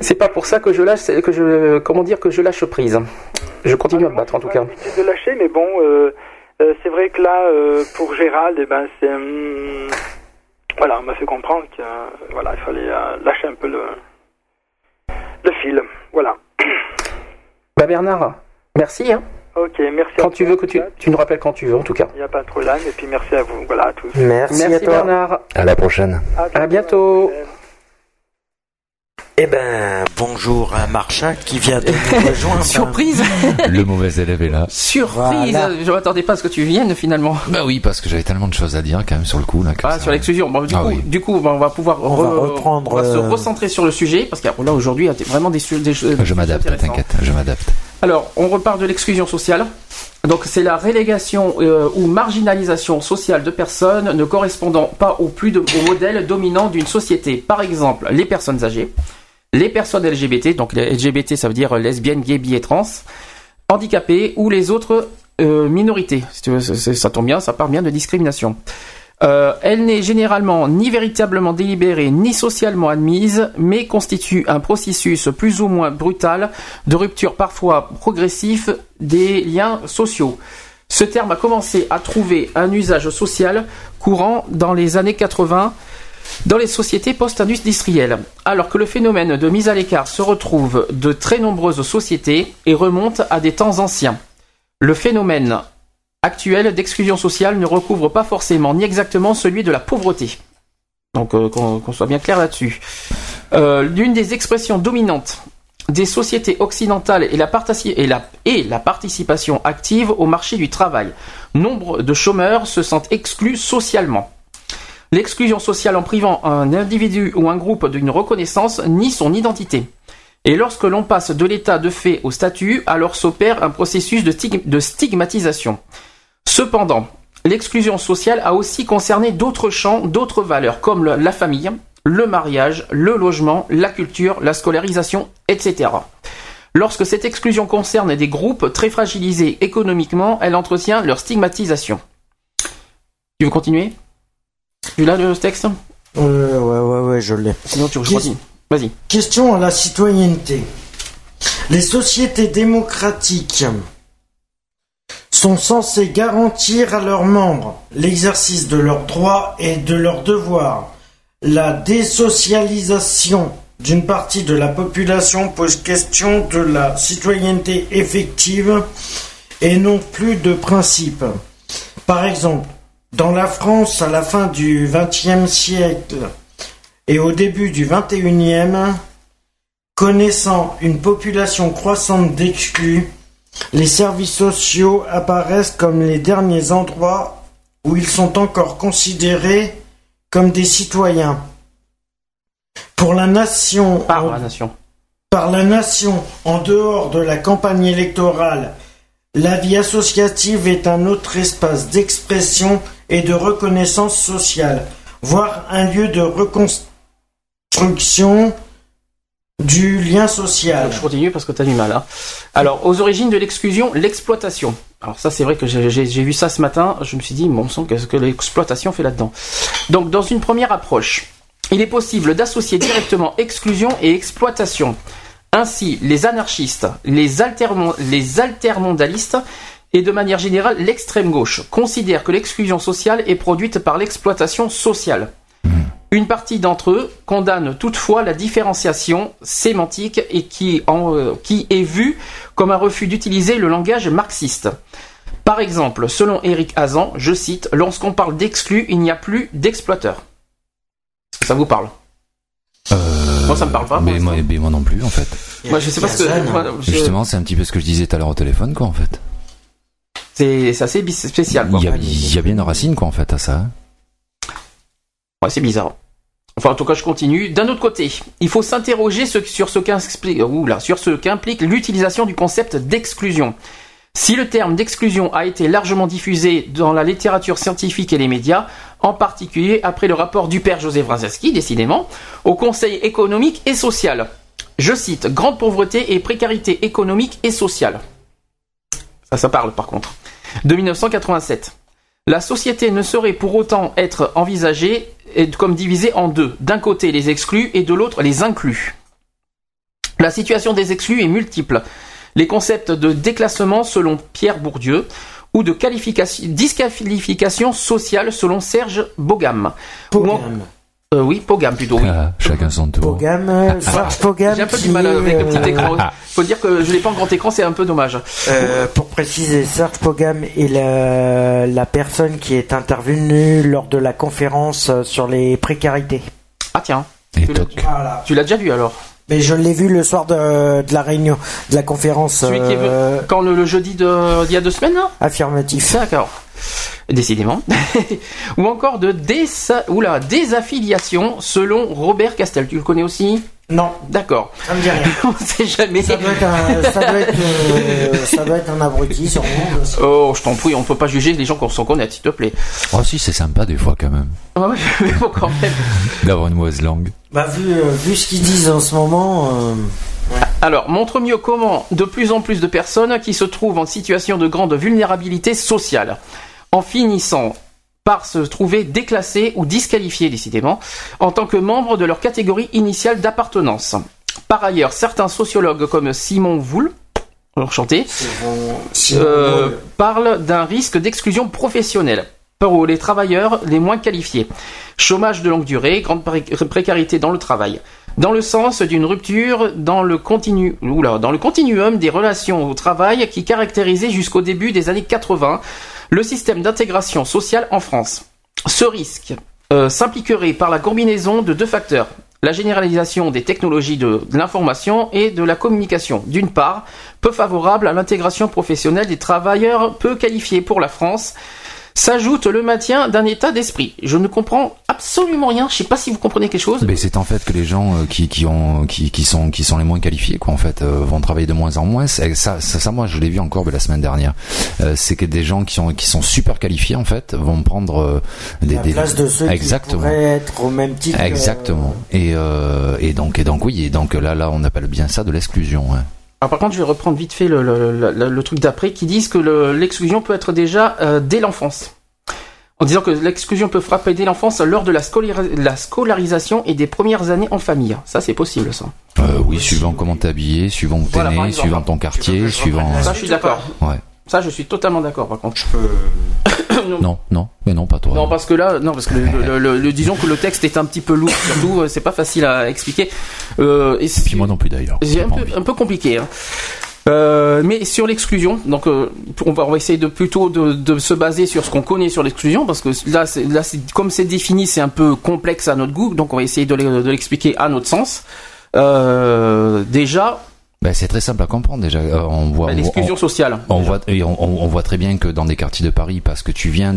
C'est pas pour ça que je lâche, que je, comment dire, que je lâche prise. Je continue à me battre en tout cas. de lâcher, mais bon, c'est vrai que là, euh, pour Gérald, eh ben, c'est, hum, voilà, on m'a fait comprendre que, euh, voilà, il fallait euh, lâcher un peu le, le fil. Voilà. <coughs> Bah Bernard, merci. Hein. Ok, merci. à Quand tu toi, veux que tu, tu nous rappelles quand tu veux en tout cas. Il n'y a pas de problème, et puis merci à vous. Voilà, à tous. Merci, à Merci toi. Bernard. À la prochaine. À bientôt. Eh ben, bonjour à Marcha qui vient de nous <laughs> rejoindre. Surprise Le mauvais élève est là. Surprise Voilà. Je m'attendais pas à ce que tu viennes finalement. Bah oui, parce que j'avais tellement de choses à dire quand même sur le coup là. Ah, ça- sur l'exclusion. Bon, du, Ah coup, oui. du coup, bah, on va pouvoir On va re- reprendre, on va se euh, recentrer sur le sujet parce que là aujourd'hui, il y a vraiment des, su- des choses. Je m'adapte, t'inquiète, je m'adapte. Alors, on repart de l'exclusion sociale. Donc, c'est la relégation euh, ou marginalisation sociale de personnes ne correspondant pas au plus de, au modèle dominant d'une société. Par exemple, les personnes âgées, les personnes LGBT, donc LGBT, ça veut dire lesbiennes, gays, bi et trans, handicapés ou les autres euh, minorités. Ça tombe bien, ça part bien de discrimination. Euh, elle n'est généralement ni véritablement délibérée ni socialement admise, mais constitue un processus plus ou moins brutal de rupture parfois progressif des liens sociaux. Ce terme a commencé à trouver un usage social courant dans les années 80 dans les sociétés post-industrielles, alors que le phénomène de mise à l'écart se retrouve de très nombreuses sociétés et remonte à des temps anciens. Le phénomène actuel d'exclusion sociale ne recouvre pas forcément ni exactement celui de la pauvreté. Donc euh, qu'on soit bien clair là-dessus. Euh, L'une des expressions dominantes des sociétés occidentales est la participation active au marché du travail. Nombre de chômeurs se sentent exclus socialement. L'exclusion sociale en privant un individu ou un groupe d'une reconnaissance nie son identité. Et lorsque l'on passe de l'état de fait au statut, alors s'opère un processus de, stig- de stigmatisation. Cependant, l'exclusion sociale a aussi concerné d'autres champs, d'autres valeurs, comme la famille, le mariage, le logement, la culture, la scolarisation, etc. Lorsque cette exclusion concerne des groupes très fragilisés économiquement, elle entretient leur stigmatisation. Tu veux continuer? Tu l'as le texte Euh, ouais, ouais, ouais, je l'ai. Sinon tu continue. Vas-y. Question à la citoyenneté. Les sociétés démocratiques sont censées garantir à leurs membres l'exercice de leurs droits et de leurs devoirs. La désocialisation d'une partie de la population pose question de la citoyenneté effective et non plus de principe. Par exemple, dans la France à la fin du XXe siècle et au début du XXIe, connaissant une population croissante d'exclus, les services sociaux apparaissent comme les derniers endroits où ils sont encore considérés comme des citoyens. Pour la nation, Par en- la nation. par la nation en dehors de la campagne électorale, la vie associative est un autre espace d'expression et de reconnaissance sociale, voire un lieu de reconstruction du lien social. Je continue parce que tu as du mal. hein. Alors, aux origines de l'exclusion, l'exploitation. Alors ça, c'est vrai que j'ai vu ça ce matin. Je me suis dit, bon sang, qu'est-ce que l'exploitation fait là-dedans? Donc, dans une première approche, il est possible d'associer directement exclusion et exploitation. Ainsi, les anarchistes, les, altermon- les altermondialistes et de manière générale l'extrême gauche considèrent que l'exclusion sociale est produite par l'exploitation sociale. Une partie d'entre eux condamne toutefois la différenciation sémantique et qui, en- euh, qui est vue comme un refus d'utiliser le langage marxiste. Par exemple, selon Eric Hazan, je cite, lorsqu'on parle d'exclus, il n'y a plus. Est-ce que ça vous parle? Moi, ça me parle pas. Mais moi, mais moi non plus, en fait. Moi, je sais pas ce que. moi, je- Justement, c'est un petit peu ce que je disais tout à l'heure au téléphone, quoi, en fait. C'est c'est assez bis- spécial. Quoi. Il y, a, il y a bien une racine, quoi, en fait, à ça. hein. Ouais, c'est bizarre. Enfin, en tout cas, je continue. D'un autre côté, il faut s'interroger ce- sur ce qu'explique- oula, sur ce qu'implique l'utilisation du concept d'exclusion. Si le terme d'exclusion a été largement diffusé dans la littérature scientifique et les médias, en particulier après le rapport du père Joseph Brzezinski, décidément, au Conseil économique et social. Je cite, grande pauvreté et précarité économique et sociale. Ça, ça parle par contre. De 1987. La société ne saurait pour autant être envisagée comme divisée en deux. D'un côté les exclus et de l'autre les inclus. La situation des exclus est multiple. Les concepts de déclassement selon Pierre Bourdieu ou de qualification, disqualification sociale selon Serge Bogam. En- Euh, oui, Pogam plutôt. Oui. Ah, chacun son tour. Pogam, euh, Serge Pogam. J'ai un peu du mal avec le petit euh, écran. Faut dire que je l'ai pas en grand écran, c'est un peu dommage. Euh, pour préciser, Serge Pogam est la, la personne qui est intervenue lors de la conférence sur les précarités. Ah tiens. Et Tu l'as- toc. Tu l'as déjà vu alors Mais je l'ai vu le soir de, de la réunion, de la conférence Celui qui est venu euh, quand le, le jeudi de, d'il y a deux semaines là affirmatif. D'accord. Décidément. <laughs> Ou encore de. Oula, désaffiliation selon Robert Castel. Tu le connais aussi? Non, D'accord. ça me dit rien. <laughs> On sait jamais. Ça doit être un, ça doit être, euh, ça doit être un abruti, sûrement. Oh, je t'en prie, on ne peut pas juger les gens qu'on s'en connaît, s'il te plaît. Oh, si, c'est sympa, des fois, quand même, Ah <laughs> ouais, mais bon, quand même. d'avoir une mauvaise langue. Bah, vu, euh, vu ce qu'ils disent en ce moment, euh, Alors, montre mieux comment de plus en plus de personnes qui se trouvent en situation de grande vulnérabilité sociale, en finissant par se trouver déclassées ou disqualifiées décidément, en tant que membres de leur catégorie initiale d'appartenance. Par ailleurs, certains sociologues comme Simon Voul, enchanté, euh, parlent d'un risque d'exclusion professionnelle pour les travailleurs les moins qualifiés. Chômage de longue durée, grande pré- précarité dans le travail. Dans le sens d'une rupture dans le, continu, oula, dans le continuum des relations au travail qui caractérisait jusqu'au début des années 80 le système d'intégration sociale en France. Ce risque euh, s'impliquerait par la combinaison de deux facteurs. La généralisation des technologies de, de l'information et de la communication, d'une part, peu favorable à l'intégration professionnelle des travailleurs peu qualifiés pour la France, s'ajoute le maintien d'un état d'esprit. Je ne comprends absolument rien. Je sais pas si vous comprenez quelque chose. Mais c'est en fait que les gens euh, qui, qui ont qui, qui sont qui sont les moins qualifiés quoi en fait euh, vont travailler de moins en moins. C'est- Ça, ça, ça, moi je l'ai vu encore la semaine dernière. Euh, c'est que des gens qui sont qui sont super qualifiés en fait vont prendre euh, des, la des- place de ceux exactement. qui pourraient être au même titre. que- Exactement. Et, euh, et donc et donc oui et donc là là on appelle bien ça de l'exclusion. hein. Alors par contre, je vais reprendre vite fait le, le- le- le- le truc d'après qui disent que le- l'exclusion peut être déjà euh, dès l'enfance. En disant que l'exclusion peut frapper dès l'enfance lors de la, scolari- la scolarisation et des premières années en famille. Ça, c'est possible, ça. Euh, oui, suivant comment t'es habillé, suivant où t'es Voilà, né, suivant ton quartier, suivant. Ça, je suis d'accord. Ouais. Ça, je suis totalement d'accord, par contre. <coughs> Non, non, mais non, pas toi. Non, parce que là, non, parce que le, <laughs> le- le- le- disons que le texte est un petit peu lourd, surtout, euh, c'est pas facile à expliquer. Euh, et Puis moi non plus d'ailleurs. C'est un peu, un peu compliqué. hein. Euh, mais sur l'exclusion, donc euh, on, va, on va essayer de plutôt de, de se baser sur ce qu'on connaît sur l'exclusion, parce que là, c'est, là c'est- comme c'est défini, c'est un peu complexe à notre goût, donc on va essayer de l'expliquer à notre sens. Euh, déjà, Ben, c'est très simple à comprendre déjà. Euh, on voit, on- l'exclusion on- sociale. On voit, et on, on- on voit très bien que dans des quartiers de Paris, parce que tu viens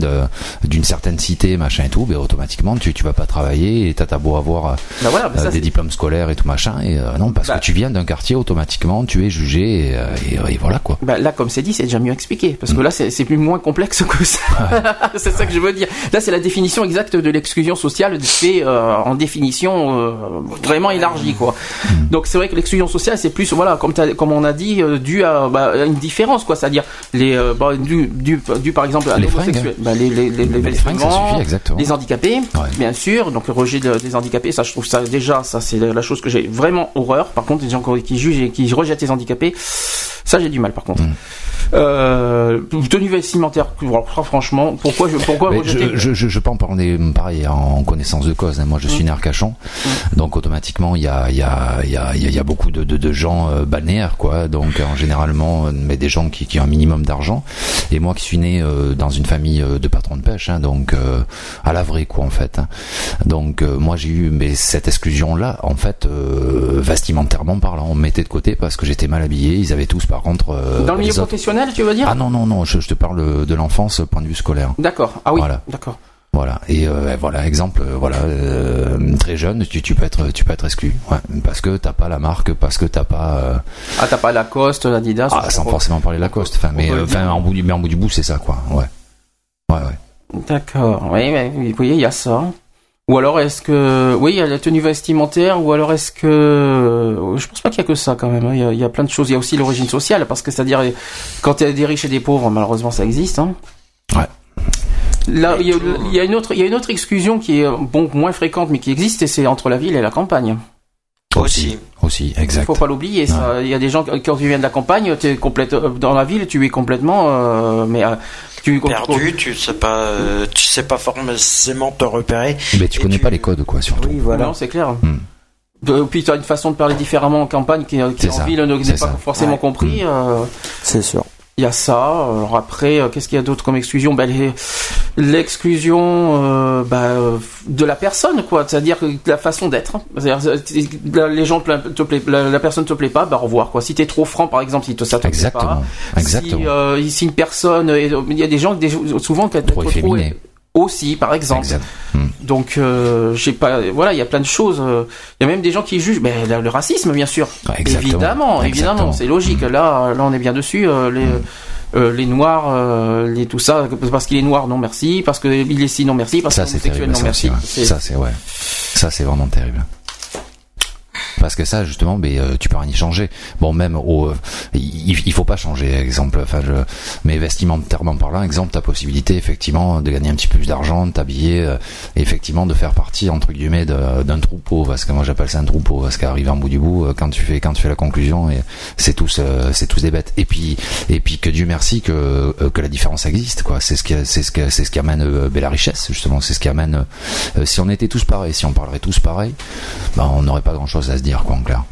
d'une certaine cité, machin et tout, ben automatiquement tu, tu vas pas travailler et t'as beau avoir euh, Bah voilà, bah euh, ça, des c'est- diplômes scolaires et tout machin, et euh, non, parce que tu viens d'un quartier, automatiquement tu es jugé et, et, et voilà quoi. Là, comme c'est dit, c'est déjà mieux expliqué, parce que là, c'est, c'est plus moins complexe que ça. <laughs> c'est ça que je veux dire. Là, c'est la définition exacte de l'exclusion sociale, euh, en définition vraiment élargie, quoi. Donc, c'est vrai que l'exclusion sociale, c'est plus, voilà, comme, comme on a dit, euh, dû à, bah, à une différence, quoi. C'est-à-dire, les, euh, bah, dû, dû, dû, par exemple à Les l'homosexuel, fringues, bah, les, les, les, les les fringues, suffit, les handicapés, Ouais. bien sûr. Donc, le rejet de- des handicapés, ça, je trouve ça déjà, ça, c'est la chose que j'ai vraiment horreur. Par contre, les gens qui jugent et qui rejettent les handicapés, ça, j'ai du mal, par contre. Mm. Euh, tenue vestimentaire, franchement, pourquoi je, pourquoi je, je, je, je peux en parler pareil en connaissance de cause. hein. Moi, je suis né à Arcachon, donc automatiquement, il y a, y a, y a, y a beaucoup de, de, de gens euh, balnéaires, quoi. Donc, en généralement, euh, mais des gens qui, qui ont un minimum d'argent. Et moi, qui suis né euh, dans une famille euh, de patrons de pêche, hein, donc euh, à la vraie, quoi, en fait. hein. Donc, euh, moi, j'ai eu mais cette exclusion-là, en fait, euh, vestimentairement parlant, on me mettait de côté parce que j'étais mal habillé. Ils avaient tous, par contre, euh, Dans le milieu autres- professionnel, tu veux dire? Ah non, non, non, je, je te parle de l'enfance, point de vue scolaire. D'accord. Ah oui. Voilà. D'accord. Voilà et euh, voilà exemple euh, voilà euh, très jeune tu, tu peux être tu peux être exclu ouais, parce que t'as pas la marque parce que t'as pas euh, Ah, t'as pas Lacoste, Adidas. ah, sans forcément parler Lacoste enfin mais euh, enfin en bout du mais en bout du bout c'est ça quoi ouais ouais ouais D'accord. Oui, mais oui, oui, il y a ça. Ou alors est-ce que oui, il y a la tenue vestimentaire ou alors est-ce que je pense pas qu'il y a que ça quand même. hein. Il y a, il y a plein de choses. Il y a aussi l'origine sociale parce que c'est-à-dire quand a des riches et des pauvres, malheureusement ça existe. Hein. Ouais. Là, il y, a, il y a une autre, il y a une autre exclusion qui est bon moins fréquente mais qui existe et c'est entre la ville et la campagne. aussi aussi Il exact faut pas l'oublier. ça. Il y a des gens quand tu viens de la campagne, tu es complète dans la ville, tu es complètement euh, mais euh, tu Perdu, tu sais pas, euh, tu sais pas forcément te repérer. mais tu connais pas les codes quoi surtout Oui, voilà. Non, c'est clair. Hmm. De- puis tu as une façon de parler différemment en campagne qui, qui en ça. ville ne- n'est pas ça. forcément Ouais. compris. euh, C'est sûr. Il y a ça. Alors après, euh, qu'est-ce qu'il y a d'autre comme exclusion? Ben, L'exclusion euh, ben, de la personne, quoi. C'est-à-dire la façon d'être. C'est-à-dire, la- les gens te, pla- te plaît, la, la personne te plaît pas, ben, au revoir, quoi. Si t'es trop franc, par exemple, si te, ça te plaît exactement pas. exactement Si, euh, si une personne, il y a des gens, des, souvent, qui trop efféminé aussi, par exemple. exact Hmm. Donc, euh, je sais pas, voilà, il y a plein de choses. euh, Il y a même des gens qui jugent, mais le, le racisme, bien sûr. Exactement. Évidemment, évidemment, c'est logique. Là, là, on est bien dessus. euh, les, euh, les noirs, les tout ça, parce qu'il est noir, non merci. Parce qu'il est ci, non merci. Parce ça qu'il est terrible non ça merci. ouais. Ça c'est ouais ça c'est vraiment terrible parce que ça justement mais euh, tu peux rien y changer. Bon même euh, il, il faut pas changer exemple enfin je mais vestimentairement parlant exemple ta possibilité effectivement de gagner un petit peu plus d'argent de t'habiller euh, effectivement de faire partie entre guillemets d'un troupeau parce que moi j'appelle ça un troupeau parce qu'arriver en bout du bout quand tu fais quand tu fais la conclusion c'est tous c'est tous des bêtes. Et puis et puis que Dieu merci que que la différence existe quoi. C'est ce qui c'est ce que c'est ce qui amène ben, la richesse justement. C'est ce qui amène si on était tous pareils si on parlerait tous pareil ben, on n'aurait pas grand chose à se dire quoi en clair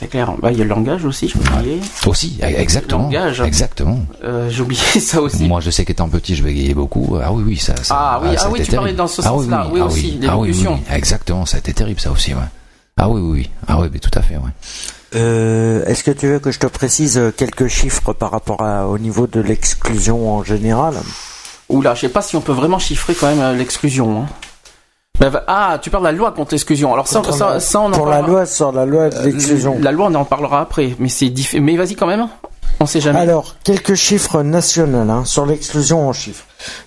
C'est clair. Bah, il y a le langage aussi, j'ai oublié. aussi e- exactement Langage. exactement Euh, j'ai oublié <laughs> ça aussi. moi je sais qu'étant petit je bégayais beaucoup ah oui oui ça, ça Ah oui, ça ah a oui, tu parlais dans ce Ah oui, sens-là. Oui, ah aussi, oui, ah oui, oui, l'élocution. oui. exactement ça a été terrible ça aussi ouais ah oui oui oui ah oui mais tout à fait ouais Euh, Est-ce que tu veux que je te précise euh, quelques chiffres par rapport à, au niveau de l'exclusion en général? Oula, je sais pas si on peut vraiment chiffrer quand même euh, l'exclusion. hein. Bah, ah, tu parles de la loi contre l'exclusion. Alors ça, ça, ça, on en Pour la parlera- loi, sur la loi de l'exclusion. La loi, on en parlera après, mais c'est diff... Mais vas-y quand même. On sait jamais. Alors, quelques chiffres nationaux hein, sur l'exclusion en chiffres.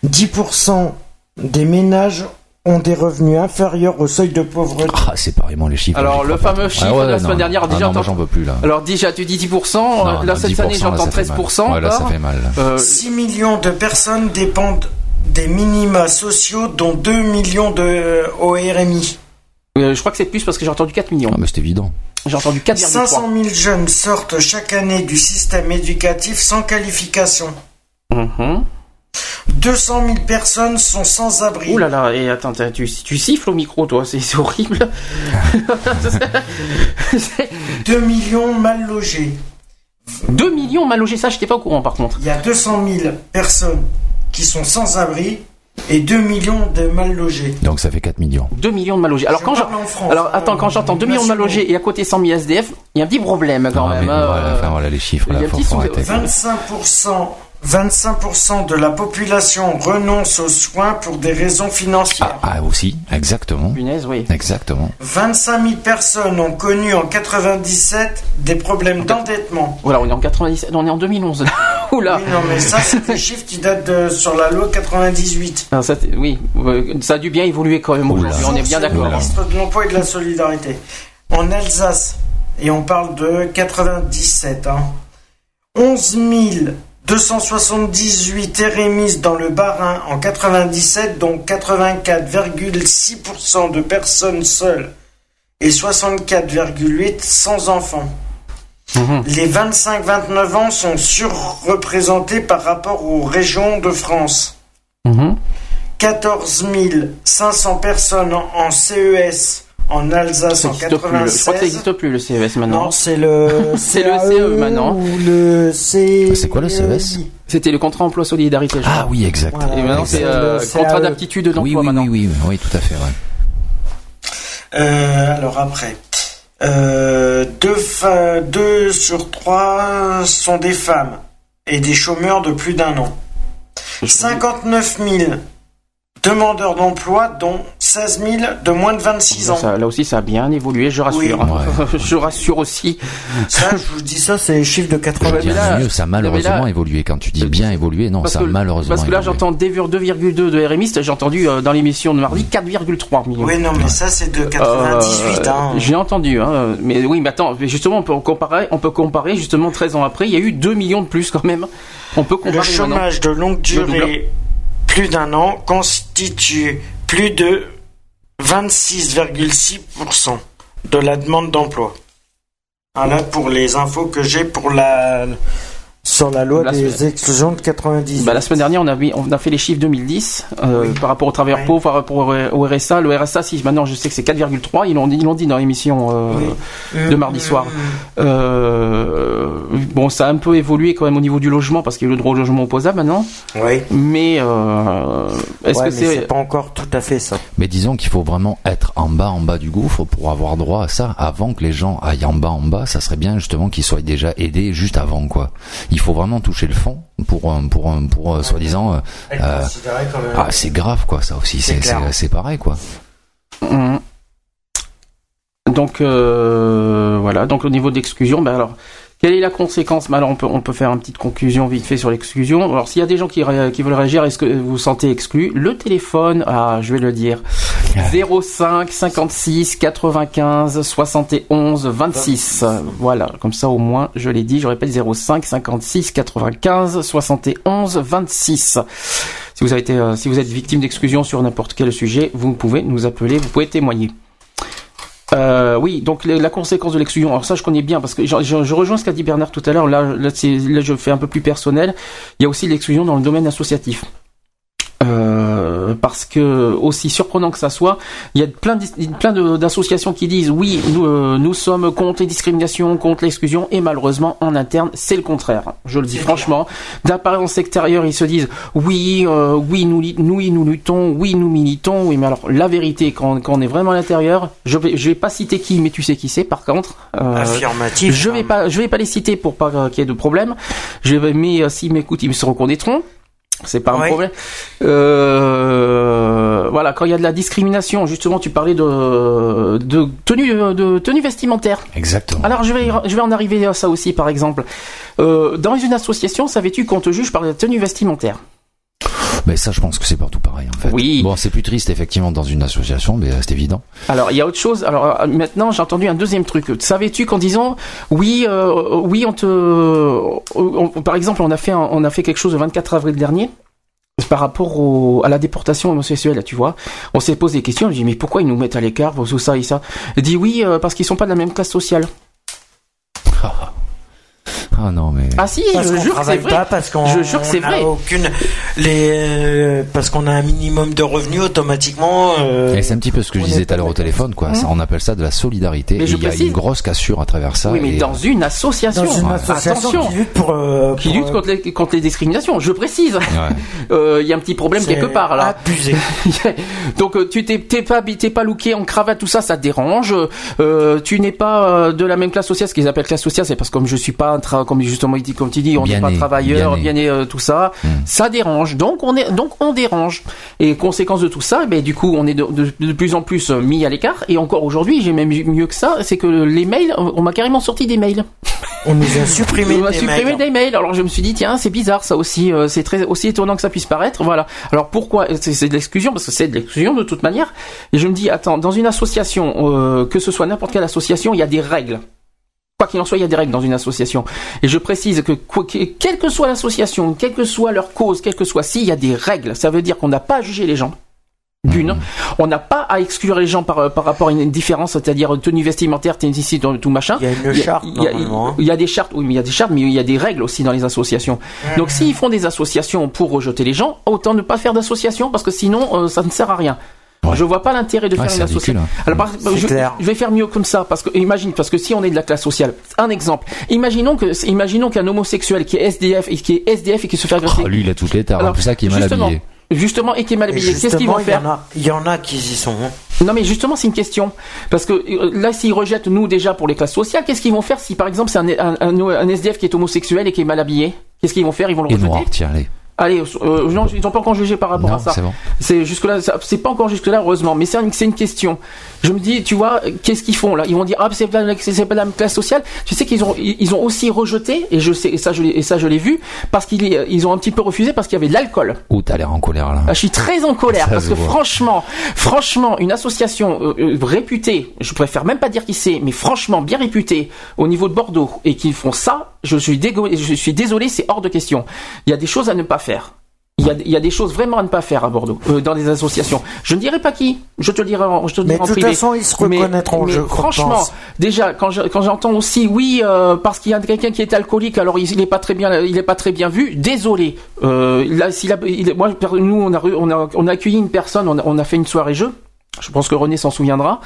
10% des ménages ont des revenus inférieurs au seuil de pauvreté. ah c'est pareillement les chiffres Alors, j'y le fameux trop. chiffre Ah ouais, de la non, semaine dernière, ah déjà, non, moi attends. j'en veux plus là Alors déjà, tu dis 10%. Non, euh, là, cette 10%, année, j'entends ça fait mal. 13%. Ouais, là, ça fait mal. Euh, 6 millions de personnes dépendent des minima sociaux, dont 2 millions de au RMI. euh, je crois que c'est plus parce que j'ai entendu 4 millions. ah mais c'est évident J'ai entendu 4,3. 500 000 jeunes sortent chaque année du système éducatif sans qualification. Mhm. 200 000 personnes sont sans abri. Ouh là là, et attends, tu, tu siffles au micro, toi, c'est horrible. <laughs> 2 millions mal logés. 2 millions mal logés, ça, j'étais pas au courant par contre. Il y a 200 000 personnes qui sont sans abri et 2 millions de mal logés. donc ça fait 4 millions 2 millions de mal logés. Alors, Je quand parle j'en- en France, Alors attends, quand j'entends 2 millions de mal logés et à côté 100 000 SDF, il y a un petit problème quand Ah, même. mais hein, voilà, euh, enfin, voilà les chiffres il y a là faut, petit faut sous- arrêter 25%, 25% de la population renonce aux soins pour des raisons financières. ah, ah, aussi exactement Punaise, oui. exactement 25 000 personnes ont connu en 97 des problèmes d'endettement. Voilà, on est en 97, on est en 2011 là. Oula. Oui, non, mais ça, c'est des chiffres qui datent de, sur la loi 98. Alors, ça, oui, euh, ça a dû bien évoluer quand même aujourd'hui, on est bien d'accord. du ministre de l'Emploi et de la Solidarité. En Alsace, et on parle de 97, hein, 11 278 RMIs dans le Bas-Rhin en 97, dont 84,6% de personnes seules et 64,8% sans enfants. Mhm. Les 25-29 ans sont surreprésentés par rapport aux régions de France. Mhm. 14 500 personnes en- CES en Alsace en n'existe plus. le- Je crois que ça 96. n'existe plus le CES maintenant. Non, c'est le <laughs> C'est le CE maintenant. ou le C. C'est quoi le CES C'était le contrat emploi solidarité. je Ah crois. oui, exact. Voilà. Et maintenant c'est euh, Le contrat CAE. d'aptitude d'emploi Oui, oui, maintenant. oui, oui, oui, tout à fait. Ouais. Euh, alors après, euh, deux, deux sur trois sont des femmes et des chômeurs de plus d'un an. 59 000 demandeurs d'emploi, dont 16 000 de moins de 26 ans. Ça, là aussi, ça a bien évolué, je rassure. Oui. <laughs> je rassure aussi. Ça, je vous dis ça, c'est les chiffres de Je 80 veux 000. dire, là- mieux, ça a malheureusement là- évolué. Quand tu dis bien évolué, non, ça a que, malheureusement parce que là, j'entends 2,2 de RMiste, j'ai entendu euh, dans l'émission de mardi 4,3 millions. Oui, non, mais ça, c'est de 98. Euh, hein. J'ai entendu, hein, mais oui, mais attends, mais justement, on peut comparer, on peut comparer justement 13 ans après, il y a eu 2 millions de plus quand même. On peut comparer Le maintenant. chômage de longue double. Plus d'un an, constitue plus de 26,6% de la demande d'emploi. Voilà pour les infos que j'ai pour la sur la loi La des semaine- exclusions de 90. Bah, la semaine dernière, on a, mis- on a fait les chiffres 2010 euh, Oui. par rapport aux travailleurs Oui. pauvres, par rapport au RSA. Le RSA, si maintenant je sais que c'est 4,3, ils l'ont dit, ils l'ont dit dans l'émission euh, Oui. de mardi soir. Euh, bon, ça a un peu évolué quand même au niveau du logement parce qu'il y a eu le droit au logement opposable maintenant. Oui. Mais euh, est-ce Ouais, que c'est pas encore tout à fait ça. Mais disons qu'il faut vraiment être en bas, en bas du gouffre pour avoir droit à ça. Avant que les gens aillent en bas, en bas, ça serait bien justement qu'ils soient déjà aidés juste avant, quoi. Il faut vraiment toucher le fond pour, euh, pour, euh, pour, soi-disant. euh, euh, ah, c'est grave, quoi. Ça aussi, C'est c'est, clair. c'est, c'est pareil, quoi. Mhm. Donc euh, voilà, donc au niveau de l'exclusion, ben alors quelle est la conséquence? Ben alors on peut on peut faire une petite conclusion vite fait sur l'exclusion. Alors s'il y a des gens qui, qui veulent réagir, est-ce que vous vous sentez exclu? Le téléphone, ah je vais le dire, 05 56 95 71 26. Voilà, comme ça au moins je l'ai dit. Je répète 05 56 95 71 26. Si vous avez été, euh, si vous êtes victime d'exclusion sur n'importe quel sujet, vous pouvez nous appeler, vous pouvez témoigner. Euh, oui, donc la, conséquence de l'exclusion. Alors ça, je connais bien parce que je, rejoins ce qu'a dit Bernard tout à l'heure. Là, je fais un peu plus personnel. Il y a aussi l'exclusion dans le domaine associatif. Euh, parce que aussi surprenant que ça soit, il y a plein, d'associations qui disent oui, nous, euh, nous sommes contre les discriminations, contre l'exclusion, et malheureusement en interne c'est le contraire. Je le dis franchement. D'apparence extérieure, ils se disent oui, euh, oui, nous, nous, nous luttons, oui, nous militons, oui, mais alors la vérité, quand, quand on est vraiment à l'intérieur, je vais, je vais pas citer qui, mais tu sais qui c'est. Par contre, euh, Affirmatif. je vais pas, je vais pas les citer pour pas euh, qu'il y ait de problème. Je vais, mais euh, s'ils m'écoutent, ils me se reconnaîtront. C'est pas un Ouais. problème. Euh, voilà, quand il y a de la discrimination, justement, tu parlais de, de tenue, de tenue vestimentaire. Exactement. Alors je vais, je vais en arriver à ça aussi, par exemple. Euh, dans une association, savais-tu qu'on te juge par la tenue vestimentaire? Mais ça, je pense que c'est partout pareil, en fait. Oui. Bon, c'est plus triste, effectivement, dans une association, mais euh, c'est évident. Alors il y a autre chose. Alors euh, maintenant j'ai entendu un deuxième truc. Savais-tu qu'en disant oui, euh, oui on te, on- par exemple on a fait un- on a fait quelque chose le 24 avril dernier par rapport au, à la déportation homosexuelle, tu vois. On s'est posé des questions. On dit mais pourquoi ils nous mettent à l'écart pour tout ça et ça? Il dit oui euh, parce qu'ils sont pas de la même classe sociale. <laughs> Ah non, mais. Ah si, Parce je jure que c'est vrai. pas, parce qu'on Je jure que c'est vrai. aucune les euh, parce qu'on a un minimum de revenus automatiquement. euh, Et c'est un petit peu ce que je on disais tout à l'heure au téléphone, quoi. Ça, on appelle ça de la solidarité. Mais et je il y a une grosse cassure à travers ça. oui, mais et, dans euh, une association. dans une Ouais. association Attention. qui lutte pour, euh, Qui pour, lutte euh, contre les, contre les discriminations, je précise. ouais. <laughs> Euh, Il y a un petit problème quelque part là. Abusé. <laughs> Donc tu t'es t'es pas t'es pas looké en cravate tout ça ça te dérange. Euh, tu n'es pas de la même classe sociale ce qu'ils appellent classe sociale c'est parce que comme je suis pas un comme justement il dit comme tu dis on n'est pas travailleur bien né. euh, tout ça Hmm. ça dérange donc on est donc on dérange et conséquence de tout ça ben du coup on est de, de- de plus en plus euh, mis à l'écart et encore aujourd'hui j'ai même mieux que ça c'est que les mails on m'a carrément sorti des mails <laughs> On nous a supprimé on m'a des supprimé mails. des mails. Alors je me suis dit tiens c'est bizarre ça aussi. euh, c'est très aussi étonnant que ça puisse paraître. Voilà. Alors pourquoi c'est c'est de l'exclusion parce que c'est de l'exclusion de toute manière. Et je me dis attends dans une association euh, que ce soit n'importe quelle association il y a des règles. Quoi qu'il en soit, il y a des règles dans une association. Et je précise que, quelle que soit l'association, quelle que soit leur cause, quelle que soit si, il y a des règles. Ça veut dire qu'on n'a pas à juger les gens. D'une, on n'a pas à exclure les gens par, par rapport à une différence, c'est-à-dire tenue vestimentaire, tennis, tout tout machin. Il y a une charte, il y a- normalement, hein. il y a des chartes, oui, mais il y a des chartes, mais il y a des règles aussi dans les associations. Donc, s'ils font des associations pour rejeter les gens, autant ne pas faire d'association parce que sinon, euh, ça ne sert à rien. Je vois pas l'intérêt de Ouais, faire une ridicule, association. hein. Alors, par- je, clair. je vais faire mieux comme ça parce que imagine parce que si on est de la classe sociale, un exemple. Imaginons que imaginons qu'un homosexuel qui est SDF et qui est SDF et qui se fait agresser. Oh, lui, il a toutes les tares. Alors, C'est ça qui est mal habillé. Justement, et qui est mal habillé. Qu'est-ce qu'ils vont il y faire en a- Il y en a qui y sont. hein. Non, mais justement, c'est une question. Parce que euh, là, s'ils rejettent nous déjà pour les classes sociales, qu'est-ce qu'ils vont faire si, par exemple, c'est un, un, un- un SDF qui est homosexuel et qui est mal habillé? Qu'est-ce qu'ils vont faire? Ils vont le Et rejeter? noir, tiens, allez. Allez, euh, non, ils n'ont pas encore jugé par rapport Non, à ça. c'est bon. C'est jusque là, c'est pas encore jusque là, heureusement. Mais c'est une, c'est une question. Je me dis, tu vois, qu'est-ce qu'ils font là? Ils vont dire, ah, c'est pas, pas la même classe sociale. Tu sais qu'ils ont, ils ont aussi rejeté, et je sais, et ça, je l'ai, et ça, je l'ai vu, parce qu'ils, ils ont un petit peu refusé parce qu'il y avait de l'alcool. Ouh, t'as l'air en colère là. Ah, je suis très en colère Ça parce que voit. franchement, franchement, une association euh, euh, réputée, je préfère même pas dire qui c'est, mais franchement bien réputée au niveau de Bordeaux et qui font ça, je suis dégo- je suis désolé, c'est hors de question. Il y a des choses à ne pas faire. Il y, a, il y a des choses vraiment à ne pas faire à Bordeaux, euh, dans les associations. Je ne dirai pas qui, je te le dirai en, je te le Mais dirai en de toute privé. façon, ils se Mais- reconnaîtront, mais je Franchement, pense. déjà quand je- quand j'entends aussi oui euh, parce qu'il y a quelqu'un qui est alcoolique alors il, il est pas très bien il est pas très bien vu désolé euh, là il moi nous on a on a on a accueilli une personne on a, on a fait une soirée jeu je pense que René s'en souviendra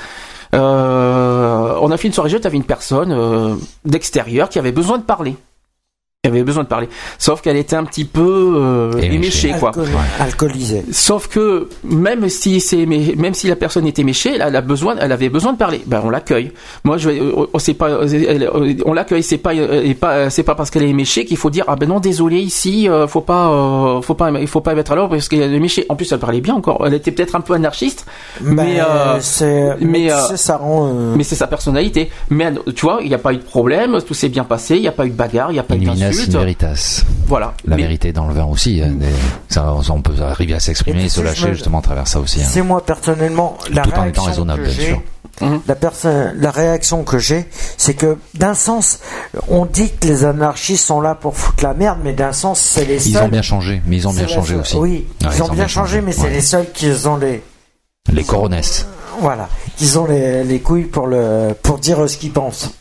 euh, on a fait une soirée jeu t'avais une personne euh, d'extérieur qui avait besoin de parler qui avait besoin de parler sauf qu'elle était un petit peu euh, Éméchée. éméchée quoi Alcool- Alcoolisé. Sauf que même si c'est mais même si la personne était méchée, elle, elle a besoin, elle avait besoin de parler. Ben on l'accueille. Moi je euh, on sait pas, euh, elle- euh, on l'accueille. C'est pas, et pas, c'est pas parce qu'elle est méchée qu'il faut dire ah ben non désolé ici, faut pas, euh, faut pas, il faut pas mettre à l'ordre parce qu'elle est méchée. En plus elle parlait bien encore. Elle était peut-être un peu anarchiste, mais Ben, euh, c'est, mais, mais, euh, ça rend. euh, mais c'est sa personnalité. Mais tu vois, il n'y a pas eu de problème, tout s'est bien passé, il n'y a pas eu de bagarre, il n'y a pas eu In veritas. Voilà. La Mais- vérité est dans le vin aussi. hein, des- ça, on peut arriver à s'exprimer Et se lâcher me- justement à travers ça aussi. hein. C'est moi personnellement la Tout en étant réaction raisonnable, que bien j'ai. sûr. Mhm. La personne, la réaction que j'ai, c'est que d'un sens, on dit que les anarchistes sont là pour foutre la merde, mais d'un sens, c'est les seuls. Ils ont bien changé, mais ils ont c'est bien changé aussi. Oui, Ouais, ils, ont bien changé, mais c'est ouais. les seuls qui ont les, Les coronesses. voilà, qui ont les, les couilles pour le, pour dire ce qu'ils pensent.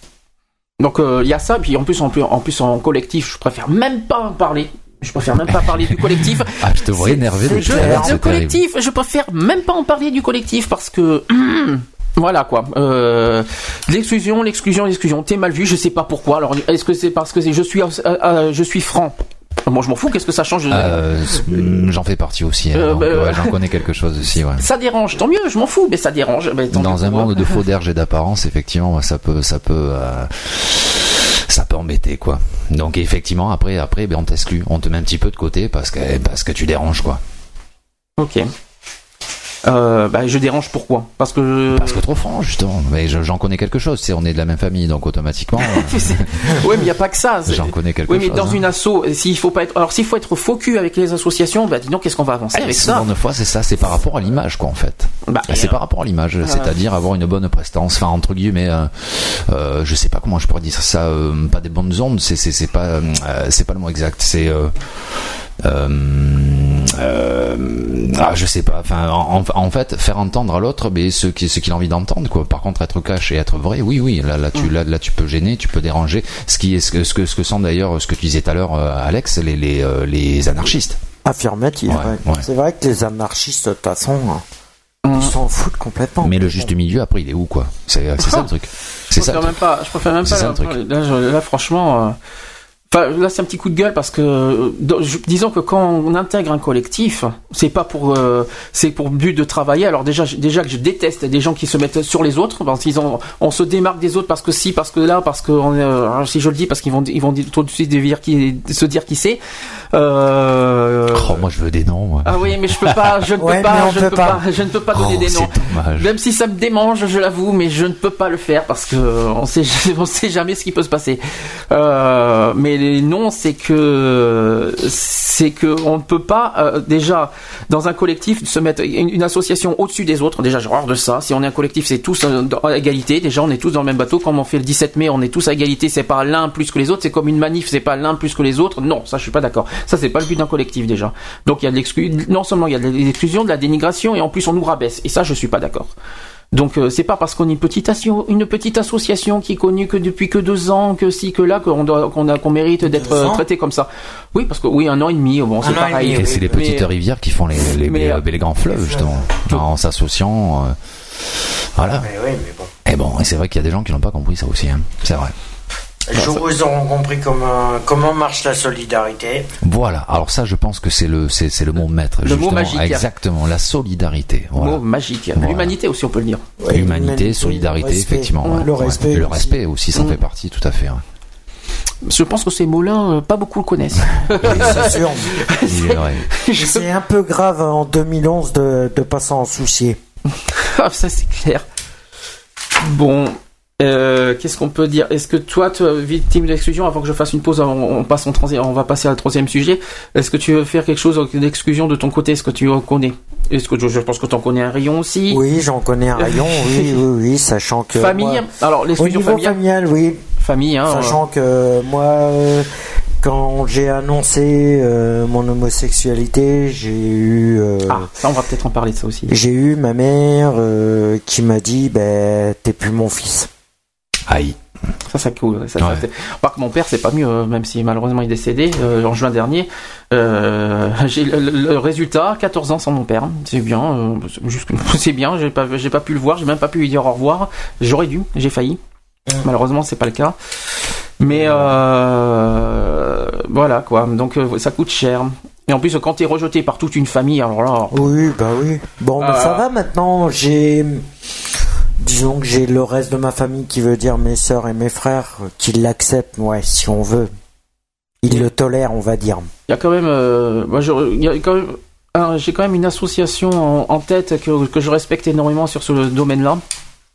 Donc euh, il y a ça, puis en plus en plus en plus en collectif, je préfère même pas en parler. Je préfère même pas <laughs> parler du collectif. Ah, je te vois énervé Je- le terrible. collectif, je préfère même pas en parler du collectif parce que <clears throat> voilà quoi. Euh, l'exclusion, l'exclusion, l'exclusion. T'es mal vu, je sais pas pourquoi. Alors est-ce que c'est parce que c'est- je suis euh, euh, je suis franc? Moi je m'en fous. Qu'est-ce que ça change Euh, j'en fais partie aussi. hein, Euh, bah, ouais, euh, j'en connais quelque chose aussi. Ouais. <laughs> Ça dérange, tant mieux. Je m'en fous, mais ça dérange. Dans un monde de faux <laughs> d'erge et d'apparence, effectivement, ça peut, ça peut, euh, ça peut embêter, quoi. Donc effectivement, après, après, ben, on t'exclut, on te met un petit peu de côté parce que, parce que tu déranges, quoi. Ok. Euh, bah, je dérange pourquoi? Parce que. Parce que trop franc, justement. Mais je- j'en connais quelque chose. C'est, on est de la même famille, donc automatiquement, <laughs> euh, oui, mais il y a pas que ça. j'en connais quelque Oui, mais chose. dans hein. une asso, s'il faut pas être, alors s'il faut être cul avec les associations, bah dis donc qu'est-ce qu'on va avancer Ah, avec souvent, ça? de fois, c'est ça, c'est par rapport à l'image, quoi, en fait. Bah, c'est par rapport à l'image, c'est-à-dire avoir une bonne prestance, enfin entre guillemets, euh, euh, je sais pas comment je pourrais dire ça, euh, pas des bonnes ondes, c'est c'est c'est pas euh, c'est pas le mot exact, c'est euh, euh, ah, je sais pas. Enfin, en, fait, faire entendre à l'autre, mais ce qui ce qu'il a envie d'entendre, quoi. Par contre, être cash et être vrai, oui, oui. Là, là, tu, là, là, tu peux gêner, tu peux déranger. Ce qui est ce que ce que ce que sont d'ailleurs, ce que tu disais tout à l'heure, euh, Alex, les les les anarchistes. Affirmatif. Ouais, ouais. ouais. C'est vrai que les anarchistes, de toute façon, hein, ils s'en foutent complètement. Mais le juste milieu, après, il est où, quoi? C'est c'est ça le <laughs> truc. Je C'est ça. même pas. Je préfère même C'est pas. ça, Là, là, franchement. Enfin, là, c'est un petit coup de gueule parce que, euh, disons que quand on intègre un collectif, c'est pas pour, euh, c'est pour but de travailler. Alors déjà, déjà que je déteste des gens qui se mettent sur les autres, parce qu'ils ont, on se démarque des autres parce que si, parce que là, parce que on euh, si je le dis, parce qu'ils vont, ils vont tout de suite dire qui, se dire qui c'est. Euh, Oh, moi, je veux des noms. moi. Ah oui, mais je peux pas, je ne Ouais, peux pas, je ne peux pas. pas, je ne peux pas donner Oh, des noms. dommage. Même si ça me démange, je l'avoue, mais je ne peux pas le faire parce que on sait, <laughs> on sait jamais ce qui peut se passer. Euh, mais et non, c'est que c'est que on ne peut pas euh, déjà dans un collectif se mettre une, association au-dessus des autres. Déjà, j'ai horreur de ça. Si on est un collectif, c'est tous euh, à égalité. Déjà, on est tous dans le même bateau. Comme on fait le 17 mai, on est tous à égalité. C'est pas l'un plus que les autres. C'est comme une manif, c'est pas l'un plus que les autres. Non, ça, je suis pas d'accord. Ça, c'est pas le but d'un collectif déjà. Donc, il y a de l'exclu. Non seulement il y a de l'exclusion, de la dénigration, et en plus on nous rabaisse. Et ça, je suis pas d'accord. Donc euh, c'est pas parce qu'on est une petite, asso- une petite association qui est connue que depuis que deux ans, que si que là, qu'on doit, qu'on a, qu'on mérite d'être euh, traité comme ça. Oui, parce que oui, un an et demi, bon, c'est et pareil. Et c'est les Mais- petites rivières qui font les, les, Mais, les- les grands fleuves, justement. En s'associant. euh, voilà. Mais oui, mais bon. Et bon, et c'est vrai qu'il y a des gens qui n'ont pas compris ça aussi. hein. C'est vrai. Le jour où ils auront compris comment, comment marche la solidarité. Voilà. Alors ça, je pense que c'est le, c'est, c'est le mot maître. Le mot magique. Exactement. La solidarité. Voilà. Mot magique. Voilà. L'humanité aussi, on peut le dire. Ouais, Humanité, l'humanité, solidarité, le respect. effectivement. Ouais. Le Ouais. respect Le respect aussi, ça Mm. fait partie, tout à fait. ouais. Je pense que ces mots-là, euh, pas beaucoup le connaissent. Oui, <laughs> c'est sûr. Il est vrai. <laughs> Et C'est un peu grave en 2011 de, de pas s'en soucier. Ah, ça c'est clair. Bon, euh, qu'est-ce qu'on peut dire? Est-ce que toi, tu victime d'exclusion Avant que je fasse une pause, on, on passe en on va passer le troisième sujet. Est-ce que tu veux faire quelque chose d'exclusion de ton côté? Est-ce que tu en connais? Est-ce que je, je pense que tu en connais un rayon aussi Oui, j'en connais un rayon, <laughs> oui, oui, oui, sachant que. Famille. moi- Alors Au l'exclusion familiale. familial, oui. Famille, hein. Sachant que moi, euh, quand j'ai annoncé euh, mon homosexualité, j'ai eu. euh, Ah, ça, on va peut-être en parler de ça aussi. J'ai eu ma mère euh, qui m'a dit ben t'es plus mon fils. Aïe. Ça, ça cool. Ça, Ouais. ça, c'est- Par contre, mon père, c'est pas mieux, euh, même si malheureusement il est décédé euh, en juin dernier. Euh, <laughs> j'ai le, résultat, 14 ans sans mon père. C'est bien, euh, <laughs> c'est que- bien. J'ai pas, j'ai pas pu le voir, j'ai même pas pu lui dire au revoir. J'aurais dû, j'ai failli. Malheureusement, c'est pas le cas. Mais euh, voilà quoi. Donc ça coûte cher. Et en plus, quand t'es rejeté par toute une famille, alors là, Oui, bah oui. Bon, bah, Ah. ça va maintenant. J'ai, disons que j'ai le reste de ma famille qui veut dire mes sœurs et mes frères qui l'acceptent, ouais, si on veut. Ils le tolèrent, on va dire. Il y a quand même, euh, j'ai quand même une association en, en tête que, que je respecte énormément sur ce domaine-là,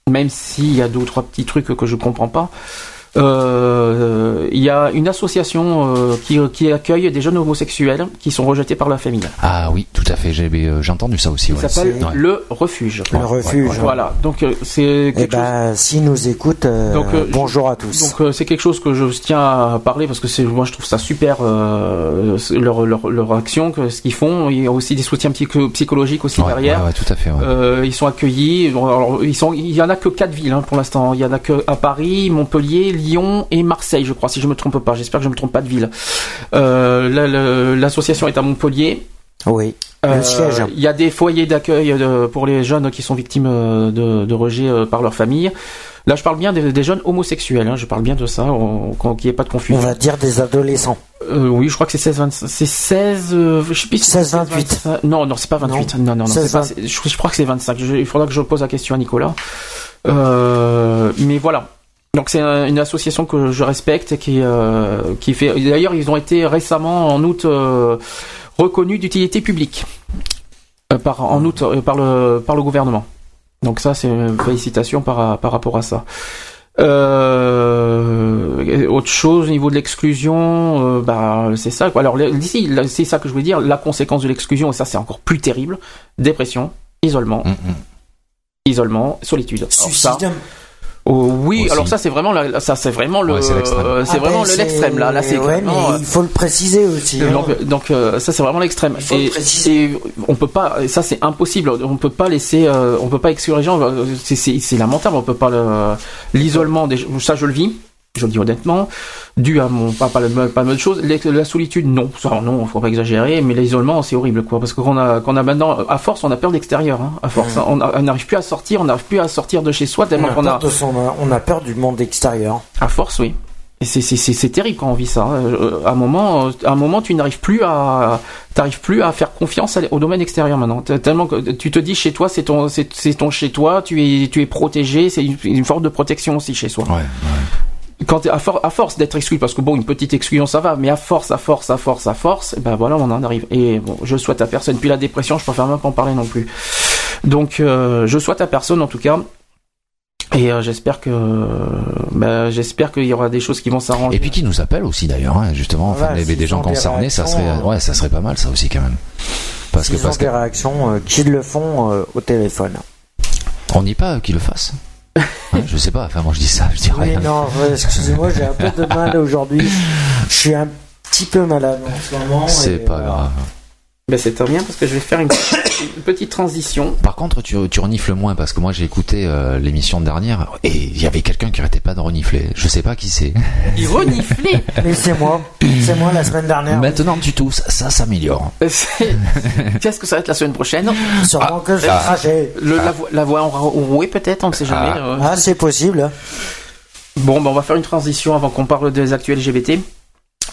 même s'il y a deux ou trois petits trucs que je comprends pas. Euh, il y a une association euh, qui, qui accueille des jeunes homosexuels qui sont rejetés par la famille. Ah oui, tout à fait. J'ai, euh, entendu ça aussi. Il ouais. s'appelle Ouais. le refuge. Le refuge. Voilà, donc euh, c'est Eh quelque chose. ben, s'ils nous écoutent, euh, Donc, euh, bonjour à tous. Donc euh, c'est quelque chose que je tiens à parler parce que c'est moi je trouve ça super euh, c'est leur, leur leur action que ce qu'ils font il y a aussi des soutiens psycho- psychologiques aussi Ouais, derrière ouais, ouais, tout à fait. ouais. Euh, ils sont accueillis. Bon, alors, ils sont, il y en a que quatre villes hein, pour l'instant. Il y en a que à Paris, Montpellier, Lyon et Marseille, je crois, si je me trompe pas. J'espère que je me trompe pas de ville. Euh, L'association est à Montpellier. Oui. Euh. Il y a des foyers d'accueil euh, pour les jeunes qui sont victimes de, de rejet par leur famille. Là, je parle bien des, des jeunes homosexuels. hein, je parle bien de ça, on- qu'il n'y ait pas de On confusion. va dire des adolescents. Euh, oui, je crois que c'est 16, 25, c'est 16, euh, je sais plus. si c'est 16, 28. 25. Non, non, c'est pas 28. Non, non, non, 16, c'est pas, je, je crois que c'est 25. Je- il faudra que je pose la question à Nicolas. Mais voilà. Donc c'est un- une association que je respecte et qui euh, qui fait. D'ailleurs, ils ont été récemment en août euh, reconnus d'utilité publique Euh, par en août euh, par le par le gouvernement. Donc ça, c'est une félicitation par par rapport à ça. Euh, autre chose au niveau de l'exclusion, euh, bah c'est ça. quoi. Alors le- d'ici, c'est ça que je voulais dire. La conséquence de l'exclusion, et ça c'est encore plus terrible, dépression, isolement, Mm, isolement, solitude. Alors, ça, Suicide. Oh, oui, Aussi. alors ça c'est vraiment, la- ça c'est vraiment le, Ouais, c'est l'extrême. euh, c'est Ah vraiment ben, le- l'extrême là. Là c'est ouais, il faut le préciser aussi. hein. Donc, donc euh, ça c'est vraiment l'extrême. Il faut le préciser. et on peut pas, et ça c'est impossible. On peut pas laisser, euh, on peut pas exclure les gens. euh, C'est- C'est c'est lamentable. On peut pas le- l'isolement. des- Ça je le vis. Je le dis honnêtement, dû à mon pas pas, pas mal de choses. Les- La solitude, non, ça non, faut pas exagérer. Mais l'isolement, c'est horrible, quoi, parce qu'on a, qu'on a maintenant, à force, on a peur de l'extérieur. Hein, à force, on a- on n'arrive plus à sortir, on n'arrive plus à sortir de chez soi on, tellement a qu'on a, de son- on a peur du monde extérieur. à force, oui. Et c'est, c'est, c'est, c'est terrible quand on vit ça. hein. Euh, À un moment, euh, à un moment, tu n'arrives plus à, t'arrives plus à faire confiance au domaine extérieur maintenant. Tellement que tu te dis chez toi, c'est ton, c'est, c'est ton chez toi, tu es, tu es protégé, c'est une, une forme de protection aussi chez soi. Ouais, ouais. Quand t'es- à, for- à force d'être exclu, parce que bon, une petite exclusion ça va, mais à force, à force, à force, à force, et ben voilà, on en arrive. Et bon, je souhaite à personne. Puis la dépression, je préfère même pas en parler non plus. Donc, euh, je souhaite à personne en tout cas. Et euh, j'espère que, euh, bah, j'espère qu'il y aura des choses qui vont s'arranger. Et puis qui nous appelle aussi d'ailleurs, hein, justement. Enfin, Ouais, les- des gens concernés, ça serait, réactions, ouais, ça serait pas mal, ça aussi quand même. Parce que parce ont que des réactions euh, qu'ils le font euh, au téléphone. on dit pas qu'ils le fassent. Hein, je sais pas. Enfin, moi je dis ça, je Oui, rien. non, excusez-moi, j'ai un peu de mal aujourd'hui. Je suis un petit peu malade en ce moment. C'est et, pas euh, grave. Ben, c'est très bien parce que je vais faire une, <coughs> une petite transition. Par contre, tu, tu renifles moins parce que moi j'ai écouté euh, l'émission dernière et il y avait quelqu'un qui arrêtait pas de renifler. Je sais pas qui c'est. Il reniflait. <laughs> Mais c'est moi, c'est moi la semaine dernière. Maintenant tu tousses, ça s'améliore. <laughs> Qu'est-ce que ça va être la semaine prochaine? Sûrement que je vais ah. cracher. Le, la, voix- la voix enrouée peut-être, on ne sait jamais. Ah. euh. Ah, c'est possible. Bon, ben, on va faire une transition avant qu'on parle des actuels LGBT.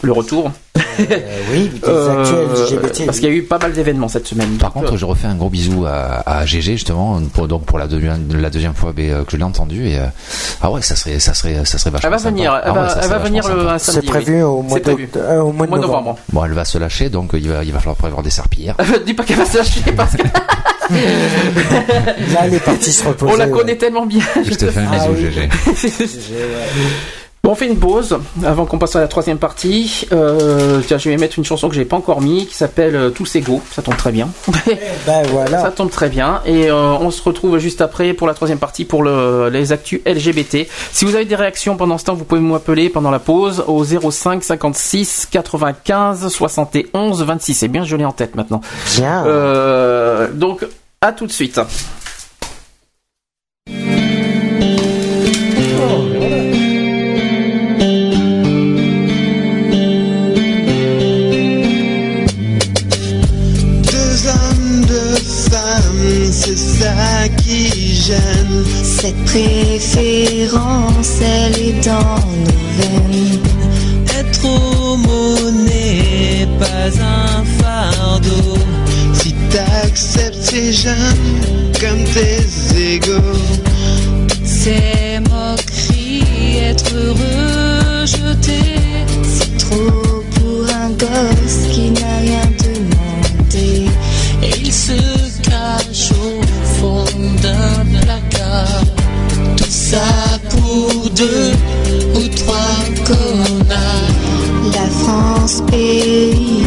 Le retour. Euh, oui, des Euh, LGBT. parce qu'il y a eu pas mal d'événements cette semaine. Par contre, je refais un gros bisou à, à GG justement pour donc pour la, deuxième la deuxième fois euh, que je l'ai entendu et euh, ah ouais ça serait ça serait ça serait vachement Elle va sympa. venir, elle Ah ouais, va, elle venir le un C'est samedi. prévu au mois C'est de, prévu. euh, au mois de Mois de novembre. novembre. Bon, elle va se lâcher donc il va il va falloir prévoir des serpillères. <laughs> Dis pas qu'elle va se lâcher parce que Là, elle est partie se reposer. on la ouais. connaît tellement bien. Je te fais un Ah bisou oui. GG. Bon, on fait une pause avant qu'on passe à la troisième partie. Euh, tiens, je vais mettre une chanson que j'ai pas encore mis qui s'appelle euh, Tous égaux. Ça tombe très bien. <laughs> Ben Ça voilà. tombe très bien. Et euh, on se retrouve juste après pour la troisième partie pour le, les actus LGBT. Si vous avez des réactions pendant ce temps, vous pouvez m'appeler pendant la pause au 05 56 95 71 26. C'est bien, je l'ai en tête maintenant. Bien. Euh, donc, à tout de suite. Ça qui gêne. Cette préférence, elle est dans nos veines. Être homo n'est pas un fardeau. Si t'acceptes ces jeunes comme tes égaux, Ces deux ou trois connards. La France, pays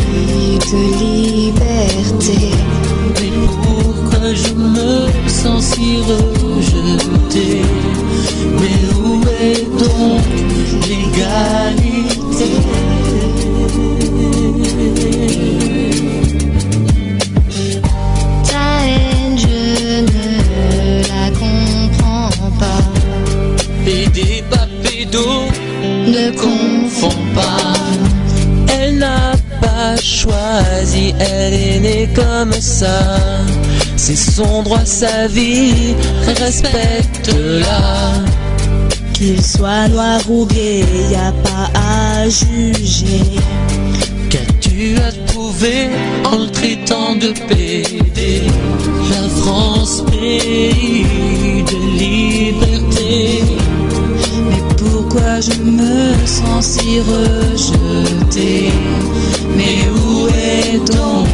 de liberté. Mais pourquoi je me sens si rejeté? Mais où est donc l'égalité choisi, elle est née comme ça. C'est son droit, sa vie, respecte-la. Qu'il soit noir ou gay, y a pas à juger. Qu'as-tu à prouver en le traitant de PD La France, pays de liberté. Mais pourquoi je me sens si rejetée Mais où est donc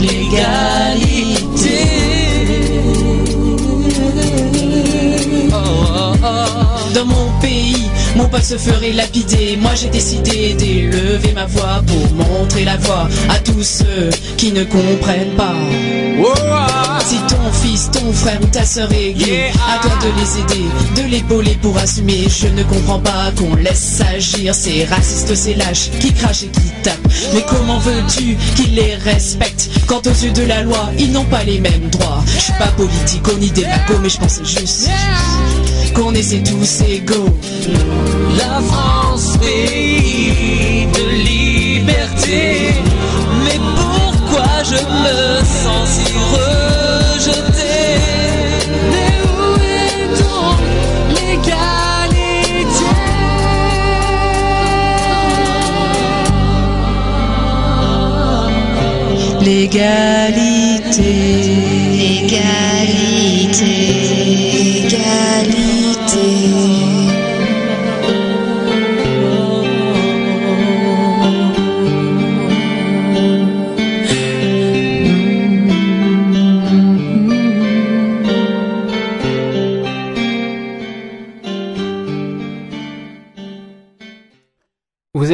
l'égalité Oh, oh, oh. Dans mon pays, mon peuple se ferait lapider. Moi j'ai décidé d'élever ma voix pour montrer la voie à tous ceux qui ne comprennent pas. Si ton fils, ton frère ou ta sœur est gay, à toi de les aider, de l'épauler pour assumer. Je ne comprends pas qu'on laisse agir ces racistes, ces lâches qui crachent et qui tapent. Mais comment veux-tu qu'ils les respectent? Quand aux yeux de la loi, ils n'ont pas les mêmes droits Je suis pas politico ni démago, mais je pense juste qu'on essaie tous égaux. La France, pays de liberté. Mais pourquoi je me sens si rejeté? Mais où est donc l'égalité L'égalité, l'égalité, l'égalité.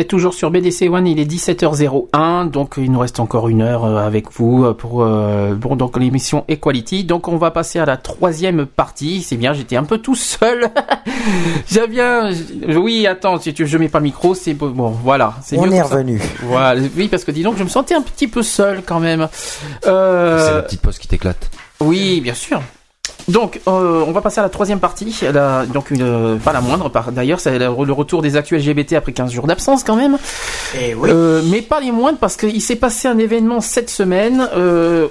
Êtes toujours sur BDC One, il est 17h01, donc il nous reste encore une heure euh, avec vous euh, pour, euh, pour donc l'émission Equality. Donc on va passer à la troisième partie. C'est bien, j'étais un peu tout seul. <laughs> J'ai bien, oui, attends, si tu, je mets pas le micro, c'est bon, bon, voilà, c'est On mieux est revenu. Voilà, oui, parce que dis donc, je me sentais un petit peu seul quand même. C'est la petite pause qui t'éclate. oui, bien sûr. Donc, euh, on va passer à la troisième partie. La- donc, une, euh, pas la moindre, d'ailleurs, c'est le, retour des actuels LGBT après 15 jours d'absence quand même. Et oui. Euh, mais pas les moindres parce qu'il s'est passé un événement cette semaine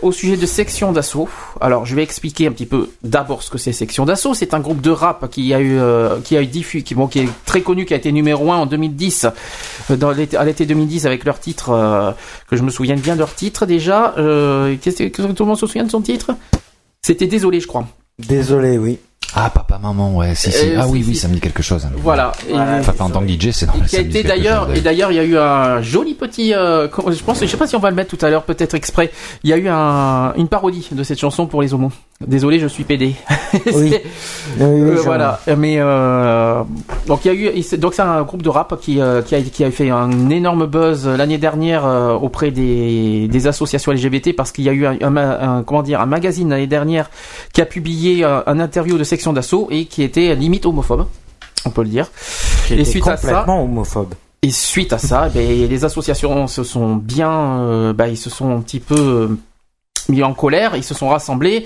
au sujet de Section d'Assaut. Alors, je vais expliquer un petit peu d'abord ce que c'est Section d'Assaut. C'est un groupe de rap qui a eu, qui a eu diffus, qui, bon, qui est très connu, qui a été numéro un en 2010, euh, dans l'été, à l'été 2010 avec leur titre, que je me souvienne bien de leur titre déjà. Qu'est-ce que, que tout le monde se souvient de son titre? C'était Désolé, je crois. Désolé, oui. Ah, papa, maman, ouais, si, si. Euh, ah si, oui, si. oui, ça me dit quelque chose. Voilà. Et- Enfin, en tant que DJ, c'est Et normal. qui a été d'ailleurs et d'ailleurs il y a eu un joli petit euh, je pense je sais pas si on va le mettre tout à l'heure peut-être exprès il y a eu un, une parodie de cette chanson pour les homos désolé je suis PD <laughs> Oui. Euh, voilà mais euh, donc il y a eu donc c'est un groupe de rap qui euh, qui a qui a fait un énorme buzz l'année dernière euh, auprès des des associations LGBT parce qu'il y a eu un, un ma- un- comment dire un magazine l'année dernière qui a publié euh, un interview de section d'assaut et qui était limite homophobe on peut le dire Qui et suite à ça homophobe. et suite à ça, ben, les associations se sont bien, euh, ben, ils se sont un petit peu euh, mis en colère, ils se sont rassemblés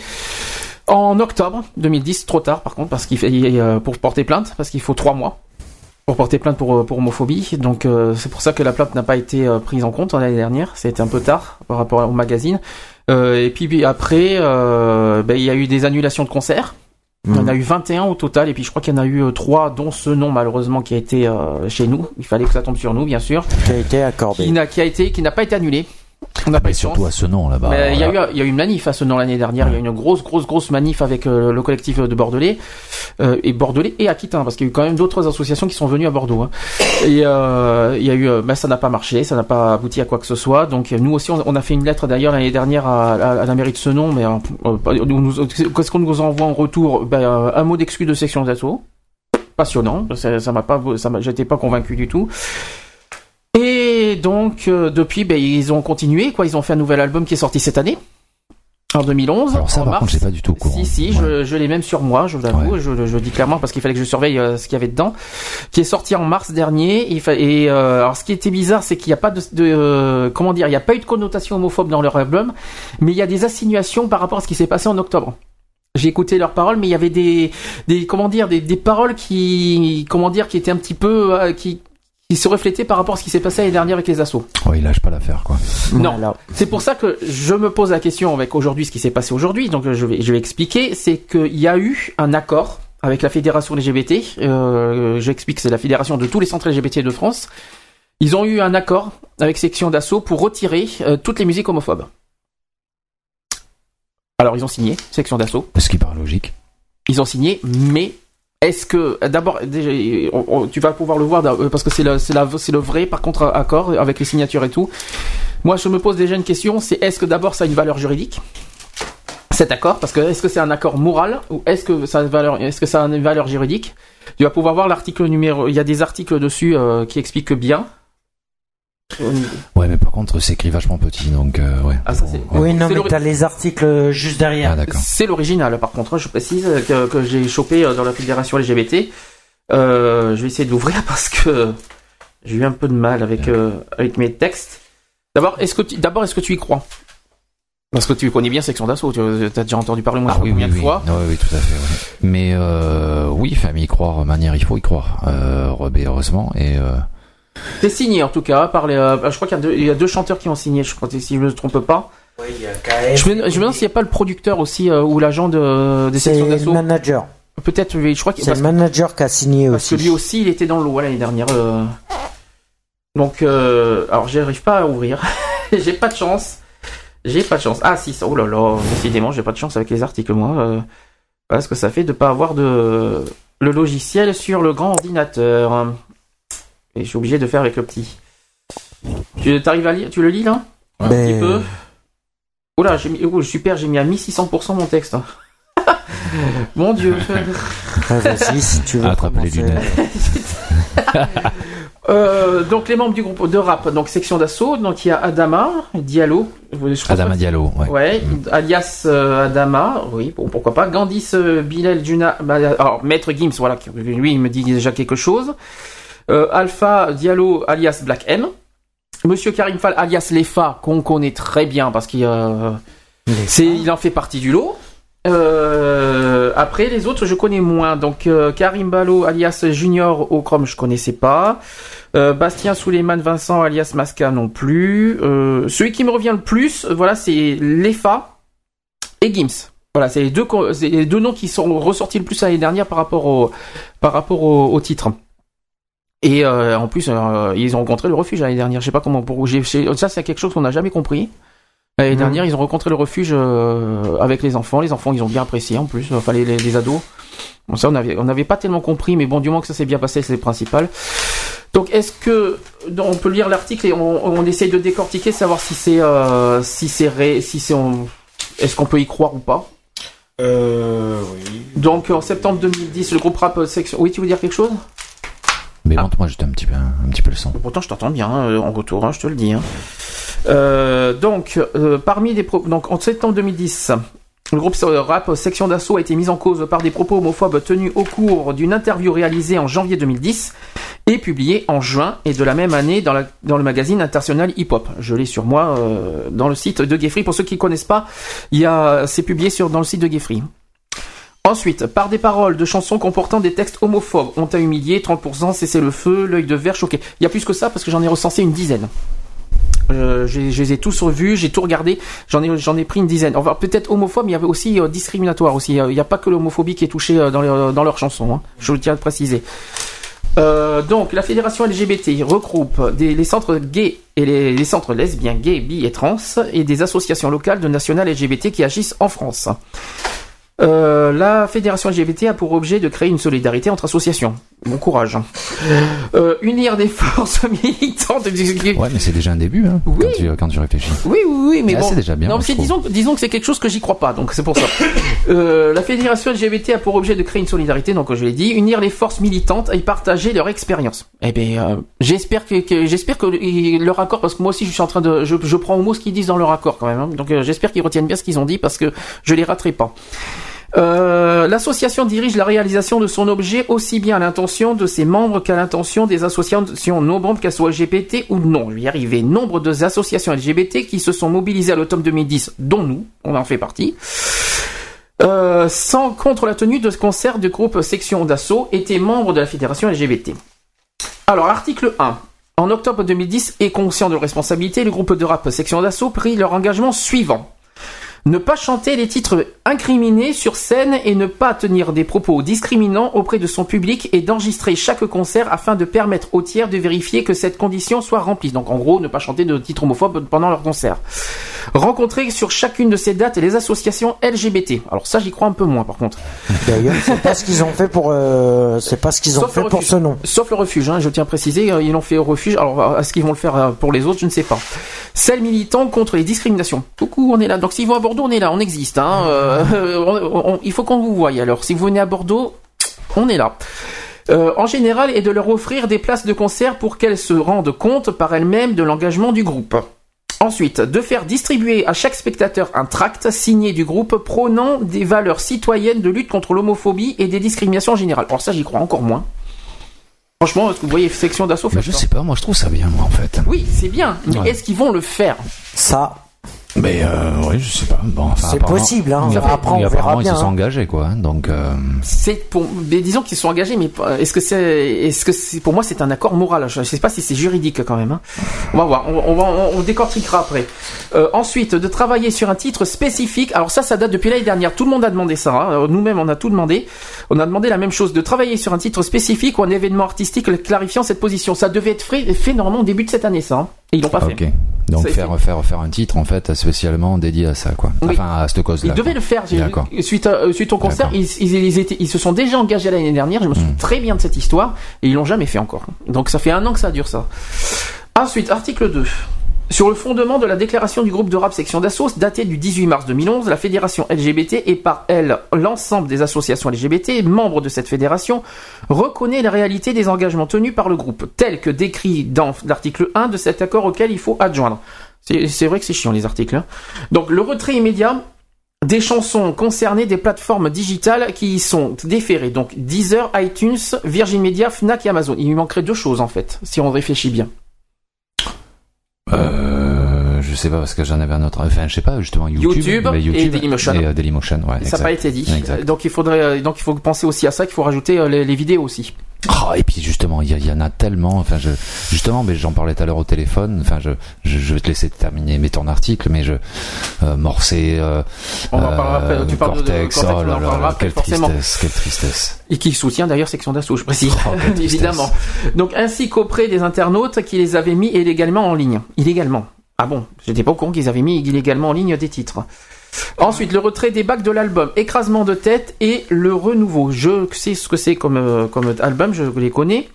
en octobre 2010, trop tard par contre, parce qu'il fait euh, pour porter plainte, parce qu'il faut trois mois pour porter plainte pour, euh, pour homophobie. Donc euh, c'est pour ça que la plainte n'a pas été euh, prise en compte l'année dernière. C'était un peu tard par rapport au magazine. Euh, et puis, puis après, ben, il y a eu des annulations de concerts. Il y en a eu 21 au total, et puis je crois qu'il y en a eu 3, dont ce nom malheureusement qui a été chez nous. Il fallait que ça tombe sur nous, bien sûr. Qui a été accordé. Qui n'a qui a été, qui n'a pas été annulé. On pas Mais surtout à ce nom là-bas. Mais il y a eu, voilà. il y a eu une manif à ce nom l'année dernière. Il y a eu une grosse, grosse, grosse manif avec euh, le collectif de Bordelais euh, et Bordelais et Aquitain, parce qu'il y a eu quand même d'autres associations qui sont venues à Bordeaux. hein. Et euh, il y a eu, euh, ben, ça n'a pas marché, ça n'a pas abouti à quoi que ce soit. Donc nous aussi, on, on a fait une lettre d'ailleurs l'année dernière à, à- à la mairie de mais euh, euh, nous- nous- qu'est-ce qu'on nous envoie en retour? Ben, euh, Un mot d'excuse de section d'assaut. Passionnant, ça m'a pas, ça j'étais pas convaincu du tout. Et donc euh, depuis, ben, ils ont continué, quoi. Ils ont fait un nouvel album qui est sorti cette année, en 2011. Alors ça, en par mars. contre, j'ai pas du tout au courant. Si, si, je, je l'ai même sur moi, je vous avoue, je, je dis clairement parce qu'il fallait que je surveille euh, ce qu'il y avait dedans, qui est sorti en mars dernier. Et euh, alors, ce qui était bizarre, c'est qu'il n'y a pas de, de euh, comment dire, il n'y a pas eu de connotation homophobe dans leur album, mais il y a des insinuations par rapport à ce qui s'est passé en octobre. J'ai écouté leurs paroles, mais il y avait des, des comment dire, des, des paroles qui, comment dire, qui étaient un petit peu, qui, qui se reflétaient par rapport à ce qui s'est passé l'année dernière avec les assauts. Oh, il lâche pas l'affaire, quoi. Non, c'est pour ça que je me pose la question avec aujourd'hui ce qui s'est passé aujourd'hui. Donc je vais je vais expliquer, c'est qu'il y a eu un accord avec la fédération LGBT. Euh, J'explique, c'est la fédération de tous les centres LGBT de France. Ils ont eu un accord avec section d'assaut pour retirer euh, toutes les musiques homophobes. Alors ils ont signé section d'assaut. Ce qui paraît logique. Ils ont signé, mais est-ce que d'abord déjà tu vas pouvoir le voir euh, parce que c'est le vrai par contre accord avec les signatures et tout. Moi je me pose déjà une question, c'est est-ce que d'abord ça a une valeur juridique cet accord? Parce que est-ce que c'est un accord moral ou est-ce que ça a une valeur est-ce que ça a une valeur juridique? Tu vas pouvoir voir l'article numéro il y a des articles dessus euh, qui expliquent bien. Ouais, mais par contre, c'est écrit vachement petit, donc euh, ouais. Ah, ça, c'est- Oui, non, C'est mais t'as les articles juste derrière. Ah, d'accord. C'est l'original, par contre, je précise que, que j'ai chopé euh, dans la fédération LGBT. Euh, je vais essayer de l'ouvrir <laughs> parce que j'ai eu un peu de mal avec euh, avec mes textes. D'abord, est-ce que tu, d'abord est-ce que tu y crois? Parce que tu connais bien section d'assaut, tu as déjà entendu parler moi Ah oui, oui, combien de oui. fois Ouais, oui, tout à fait. Mais euh, oui, famille y croire, manière, il faut y croire. Euh, Rebé, heureusement. Et euh, C'est signé en tout cas par les. euh, je crois qu'il y a, deux, il y a deux chanteurs qui ont signé, je crois si je ne me trompe pas. Oui, il y a KF. Je me, je me demande s'il n'y a pas le producteur aussi euh, ou l'agent de, des C'est sections le d'assaut. manager. Peut-être, oui, je crois qu'il C'est le manager qui a signé Parce que aussi. lui aussi, il était dans l'eau l'année dernière. euh. Donc, euh, alors j'arrive pas à ouvrir. <laughs> j'ai pas de chance. J'ai pas de chance. Ah si, ça- oh là là, décidément, j'ai pas de chance avec les articles, moi. Euh, voilà ce que ça fait de pas avoir de le logiciel sur le grand ordinateur. Et je suis obligé de faire avec le petit. Tu arrives à lire Tu le lis là? Un Ben, petit peu? Oula, j'ai mis, oh, super, j'ai mis à 1600% mon texte. <laughs> Mon dieu. ouais, Vas-y, si tu veux. attrape les. <laughs> Euh, donc les membres du groupe de rap, donc section d'assaut, donc il y a Adama, Diallo, Adama que- Diallo, ouais. Ouais, alias euh, Adama, oui, bon, pourquoi pas. Gandis euh, Bilal Juna, bah, alors Maître Gims, voilà, lui il me dit déjà quelque chose. Euh, Alpha Diallo alias Black M. Monsieur Karim Fall alias Lefa, qu'on connaît très bien parce qu'il euh, il en fait partie du lot. Euh, après les autres je connais moins. Donc euh, Karim Balo alias Junior au Chrome je connaissais pas. Euh, Bastien Souleymane Vincent alias Masca non plus. Euh, celui qui me revient le plus voilà c'est Lefa et Gims. Voilà c'est les deux les deux noms qui sont ressortis le plus l'année dernière par rapport au par rapport au, au titre et euh, en plus euh, ils ont rencontré le refuge l'année dernière je sais pas comment pour ça c'est quelque chose qu'on n'a jamais compris L'année Mhm. dernière, ils ont rencontré le refuge euh, avec les enfants. Les enfants, ils ont bien apprécié en plus. Enfin, les, les, les ados. Bon, ça, on avait, on n'avait pas tellement compris, mais bon, du moment que ça s'est bien passé, c'est le principal. Donc, est-ce que donc, on peut lire l'article et on, on essaye de décortiquer, savoir si c'est, euh, si c'est ré, si c'est, on- est-ce qu'on peut y croire ou pas? Euh, oui. Donc, en septembre 2010, le groupe rap euh, section. Oui, tu veux dire quelque chose? Mais montre-moi juste un petit peu, un petit peu le son. Pourtant, je t'entends bien euh, en retour, hein, je te le dis. hein. Euh, donc, euh, parmi des pro- donc en septembre 2010, le groupe rap Section d'Assaut a été mis en cause par des propos homophobes tenus au cours d'une interview réalisée en janvier 2010 et publiée en juin et de la même année dans, la- dans le magazine international Hip Hop. Je l'ai sur moi euh, dans le site de Geoffrey. Pour ceux qui ne connaissent pas, c'est publié sur dans le site de Geoffrey. Ensuite, par des paroles de chansons comportant des textes homophobes, on t'a humilié, 30%, cessez le feu, l'œil de verre choqué. Il y a plus que ça parce que j'en ai recensé une dizaine. Euh, je les ai tous revus, j'ai tout regardé, j'en ai, pris une dizaine. Enfin, peut-être homophobe, mais il y avait aussi euh, discriminatoire aussi. Euh, Il n'y a pas que l'homophobie qui est touchée dans, leurs chansons, hein. je tiens à le préciser. Donc, la fédération LGBT regroupe les centres gays et les, les centres lesbiens, gays, bi et trans et des associations locales de nationales LGBT qui agissent en France. Euh, la fédération LGBT a pour objet de créer une solidarité entre associations. Bon courage. hein. Euh, unir des forces <laughs> militantes. Ouais, mais c'est déjà un début, hein, quand, tu, quand tu réfléchis. Oui, oui, oui, mais Ah, bon. c'est déjà bien, Non, disons, disons que c'est quelque chose que j'y crois pas, donc c'est pour ça. <coughs> Euh, la fédération LGBT a pour objet de créer une solidarité, donc je l'ai dit, unir les forces militantes et partager leur expérience. Eh ben, euh, j'espère que, que- j'espère que le- leur accord, parce que moi aussi je suis en train de, je, je prends au mot ce qu'ils disent dans leur accord quand même. hein. donc j'espère qu'ils retiennent bien ce qu'ils ont dit parce que je les raterai pas. Euh, L'association dirige la réalisation de son objet aussi bien à l'intention de ses membres qu'à l'intention des associations non membres, qu'elles soient LGBT ou non. Je vais y arriver. Nombre de associations LGBT qui se sont mobilisées à l'automne 2010, dont nous, on en fait partie. Euh, sans contre la tenue de concerts du groupe Section d'Assaut, étaient membres de la fédération LGBT. Alors, article 1. En octobre 2010, et conscient de leur responsabilité, le groupe de rap Section d'Assaut prit leur engagement suivant. Ne pas chanter les titres incriminés sur scène et ne pas tenir des propos discriminants auprès de son public et d'enregistrer chaque concert afin de permettre aux tiers de vérifier que cette condition soit remplie. Donc en gros, ne pas chanter de titres homophobes pendant leur concert. Rencontrer sur chacune de ces dates les associations LGBT. Alors ça, j'y crois un peu moins par contre. D'ailleurs, c'est pas ce qu'ils ont fait pour, euh, c'est pas ce qu'ils ont Sauf fait pour ce nom. Sauf le refuge, hein, je tiens à préciser, euh, ils l'ont fait au refuge. Alors, euh, est-ce qu'ils vont le faire pour les autres Je ne sais pas. Celle militant contre les discriminations. Coucou, on est là. Donc, s'ils vont à Bordeaux, on est là, on existe. Hein. Euh, <laughs> on- on- il faut qu'on vous voie. Alors, si vous venez à Bordeaux, on est là. Euh, en général, et de leur offrir des places de concert pour qu'elles se rendent compte par elles-mêmes de l'engagement du groupe. Ensuite, de faire distribuer à chaque spectateur un tract signé du groupe prônant des valeurs citoyennes de lutte contre l'homophobie et des discriminations en général. Alors ça, j'y crois encore moins. Franchement, est-ce que vous voyez section d'assaut je sais pas, moi je trouve ça bien, moi en fait. Oui, c'est bien, mais Ouais. est-ce qu'ils vont le faire? Ça, Mais euh, oui, je sais pas. Bon, enfin, C'est apparemment- possible, hein. Après, on oui, verra apparemment, bien, ils se sont hein. engagés, quoi. hein, Donc, euh, C'est pour, mais disons qu'ils sont engagés, mais pas- est-ce que c'est, est-ce que c'est, pour moi, c'est un accord moral. Je ne sais pas si c'est juridique quand même. hein. On va voir. On, on on, on décortiquera après. Euh, ensuite, de travailler sur un titre spécifique. Alors ça, ça date depuis l'année dernière. Tout le monde a demandé ça. hein. Nous-mêmes, on a tout demandé. On a demandé la même chose, de travailler sur un titre spécifique ou un événement artistique clarifiant cette position. Ça devait être fait, fait normalement au début de cette année, ça. Et ils l'ont pas fait. Donc faire, faire, faire un titre en fait spécialement dédié à ça, quoi. Oui. Enfin, à cette cause-là. Ils devaient le faire. Suite, à- euh, suite au concert, ils, ils, ils étaient, ils se sont déjà engagés l'année dernière. Je me souviens Hmm. très bien de cette histoire et ils l'ont jamais fait encore. Donc ça fait un an que ça dure ça. Ensuite, article 2. Sur le fondement de la déclaration du groupe de rap section d'assaut datée du 18 mars 2011, la fédération LGBT et par elle l'ensemble des associations LGBT membres de cette fédération reconnaît la réalité des engagements tenus par le groupe, tels que décrits dans l'article 1 de cet accord auquel il faut adjoindre. C'est c'est vrai que c'est chiant les articles. hein. Donc le retrait immédiat des chansons concernées des plateformes digitales qui y sont déférées. Donc Deezer, iTunes, Virgin Media, Fnac et Amazon. Il lui manquerait deux choses en fait, si on réfléchit bien. Euh, je sais pas parce que j'en avais un autre. Enfin, je sais pas justement YouTube, YouTube mais et Dailymotion. Et, euh, Dailymotion, ouais. Ça n'a pas été dit. Exact. Donc il faudrait, euh, donc il faut penser aussi à ça, qu'il faut rajouter euh, les, les vidéos aussi. Ah, et puis justement, il y, en a tellement. Enfin, je, justement, mais j'en parlais tout à l'heure au téléphone. Enfin, je, je, je vais te laisser terminer mais ton article, mais je euh, morcé. Euh, On en parlera après. Tu parles de- de Cortex. Cortex, oh là quelle forcément. tristesse, quelle tristesse. Et qui soutient d'ailleurs section d'assaut, je précise. Oh. <laughs> Évidemment. Donc ainsi qu'auprès des internautes qui les avaient mis illégalement en ligne. Illégalement. Ah bon, j'étais pas au courant qu'ils avaient mis illégalement en ligne des titres. Ensuite, le retrait des bacs de l'album, écrasement de tête et le renouveau. Je sais ce que c'est comme, euh, comme album, je les connais.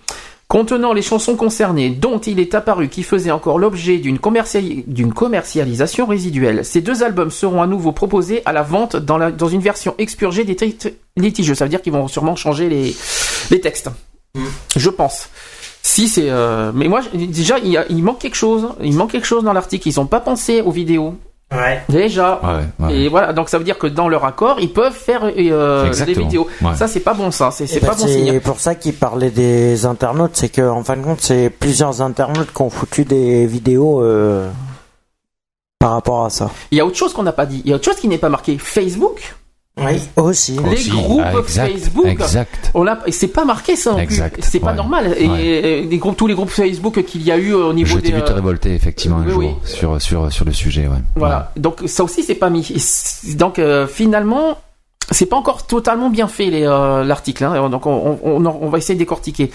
Contenant les chansons concernées, dont il est apparu qu'ils faisaient encore l'objet d'une commerciali- d'une commercialisation résiduelle. Ces deux albums seront à nouveau proposés à la vente dans, la- dans une version expurgée des titres litigieux. Ça veut dire qu'ils vont sûrement changer les, les textes. Je pense. Si c'est, euh, mais moi déjà il, y a- il manque quelque chose. Il manque quelque chose dans l'article. Ils n'ont pas pensé aux vidéos. Ouais. Déjà. Ouais, ouais. Et voilà, donc ça veut dire que dans leur accord, ils peuvent faire euh, des vidéos. Ouais. Ça, c'est pas bon, ça. C'est pas bon signe. C'est pour ça qu'il parlait des internautes, c'est que en fin de compte, c'est plusieurs internautes qui ont foutu des vidéos euh, par rapport à ça. Il y a autre chose qu'on n'a pas dit. Il y a autre chose qui n'est pas marqué. Facebook. Oui, aussi. Les Aussi. groupes Ah, exact, Facebook. exact. On l'a, et c'est pas marqué ça non Exact, plus. C'est pas ouais. normal. Et Ouais. euh, les groupes, tous les groupes Facebook qu'il y a eu au niveau Je t'ai des. vu te euh, révolter effectivement un oui, jour oui. sur sur sur le sujet, ouais. Voilà. Donc ça aussi c'est pas mis. Donc euh, finalement c'est pas encore totalement bien fait les, euh, l'article. hein. Donc on, on, on- on va essayer de décortiquer.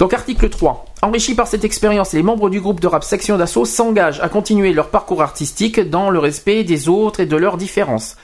Donc article 3. Enrichis par cette expérience, les membres du groupe de rap Section d'Assaut s'engagent à continuer leur parcours artistique dans le respect des autres et de leurs différences.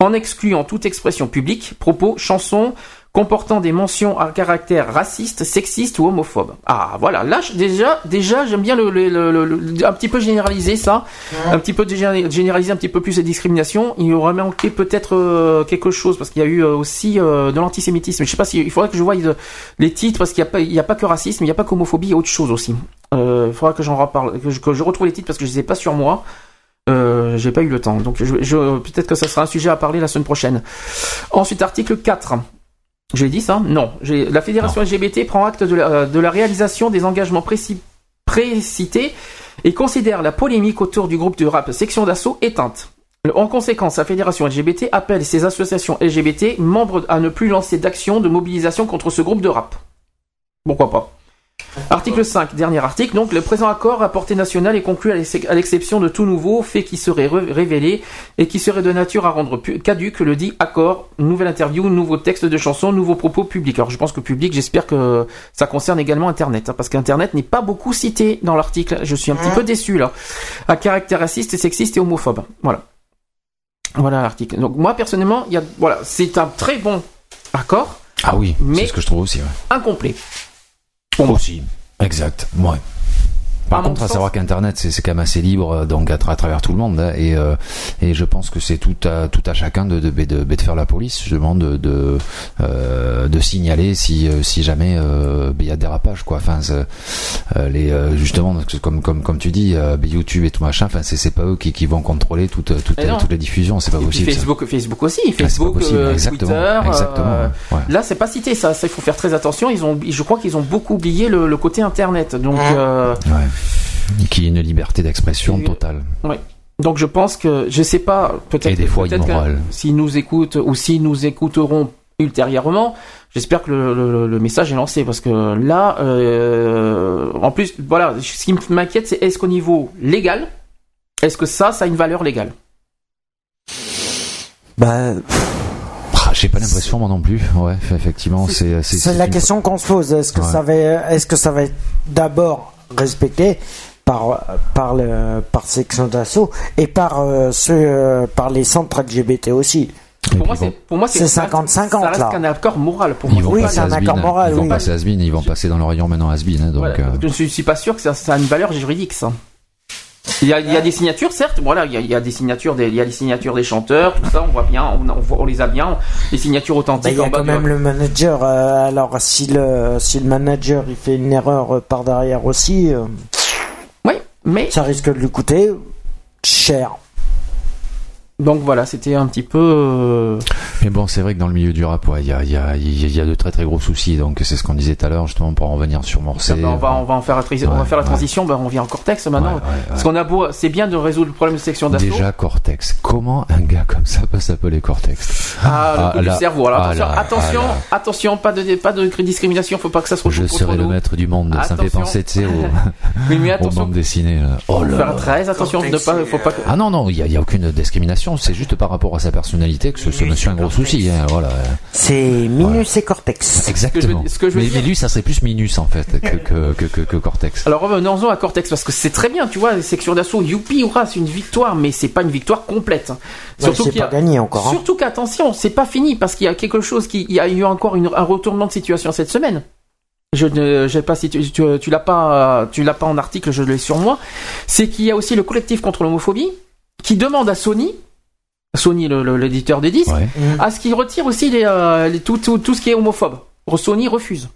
En excluant toute expression publique, propos, chansons comportant des mentions à caractère raciste, sexiste ou homophobe. Ah voilà, là déjà, déjà j'aime bien le, le- le- le- le- un petit peu généraliser ça, un petit peu géné- généraliser un petit peu plus les discriminations. Il aurait manqué peut-être euh, quelque chose parce qu'il y a eu euh, aussi euh, de l'antisémitisme. Je sais pas si il faudrait que je voie euh, les titres parce qu'il n'y a pas, il y a pas que racisme, il n'y a pas qu'homophobie, il y a autre chose aussi. Euh, Il faudra que j'en reparle, que je, que je retrouve les titres parce que je les ai pas sur moi. Euh, j'ai pas eu le temps, donc je, je- peut-être que ça sera un sujet à parler la semaine prochaine. Ensuite, article 4. J'ai dit ça? Non. La fédération LGBT prend acte de la, de la réalisation des engagements précis- précités et considère la polémique autour du groupe de rap Section d'Assaut éteinte. En conséquence, la fédération LGBT appelle ses associations LGBT membres à ne plus lancer d'actions de mobilisation contre ce groupe de rap. Pourquoi pas? Article 5, dernier article. Donc, le présent accord à portée nationale est conclu à l'ex- à l'exception de tout nouveau fait qui serait révélé et qui serait de nature à rendre caduque le dit accord, nouvelle interview, nouveau texte de chanson, nouveaux propos publics. Alors, je pense que public, j'espère que ça concerne également Internet, hein, parce qu'Internet n'est pas beaucoup cité dans l'article. Je suis un petit peu déçu, là. À caractère raciste, sexiste et homophobe. Voilà. Voilà l'article. Donc, moi, personnellement, il y a, voilà, c'est un très bon accord, Ah oui, Mais- c'est ce que je trouve aussi. Ouais. incomplet. Aussi. Exact. Ouais. Par contre, à sens- savoir qu'Internet, c'est c'est quand même assez libre, euh, donc à, tra- à travers tout le monde, hein, et euh, et je pense que c'est tout à tout à chacun de de, de, de- de faire la police, justement, de de, euh, de signaler si euh, si jamais euh, il y a dérapage, quoi. Enfin, euh, les euh, justement, parce que comme comme comme tu dis, euh, YouTube et tout machin, enfin, c'est c'est pas eux qui qui vont contrôler toutes toutes Eh non. toutes les diffusions, c'est pas Et puis possible. ça. Facebook, Facebook aussi, Ah, Facebook, possible, euh, exactement, Twitter. exactement, euh, ouais. Là, c'est pas cité ça. Ça, il faut faire très attention. Ils ont, je crois qu'ils ont beaucoup oublié le, le côté Internet. Donc, euh, Ouais. Qui est une liberté d'expression Et- totale. ouais. Donc, je pense que, je sais pas, peut-être, Et des que s'ils nous écoutent ou s'ils nous écouteront ultérieurement, j'espère que le, le- le message est lancé parce que là, euh, en plus, voilà, ce qui m'inquiète, c'est est-ce qu'au niveau légal, est-ce que ça, ça a une valeur légale? Bah, Ah, J'ai pas l'impression moi non plus. Ouais, effectivement, c'est c'est la une- question qu'on se pose. Est-ce que Ouais. ça va, est-ce que ça va être d'abord respecté par par le par section d'assaut et par euh, ceux euh, par les centres LGBT aussi. Pour moi, c'est, pour moi, C'est ça reste- 50-50, Ça reste là. qu'un accord moral pour Ils moi. vont Oui, passer c'est un accord moral, Ils vont oui. passer has-been, ils vont passer dans le rayon maintenant has-been, hein, donc. Voilà, euh, Je ne suis pas sûr que ça, ça a une valeur juridique, ça. Il y, a, il y a des signatures, certes. Voilà, il y a, il y a des signatures, des, il y a des signatures des chanteurs, tout ça. On voit bien, on, on, voit- on les a bien. Les signatures Bah, authentiques. il y a quand même le manager. euh, alors, si le, si le manager il fait une erreur euh, par derrière aussi, euh, mais ça risque de lui coûter cher. Donc voilà, c'était un petit peu. euh, Mais bon, c'est vrai que dans le milieu du rap, ouais, il y a, y, a, il y a de très très gros soucis. Donc c'est ce qu'on disait tout à l'heure, justement, pour en revenir sur Morcé. ben, on va, on va en faire la, on va faire la ouais. transition. Ben, on vient en Cortex maintenant. Parce qu'on a beau, c'est bien de résoudre le problème de section d'assaut. Déjà Cortex. Comment un gars comme ça peut s'appeler Cortex? Ah, le coup là- du cerveau. Alors ah attention, là, attention, ah attention, pas de, pas de discrimination. Faut pas que ça se retrouve Je serai le nous. maître du monde. Ça me fait Attention. penser, tu sais, aux, <laughs> <laughs> Oui, mais aux attention. bandes dessinées. là. Oh là faire là. très attention. Ne pas, faut pas. que- Ah non, non, il n'y a, il y a aucune discrimination. C'est juste par rapport à sa personnalité que ce, ce monsieur a un gros souci. Hein, voilà. C'est Minus et Cortex. Exactement. ce que je veux mais, dire- mais lui, ça serait plus Minus en fait que, que, que, que, que Cortex. Alors revenons-en à Cortex parce que c'est très bien, tu vois, les sections d'assaut, youpi, hurrah, c'est une victoire, mais c'est pas une victoire complète. Ouais, c'est qu'il a- pas gagné encore, hein. Surtout qu'attention, c'est pas fini parce qu'il y a quelque chose qui, il y a eu encore une- un retournement de situation cette semaine. Je ne, je sais pas si tu, tu, tu l'as pas, tu l'as pas en article, je l'ai sur moi. C'est qu'il y a aussi le collectif contre l'homophobie qui demande à Sony, Sony l'éditeur des disques, à ce qu'il retire aussi les, euh, les- tout, tout, tout ce qui est homophobe. Sony refuse.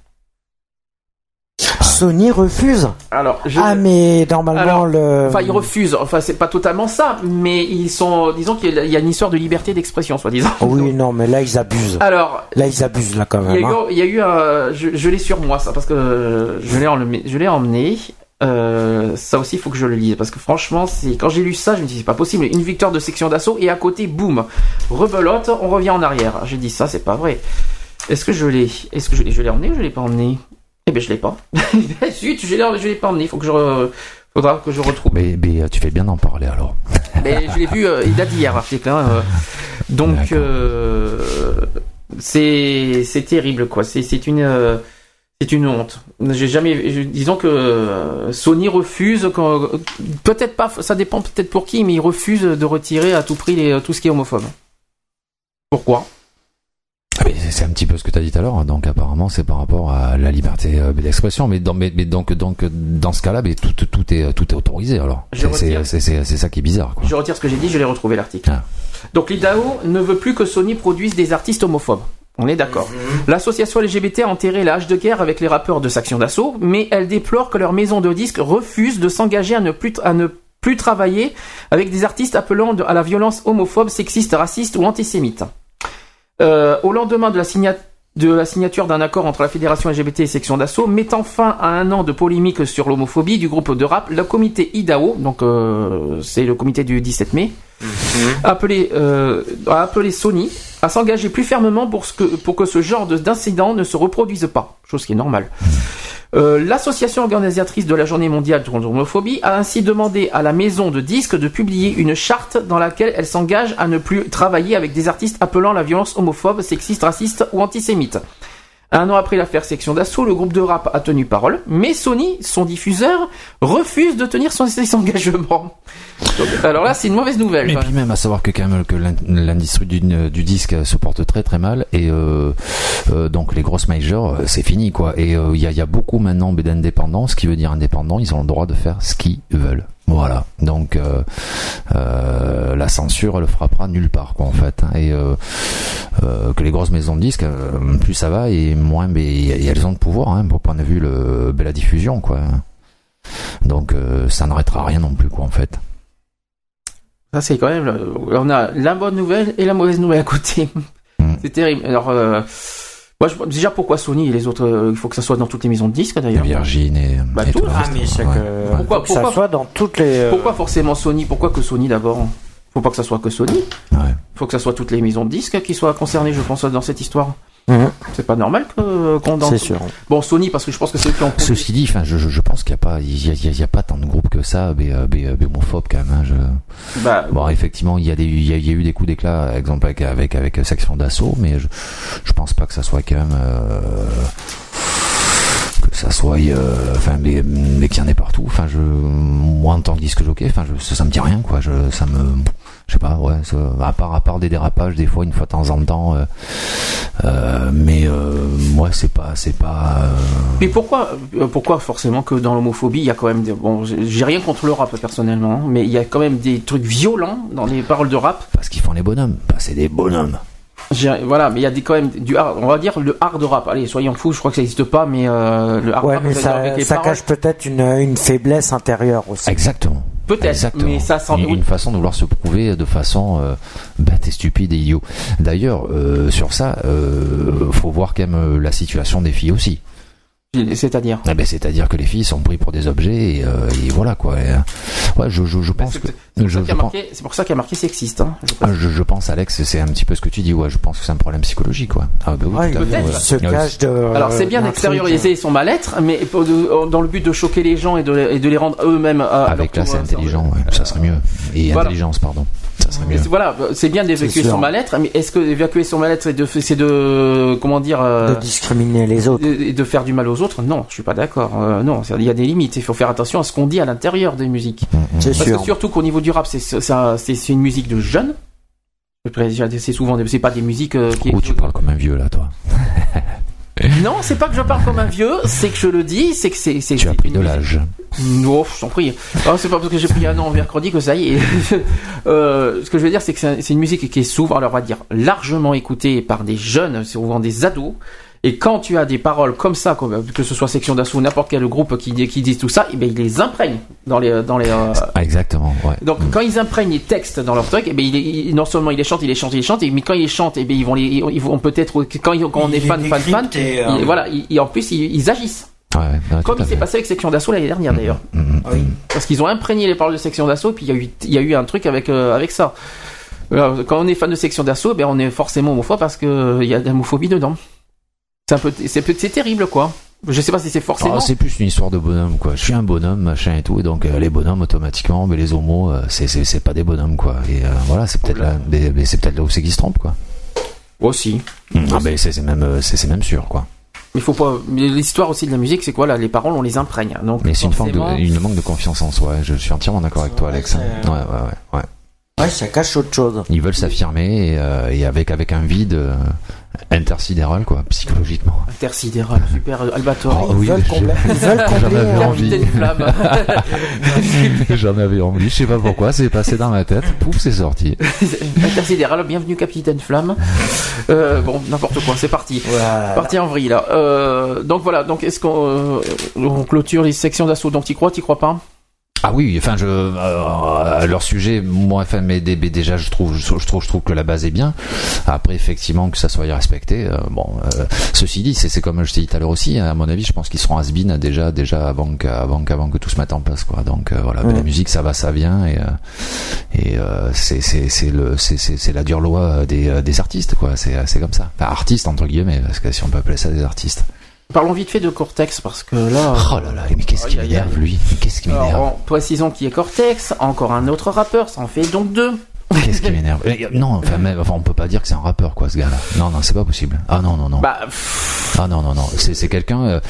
Sony refuse. Alors, je- Ah, mais normalement, Alors, le. Enfin, ils refusent. Enfin, c'est pas totalement ça, mais ils sont. Disons qu'il y a- une histoire de liberté d'expression, soi-disant. Oui, non, mais là, ils abusent. Alors, Là, ils abusent, là, quand il y a même. eu, hein. il y a eu un- je, je l'ai sur moi, ça, parce que euh, je l'ai emmené. Je l'ai emmené. Euh, ça aussi, il faut que je le lise, parce que franchement, c'est quand j'ai lu ça, je me dis c'est pas possible. Une victoire de section d'assaut et à côté, boum, rebelote, on revient en arrière. J'ai dit ça, c'est pas vrai. Est-ce que je l'ai Est-ce que je l'ai Je l'ai emmené ou je l'ai pas emmené? Eh ben, je l'ai pas. <laughs> Zut, je l'ai, je l'ai pas emmené. Faut que je, re- faudra que je retrouve. Mais, mais tu fais bien d'en parler alors. Mais <laughs> je l'ai vu, euh, il date d'hier l'article. Hein, euh. donc euh, c'est c'est terrible quoi. C'est c'est une euh, c'est une honte. J'ai jamais, je- disons que euh, Sony refuse. Peut-être pas, ça dépend peut-être pour qui, mais il refuse de retirer à tout prix les, tout ce qui est homophobe. Pourquoi? Ah, C'est un petit peu ce que tu as dit tout à l'heure, hein. donc apparemment c'est par rapport à la liberté euh, d'expression, mais, dans, mais, mais donc, donc dans ce cas-là, mais tout, tout, est, tout est autorisé alors. C'est- ça qui est bizarre. Quoi. Je retire ce que j'ai dit, je l'ai retrouvé l'article. Ah. Donc l'IDAO ne veut plus que Sony produise des artistes homophobes. On est d'accord. L'association LGBT a enterré la hache de guerre avec les rappeurs de Section d'Assaut, mais elle déplore que leur maison de disques refuse de s'engager à ne plus à ne plus travailler avec des artistes appelant à la violence homophobe, sexiste, raciste ou antisémite. Euh, au lendemain de la, signa- de la signature d'un accord entre la fédération LGBT et section d'assaut, mettant fin à un an de polémique sur l'homophobie du groupe de rap, le comité IDAO, donc euh, c'est le comité du 17 mai, appelé, euh, a appelé Sony à s'engager plus fermement pour, ce que, pour que ce genre de- d'incident ne se reproduise pas, chose qui est normale. Euh, L'association organisatrice de la journée mondiale contre l'homophobie a ainsi demandé à la maison de disques de publier une charte dans laquelle elle s'engage à ne plus travailler avec des artistes appelant la violence homophobe, sexiste, raciste ou antisémite. Un an après l'affaire Section d'Assaut, le groupe de rap a tenu parole, mais Sony, son diffuseur, refuse de tenir son, ses engagements. Alors là, c'est une mauvaise nouvelle. Mais puis même à savoir que quand même que l'in- l'industrie du, du disque se porte très très mal et euh, euh, donc les grosses majors euh, c'est fini quoi et euh, il y, a, il y a beaucoup maintenant d'indépendants ce qui veut dire indépendants ils ont le droit de faire ce qu'ils veulent voilà donc euh, euh, la censure elle frappera nulle part quoi en fait et euh, que les grosses maisons de disques plus ça va et moins mais et elles ont de pouvoir hein, pour point de vue le, ben, la diffusion quoi donc ça n'arrêtera rien non plus quoi en fait Ça, c'est quand même. On a la bonne nouvelle et la mauvaise nouvelle à côté. C'est terrible. Alors, moi, je- déjà, pourquoi Sony et les autres euh, Il faut que ça soit dans toutes les maisons de disques d'ailleurs. Virgin et, Bah, et tout. tout le Ah, reste. mais c'est Ouais. que. Pourquoi- faut que ça pourquoi- soit dans toutes les. euh, Pourquoi forcément Sony Pourquoi que Sony d'abord Faut pas que ça soit que Sony. Ouais. Faut que ça soit toutes les maisons de disques qui soient concernées, je pense, dans cette histoire. Mhm. C'est pas normal que- qu'on C'est sûr. Bon, Sony parce que je pense que c'est eux qui ont. Ceci dit, enfin, je, je, pense qu'il n'y a pas, il y a, il y pas tant de groupes que ça, mais, euh, euh, quand même. hein, je... Bah, Bon, effectivement, il y a des, il y a, il y a eu des coups d'éclat, par exemple avec, avec, avec section d'assaut, mais je, je pense pas que ça soit quand même, euh, que ça soit, euh, enfin, mais, mais qu'il y en ait partout. Enfin, je, moi en tant que disque jockey, enfin, je, ça, ça me dit rien, quoi. Je, ça me, je sais pas, ouais, à part, à part des dérapages, des fois, une fois de temps en temps, euh, Euh, mais euh, moi, c'est pas, c'est pas. euh, Mais pourquoi, pourquoi forcément que dans l'homophobie, il y a quand même des, bon, j'ai rien contre le rap personnellement, hein, mais il y a quand même des trucs violents dans les paroles de rap. Parce qu'ils font les bonhommes. Bah, c'est des bonhommes. Voilà, mais il y a des, quand même du hard, on va dire le hard rap. Allez, soyons fous, je crois que ça n'existe pas, mais euh, le hard Ouais, rap, mais ça, ça cache peut-être une, une faiblesse intérieure aussi. Exactement. Peut-être, mais ça Une- oui. Une façon de vouloir se prouver de façon euh, bête et stupide et idiot. D'ailleurs, euh, sur ça, euh, faut voir quand même euh, la situation des filles aussi. C'est-à-dire Ah ben, C'est-à-dire que les filles sont prises pour des objets et, euh, et voilà quoi. Et, euh, ouais, je, je, je pense que... C'est je- pour ça qu'il y a marqué- c'est pour ça qu'il y a marqué sexiste. Hein, je Ah, Je, je pense, Alex, c'est un petit peu ce que tu dis. Ouais, je pense que c'est un problème psychologique, quoi. Ah, bah oui, Ouais, tout à fait, peut-être. ouais. Il se Ouais, cache de. Alors c'est bien d'extérioriser son mal-être, mais dans le but de choquer les gens et de, et de les rendre eux-mêmes. euh, Avec c'est euh, intelligent, ouais, ça serait mieux. Et Voilà. intelligence, pardon. Ça serait Mais mieux. Voilà, c'est bien d'évacuer son mal-être, mais est-ce que évacuer son mal-être, c'est de, de, comment dire, euh, De discriminer les autres. et de faire du mal aux autres Non, je suis pas d'accord. Euh, non, c'est- il y a des limites. Il faut faire attention à ce qu'on dit à l'intérieur des musiques. C'est Parce sûr. que surtout qu'au niveau du rap, c'est c'est un- c'est- c'est une musique de jeunes. C'est souvent, des- c'est pas des musiques euh, qui. Oh, tu parles comme un vieux, là, toi. <laughs> Non, c'est pas que je parle comme un vieux, c'est que je le dis, c'est que c'est. c'est- Tu as c'est pris de l'âge. Non, je t'en prie. Ah, c'est pas parce que j'ai pris un an mercredi que ça y est. <laughs> Euh, ce que je veux dire, c'est que c'est un- c'est une musique qui est souvent, alors on va dire, largement écoutée par des jeunes, c'est souvent des ados. Et quand tu as des paroles comme ça, comme- que ce soit Section d'Assaut ou n'importe quel groupe qui, dit- qui disent tout ça, eh ben, ils les imprègnent dans les, dans les, euh, Ah, exactement, ouais. donc quand ils imprègnent les textes dans leur truc, eh ben, ils, ils- non seulement ils les chantent, ils les chantent, ils les chantent, mais quand ils les chantent, eh ben, ils vont les, ils vont peut-être quand, on est fan, fan, fan, euh, ils- voilà, ils- en plus ils, ils agissent. Ouais, ouais, Comme il s'est passé avec Section d'Assaut l'année dernière d'ailleurs. Mm, mm. Parce qu'ils ont imprégné les paroles de Section d'Assaut, puis il y a eu, il y a eu un truc avec, euh, avec ça. Euh, Quand on est fan de Section d'Assaut, ben on est forcément homophobe parce que euh, il y a de l'homophobie dedans. C'est un peu, c'est peu- c'est terrible quoi. Je sais pas si c'est forcément. Ah, c'est plus une histoire de bonhomme, quoi. Je suis un bonhomme, machin et tout, et donc euh, les bonhommes automatiquement, mais les homos, euh, c'est pas des bonhommes, quoi. Et euh, voilà, c'est peut-être là, mais, mais c'est peut-être là où c'est qu'ils se trompent, quoi. Aussi. Ah, mais c'est même c'est c'est même sûr, quoi. Il faut pas. mais L'histoire aussi de la musique, c'est quoi là Les paroles, on les imprègne. Donc Mais c'est une forcément- une manque de confiance en soi. Je suis entièrement d'accord avec toi, Alex. Ouais, c'est- ouais, ouais, ouais. Ouais, ça cache autre chose. Ils veulent s'affirmer et, euh, et avec avec un vide euh, intersidéral, quoi, psychologiquement. Intersidéral, super Albator. Oh, oui, veulent combler- ils veulent <laughs> J'en combler, avais euh, envie. Flamme. <laughs> J'en avais envie. Je sais pas pourquoi. C'est passé dans ma tête. Pouf, c'est sorti. <laughs> Intersidéral, bienvenue Capitaine Flamme. Euh, bon, n'importe quoi, c'est parti. Voilà. Parti en vrille là. Euh, donc voilà, donc est-ce qu'on euh, on clôture les sections d'assaut Donc t'y crois, t'y crois pas? Ah oui, enfin je euh, à leur sujet, moi enfin mais dé- mais déjà je trouve je trouve je trouve que la base est bien. Après effectivement que ça soit respecté, euh, bon euh, ceci dit, c'est c'est comme je t'ai dit tout à l'heure aussi, à mon avis, je pense qu'ils seront has déjà déjà avant qu'avant qu'avant que tout se mette en place quoi. Donc euh, voilà, la musique ça va ça vient et et euh, c'est c'est c'est le c'est c'est c'est la dure loi des des artistes quoi, c'est c'est comme ça. Enfin artistes entre guillemets parce que si on peut appeler ça des artistes. Parlons vite fait de Cortex parce que là. Oh là là, mais qu'est-ce qui aïe, aïe. m'énerve lui? Qu'est-ce qui m'énerve? Précisons qui est Cortex, encore un autre rappeur, ça en fait donc deux. Qu'est-ce qui m'énerve Euh, Non, enfin, même, enfin, on peut pas dire que c'est un rappeur, quoi, ce gars-là. Non, non, c'est pas possible. Ah non, non, non. Bah, Ah non, non, non. C'est, quelqu'un, euh,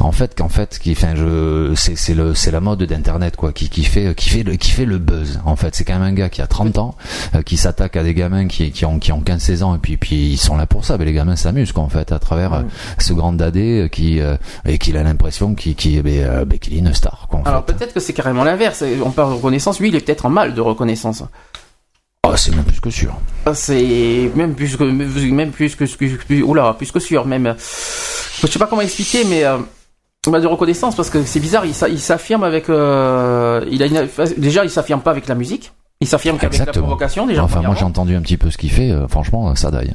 en fait, qu'en fait, qui, enfin, je, c'est, c'est le, c'est la mode d'internet, quoi, qui, qui fait, qui fait le, qui fait le buzz. En fait, c'est quand même un gars qui a 30 ans, euh, qui s'attaque à des gamins qui, qui ont, qui ont 15-16 ans, et puis, puis ils sont là pour ça. Mais les gamins s'amusent, quoi, en fait, à travers euh, ce grand dadé euh, qui, euh, et qu'il a l'impression qu'il, qu'il, ben, euh, ben, qu'il est une star, quoi. En alors peut-être que c'est carrément l'inverse. On parle de reconnaissance, lui il est peut-être en mal de reconnaissance. Oh, c'est même plus que sûr. C'est même plus que même plus que plus, plus- oula, plus que sûr même. Je sais pas comment expliquer, mais euh, bah, de reconnaissance parce que c'est bizarre. Il, s'a- il s'affirme avec. euh, il a une- déjà il s'affirme pas avec la musique. Il s'affirme qu'avec la provocation déjà. Enfin, moi, j'ai entendu un petit peu ce qu'il fait. euh, franchement, ça daille.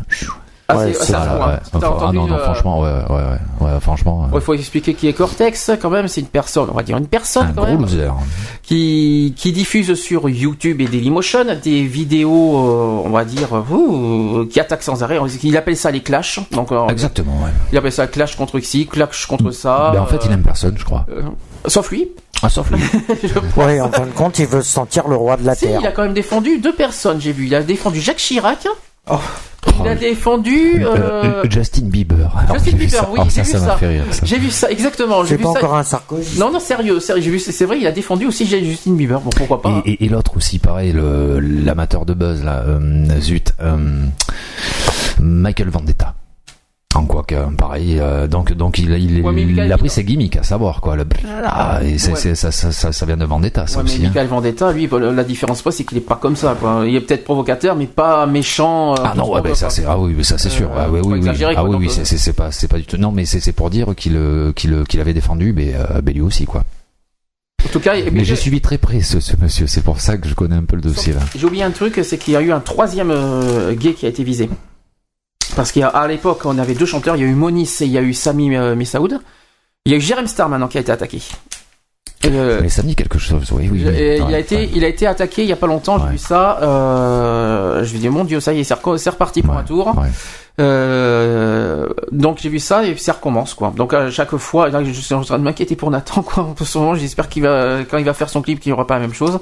Ah, Ouais, c'est- ouais. Enfin, ah entendu, non, non, euh, franchement, ouais, ouais, ouais, ouais, franchement. Il faut expliquer qui est Cortex quand même. C'est une personne, on va dire une personne un quand même. qui, qui diffuse sur YouTube et Dailymotion des vidéos, euh, on va dire, euh, ouh, qui attaquent sans arrêt. Il appelle ça les clashs. Donc, Exactement, ouais. il appelle ça clash contre ci, clash contre ça. Ben, en fait, il aime personne, je crois. euh, sauf lui. Ah, sauf lui. <laughs> Ouais, en fin de compte, il veut se sentir le roi de la Si, terre. il a quand même défendu deux personnes, j'ai vu. Il a défendu Jacques Chirac. Oh. Il a défendu. Euh, Euh, euh, Justin Bieber. Alors, Justin j'ai vu Bieber, ça. oui, Oh, j'ai ça, vu ça ça. m'a fait rire, ça. J'ai vu ça, exactement. J'ai C'est vu pas ça. encore un Sarkozy. Non, non, sérieux, sérieux. J'ai vu, c'est c'est vrai, il a défendu aussi Justin Bieber. Bon, pourquoi pas. Et, et- et l'autre aussi, pareil, le, l'amateur de buzz, là, euh, zut, euh, Michael Vendetta. En quoi que, pareil, euh, donc, donc il, il, Ouais, mais il a pris ses gimmicks à savoir, quoi. Le, ah, et Ouais. ça, ça, ça, ça vient de Vendetta, ça Ouais, mais aussi. hein. Michael Vendetta, lui, la différence c'est qu'il est pas comme ça. Quoi. Il est peut-être provocateur, mais pas méchant. euh, Ah non, ouais, ben, ça c'est ah oui, mais ça c'est sûr. Ah oui, oui, oui. exagérer, Ah oui, oui, euh, c'est c'est pas c'est pas du tout. Non, mais c'est c'est pour dire qu'il euh, qu'il qu'il avait défendu, mais lui aussi quoi. En tout cas, Mais j'ai suivi très près ce, ce monsieur. C'est pour ça que je connais un peu le dossier là. J'ai oublié un truc, c'est qu'il y a eu un troisième gay qui a été visé. Parce qu'à l'époque, on avait deux chanteurs, il y a eu Monis et il y a eu Sami euh. Il y a eu Jérém Star maintenant qui a été attaqué. Euh, Mais ça dit quelque chose. Oui, oui. oui. et il, a Ouais, été, ouais. il a été attaqué il y a pas longtemps, j'ai vu ça. Euh, je me dis, mon Dieu, ça y est, c'est reparti pour un tour. Euh, donc j'ai vu ça et ça recommence quoi. Donc à chaque fois, là, je suis en train de m'inquiéter pour Nathan quoi. En ce moment, j'espère qu'il va quand il va faire son clip qu'il n'y aura pas la même chose.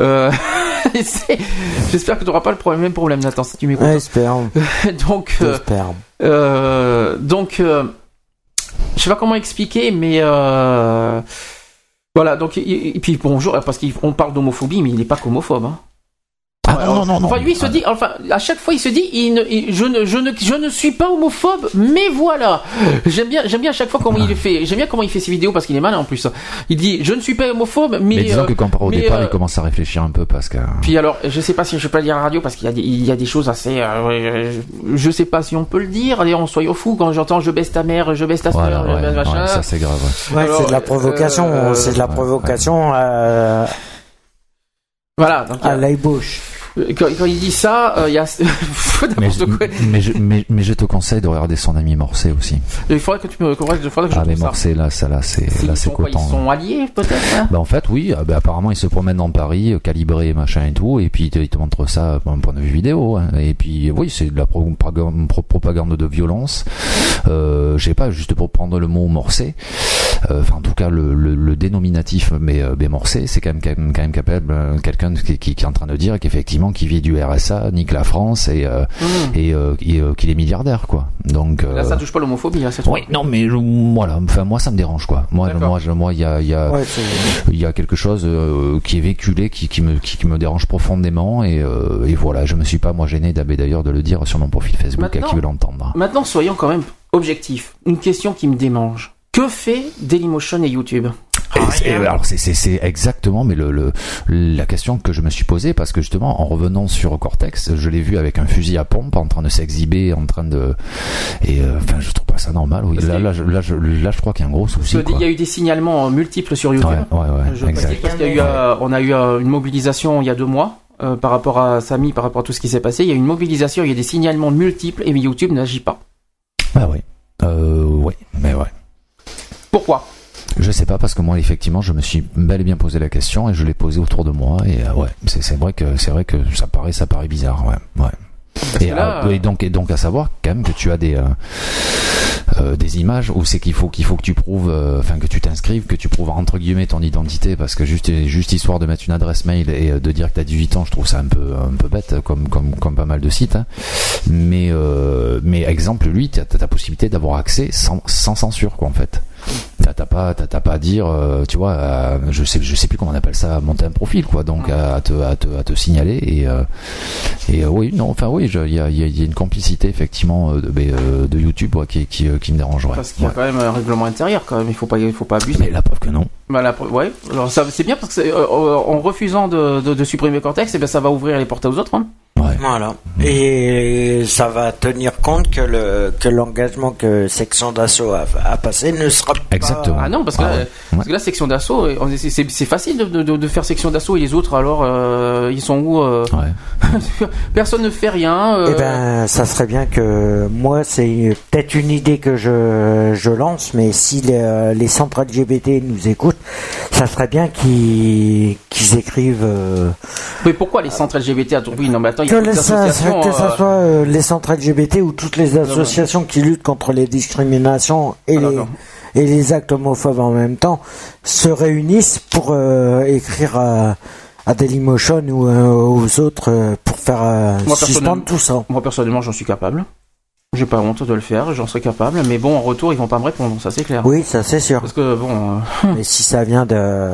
Euh, <laughs> j'espère que tu n'auras pas le problème, même problème Nathan si tu m'écoutes. Ouais, espérons. <laughs> donc euh, J'espère. euh, donc euh, je sais pas comment expliquer mais euh, voilà donc et, puis bonjour parce qu'on parle d'homophobie mais il n'est pas qu'homophobe. Hein. Ah non, non, non, non. Enfin, lui, il se dit, enfin, à chaque fois, il se dit, il ne, il- je, ne, je, ne, je ne suis pas homophobe, mais voilà. J'aime bien, j'aime bien à chaque fois comment il fait, j'aime bien comment il fait ses vidéos parce qu'il est malin en plus. Il dit, je ne suis pas homophobe, mais. Mais disons euh, que quand au mais, départ, euh, il commence à réfléchir un peu parce que. puis alors, je sais pas si je peux le dire à la radio parce qu'il y a des, il y a des choses assez, euh, je, sais pas si on peut le dire. Allez, on soyons fous quand j'entends je baisse ta mère, je baisse ta soeur, Voilà, je ouais, baisse machin. ouais, ça c'est grave. ouais. C'est de la provocation. euh, c'est de la provocation euh, Voilà. Donc, à l'ébauche. Quand, quand il dit ça, euh, il y a <laughs> Mais, n'importe quoi. mais, je, mais, mais je te conseille de regarder son ami Morcé aussi. Il faudrait que tu me, il faudrait que je Ah, mais. Morcé, là, ça, là, c'est, là, Ils c'est ils sont alliés peut-être. hein Bah en fait oui, ah, bah, apparemment il se promène dans Paris, euh, calibré machin et tout, et puis il te, il te montre ça d'un point de vue vidéo. hein. Et puis oui, c'est de la pro- propagande, pro- propagande de violence. Euh, je sais pas, juste pour prendre le mot morcé. Euh, Enfin en tout cas le, le, le dénominatif mais, euh, mais morcé, c'est quand même quand même, quand même capable euh, quelqu'un qui, qui, qui est en train de dire qu'effectivement qui vit du RSA, nique la France et euh, Mmh. et euh, et, qu'il est milliardaire quoi. Donc Là, ça touche pas l'homophobie, c'est oui, non, mais je- voilà, enfin moi ça me dérange quoi. Moi, moi, je- moi, il y a, il y a, Ouais, il y a quelque chose euh, qui est véhiculé, qui, qui me, qui, me dérange profondément, et, euh, et voilà, je me suis pas moi gêné d'ailleurs de le dire sur mon profil Facebook à qui veut l'entendre. Maintenant, soyons quand même objectifs. Une question qui me démange. Que fait Dailymotion et YouTube? Et c'est- alors c'est, exactement mais le, le la question que je me suis posée parce que justement en revenant sur Cortex je l'ai vu avec un fusil à pompe en train de s'exhiber en train de et euh, enfin je trouve pas ça normal oui. là, là, je, là, je, là je crois qu'il y a un gros souci Il y a eu des signalements euh, multiples sur YouTube. Ouais, ouais, ouais, Je exact. précise parce qu'il y a eu, euh, on a eu euh, une mobilisation il y a deux mois euh, par rapport à Samy, par rapport à tout ce qui s'est passé. Il y a eu une mobilisation, il y a des signalements multiples et YouTube n'agit pas. Ah euh, ouais mais ouais Pourquoi Je sais pas parce que moi effectivement je me suis bel et bien posé la question et je l'ai posé autour de moi et euh, ouais c'est c'est vrai que c'est vrai que ça paraît ça paraît bizarre ouais ouais et, que là, euh, et donc et donc à savoir quand même que tu as des euh, euh, des images où c'est qu'il faut qu'il faut que tu prouves euh, enfin que tu t'inscrives que tu prouves entre guillemets ton identité parce que juste juste histoire de mettre une adresse mail et de dire que tu as 18 ans je trouve ça un peu un peu bête comme comme comme pas mal de sites hein. mais mais exemple lui tu as ta possibilité d'avoir accès sans sans censure quoi en fait T'as pas, t'as pas à dire, euh, tu vois, à- je sais, je sais plus comment on appelle ça, monter un profil, quoi. Donc à, à te, à te, à te signaler et euh, et euh, oui, non, enfin oui, il y a, y a- y a une complicité effectivement euh, de, euh, de YouTube ouais, qui, qui, euh, qui me dérange. Ouais. Parce qu'il y a Ouais. quand même un règlement intérieur quand même. Il faut pas, il faut pas abuser. Mais la preuve que non. Bah, la preuve- ouais. Alors ça, c'est bien parce que euh, euh, en refusant de, de, de supprimer Cortex, eh ben, ça va ouvrir les portes aux autres. Hein. Voilà. Et ça va tenir compte que le que l'engagement que Section d'Assaut a, a passé ne sera pas. Ah non, parce que, là, parce que là, section d'assaut, c'est facile de, de, de faire section d'assaut et les autres, alors, euh, ils sont où euh <laughs> Personne ne fait rien. euh, Eh ben, ça serait bien que moi, c'est peut-être une idée que je, je lance, mais si les, les centres LGBT nous écoutent, ça serait bien qu'ils qu'ils écrivent. euh, Mais pourquoi les centres LGBT à Tourville Non, mais attends, il y que, a ça, associations. que ça euh, soit euh, les centres LGBT ou toutes les associations qui luttent contre les discriminations et, Ah, les, et les actes homophobes en même temps se réunissent pour euh, écrire à, à Dailymotion ou aux autres pour faire Moi, suspendre tout ça. Moi, personnellement, j'en suis capable. J'ai pas honte de le faire, j'en serais capable. Mais bon, en retour, ils vont pas me répondre, ça c'est clair. Oui, ça c'est sûr. Parce que bon. euh, <laughs> Mais si ça vient de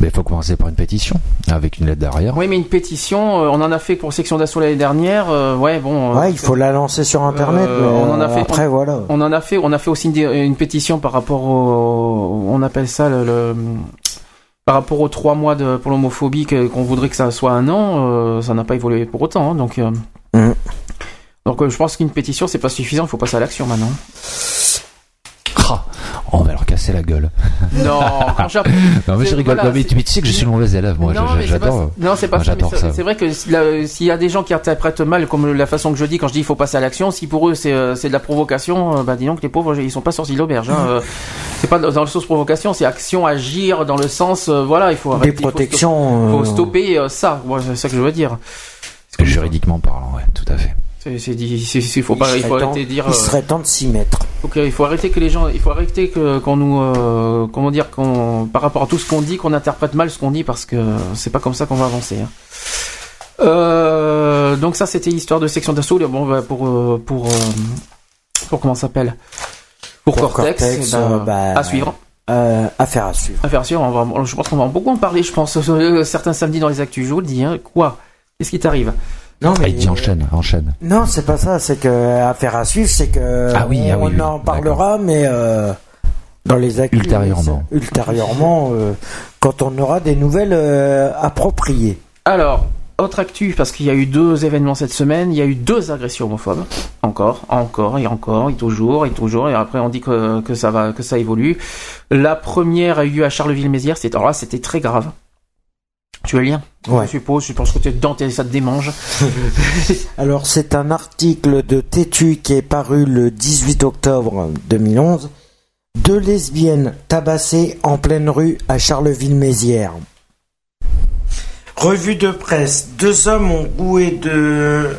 Mais il faut commencer par une pétition, avec une lettre derrière. Oui, mais une pétition, euh, on en a fait pour section d'assaut l'année dernière. euh, ouais, bon. euh, Ouais, il faut la lancer sur internet. Euh, mais, on en a fait. Après, on, voilà. On en a fait. On a fait aussi une, pétition par rapport au. On appelle ça le. le- par rapport aux trois mois de, pour l'homophobie qu'on voudrait que ça soit un an, euh, ça n'a pas évolué pour autant. hein, donc, euh, Mhm. Donc euh, je pense qu'une pétition c'est pas suffisant. Il faut passer à l'action maintenant. Ah, on va leur casser la gueule. Non, <laughs> non, mais je rigole. voilà, non, mais tu, mais tu sais que je suis une mauvaise élève, moi. non, je- mais c'est pas, J'adore. non, c'est pas moi, ça. c'est- vrai que s'il y a des gens qui interprètent mal, comme la façon que je dis, quand je dis il faut passer à l'action, si pour eux c'est euh, de la provocation, euh, bah dis donc les pauvres ils sont pas sortis de l'auberge. Hein, <laughs> c'est pas dans le sens provocation, c'est action, agir dans le sens, voilà, il faut arrêter, il faut protections, sto- faut stopper ça. Moi, c'est ça que je veux dire. Juridiquement parlant, ouais, tout à fait. C'est, c'est dit, c'est, c'est- faut Il pas, il faut temps- arrêter de dire. il euh, serait temps de s'y mettre. Ok, il faut arrêter que les gens, il faut arrêter que qu'on nous, euh, comment dire, qu'on, par rapport à tout ce qu'on dit, qu'on interprète mal ce qu'on dit parce que c'est pas comme ça qu'on va avancer. hein. Euh, donc ça, c'était l'histoire de section d'assaut. Bon, bah, pour pour euh, pour comment ça s'appelle? Pour, Pour Cortex, Cortex, eh ben, bah, à suivre. Euh, affaire à suivre. Affaire à suivre. On va, je pense qu'on va beaucoup en parler. Je pense <laughs> certains samedis dans les actus, je vous le dis. Hein. Quoi? Qu'est-ce qui t'arrive? Non, Ah, il dit enchaîne, enchaîne. Non, c'est pas ça. C'est que affaire à suivre, c'est que Ah oui, on, ah oui, oui, en parlera, mais euh, dans les actus, Ultérieurement. ultérieurement, euh, quand on aura des nouvelles euh, appropriées. Alors, autre actu, parce qu'il y a eu deux événements cette semaine, il y a eu deux agressions homophobes. Encore, encore et encore, et toujours, et toujours, et après on dit que, que ça va, que ça évolue. La première a eu lieu à Charleville-Mézières, c'était, alors là, c'était très grave. Tu as le lien Ouais. Je suppose, je pense que tu es dedans, ça te démange. <laughs> Alors, c'est un article de Tétu qui est paru le 18 octobre 2011. Deux lesbiennes tabassées en pleine rue à Charleville-Mézières. Revue de presse. Deux hommes ont roué de.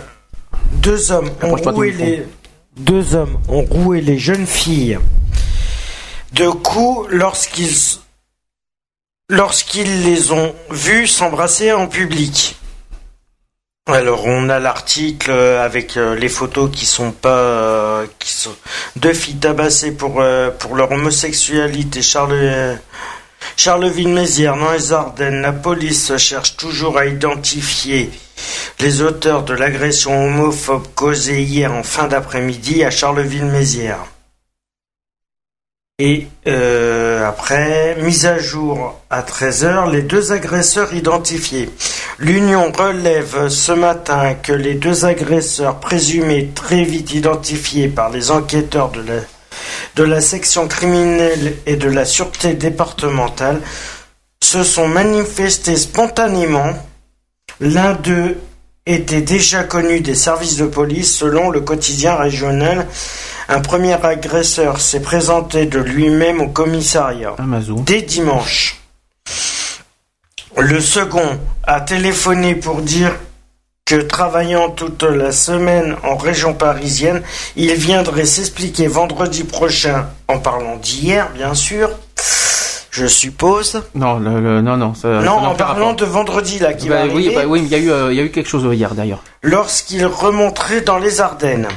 Deux hommes ont roué les. Deux hommes ont roué les jeunes filles de coups lorsqu'ils lorsqu'ils les ont vues s'embrasser en public. Alors on a l'article euh, avec euh, les photos qui sont pas euh, qui sont deux filles tabassées pour pour leur homosexualité. Charle Charleville-Mézières dans les Ardennes, la police cherche toujours à identifier les auteurs de l'agression homophobe causée hier en fin d'après-midi à Charleville-Mézières. Et euh, après, mise à jour à 13h, les deux agresseurs identifiés. L'Union relève ce matin que les deux agresseurs présumés très vite identifiés par les enquêteurs de la, de la section criminelle et de la sûreté départementale se sont manifestés spontanément. L'un d'eux était déjà connu des services de police selon le quotidien régional. Un premier agresseur s'est présenté de lui-même au commissariat dès dimanche. Le second a téléphoné pour dire que travaillant toute la semaine en région parisienne, il viendrait s'expliquer vendredi prochain en parlant d'hier, bien sûr. Je suppose. Non, le- le- non, non. Ça, non, en parlant rapport. de vendredi là qui Bah va oui, bah oui, il y a eu, euh, il y a eu quelque chose hier d'ailleurs. lorsqu'il remonterait dans les Ardennes.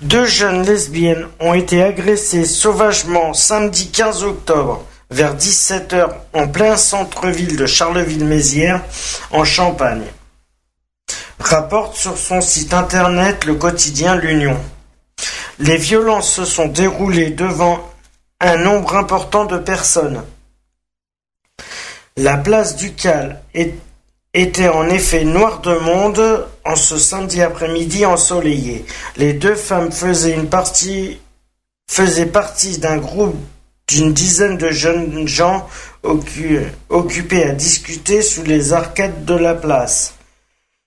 Deux jeunes lesbiennes ont été agressées sauvagement samedi 15 octobre vers 17h en plein centre-ville de Charleville-Mézières en Champagne. Rapporte sur son site internet le quotidien L'Union. Les violences se sont déroulées devant un nombre important de personnes. La place du Cal est- était en effet noire de monde en ce samedi après-midi ensoleillé. Les deux femmes faisaient partie faisaient partie d'un groupe d'une dizaine de jeunes gens occu- occupés à discuter sous les arcades de la place.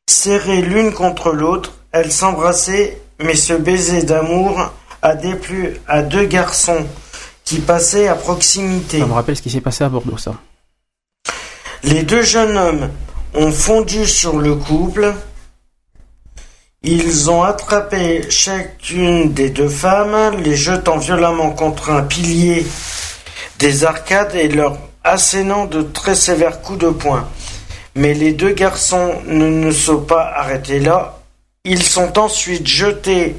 Serrées l'une contre l'autre, elles s'embrassaient, mais ce baiser d'amour a déplu à deux garçons qui passaient à proximité. Ça me rappelle ce qui s'est passé à Bordeaux, ça. Les deux jeunes hommes ont fondu sur le couple. Ils ont attrapé chacune des deux femmes, les jetant violemment contre un pilier des arcades et leur assénant de très sévères coups de poing. Mais les deux garçons ne, ne sont pas arrêtés là. Ils sont ensuite jetés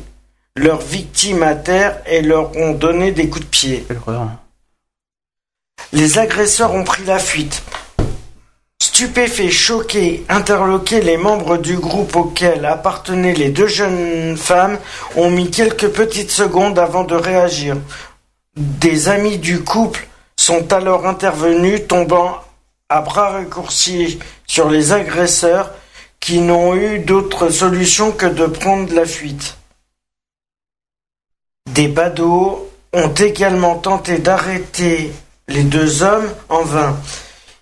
leurs victimes à terre et leur ont donné des coups de pied. Les agresseurs ont pris la fuite. Stupéfaits, choqués, interloqués, les membres du groupe auquel appartenaient les deux jeunes femmes ont mis quelques petites secondes avant de réagir. Des amis du couple sont alors intervenus, tombant à bras raccourcis sur les agresseurs qui n'ont eu d'autre solution que de prendre la fuite. Des badauds ont également tenté d'arrêter les deux hommes en vain.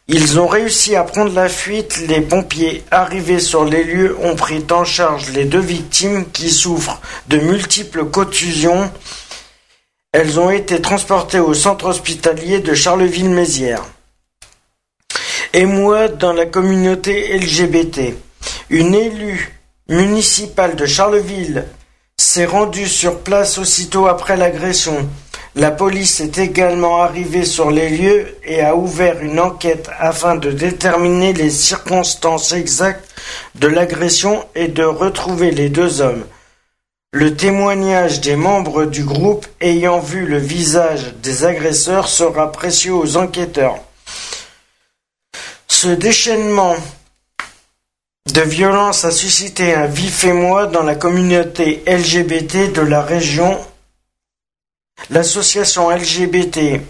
Ils ont réussi à prendre la fuite. Les pompiers arrivés sur les lieux ont pris en charge les deux victimes qui souffrent de multiples contusions. Elles ont été transportées au centre hospitalier de Charleville-Mézières. Émoi dans la communauté LGBT. Une élue municipale de Charleville s'est rendue sur place aussitôt après l'agression. La police est également arrivée sur les lieux et a ouvert une enquête afin de déterminer les circonstances exactes de l'agression et de retrouver les deux hommes. Le témoignage des membres du groupe ayant vu le visage des agresseurs sera précieux aux enquêteurs. Ce déchaînement de violence a suscité un vif émoi dans la communauté LGBT de la région. L'association LGBT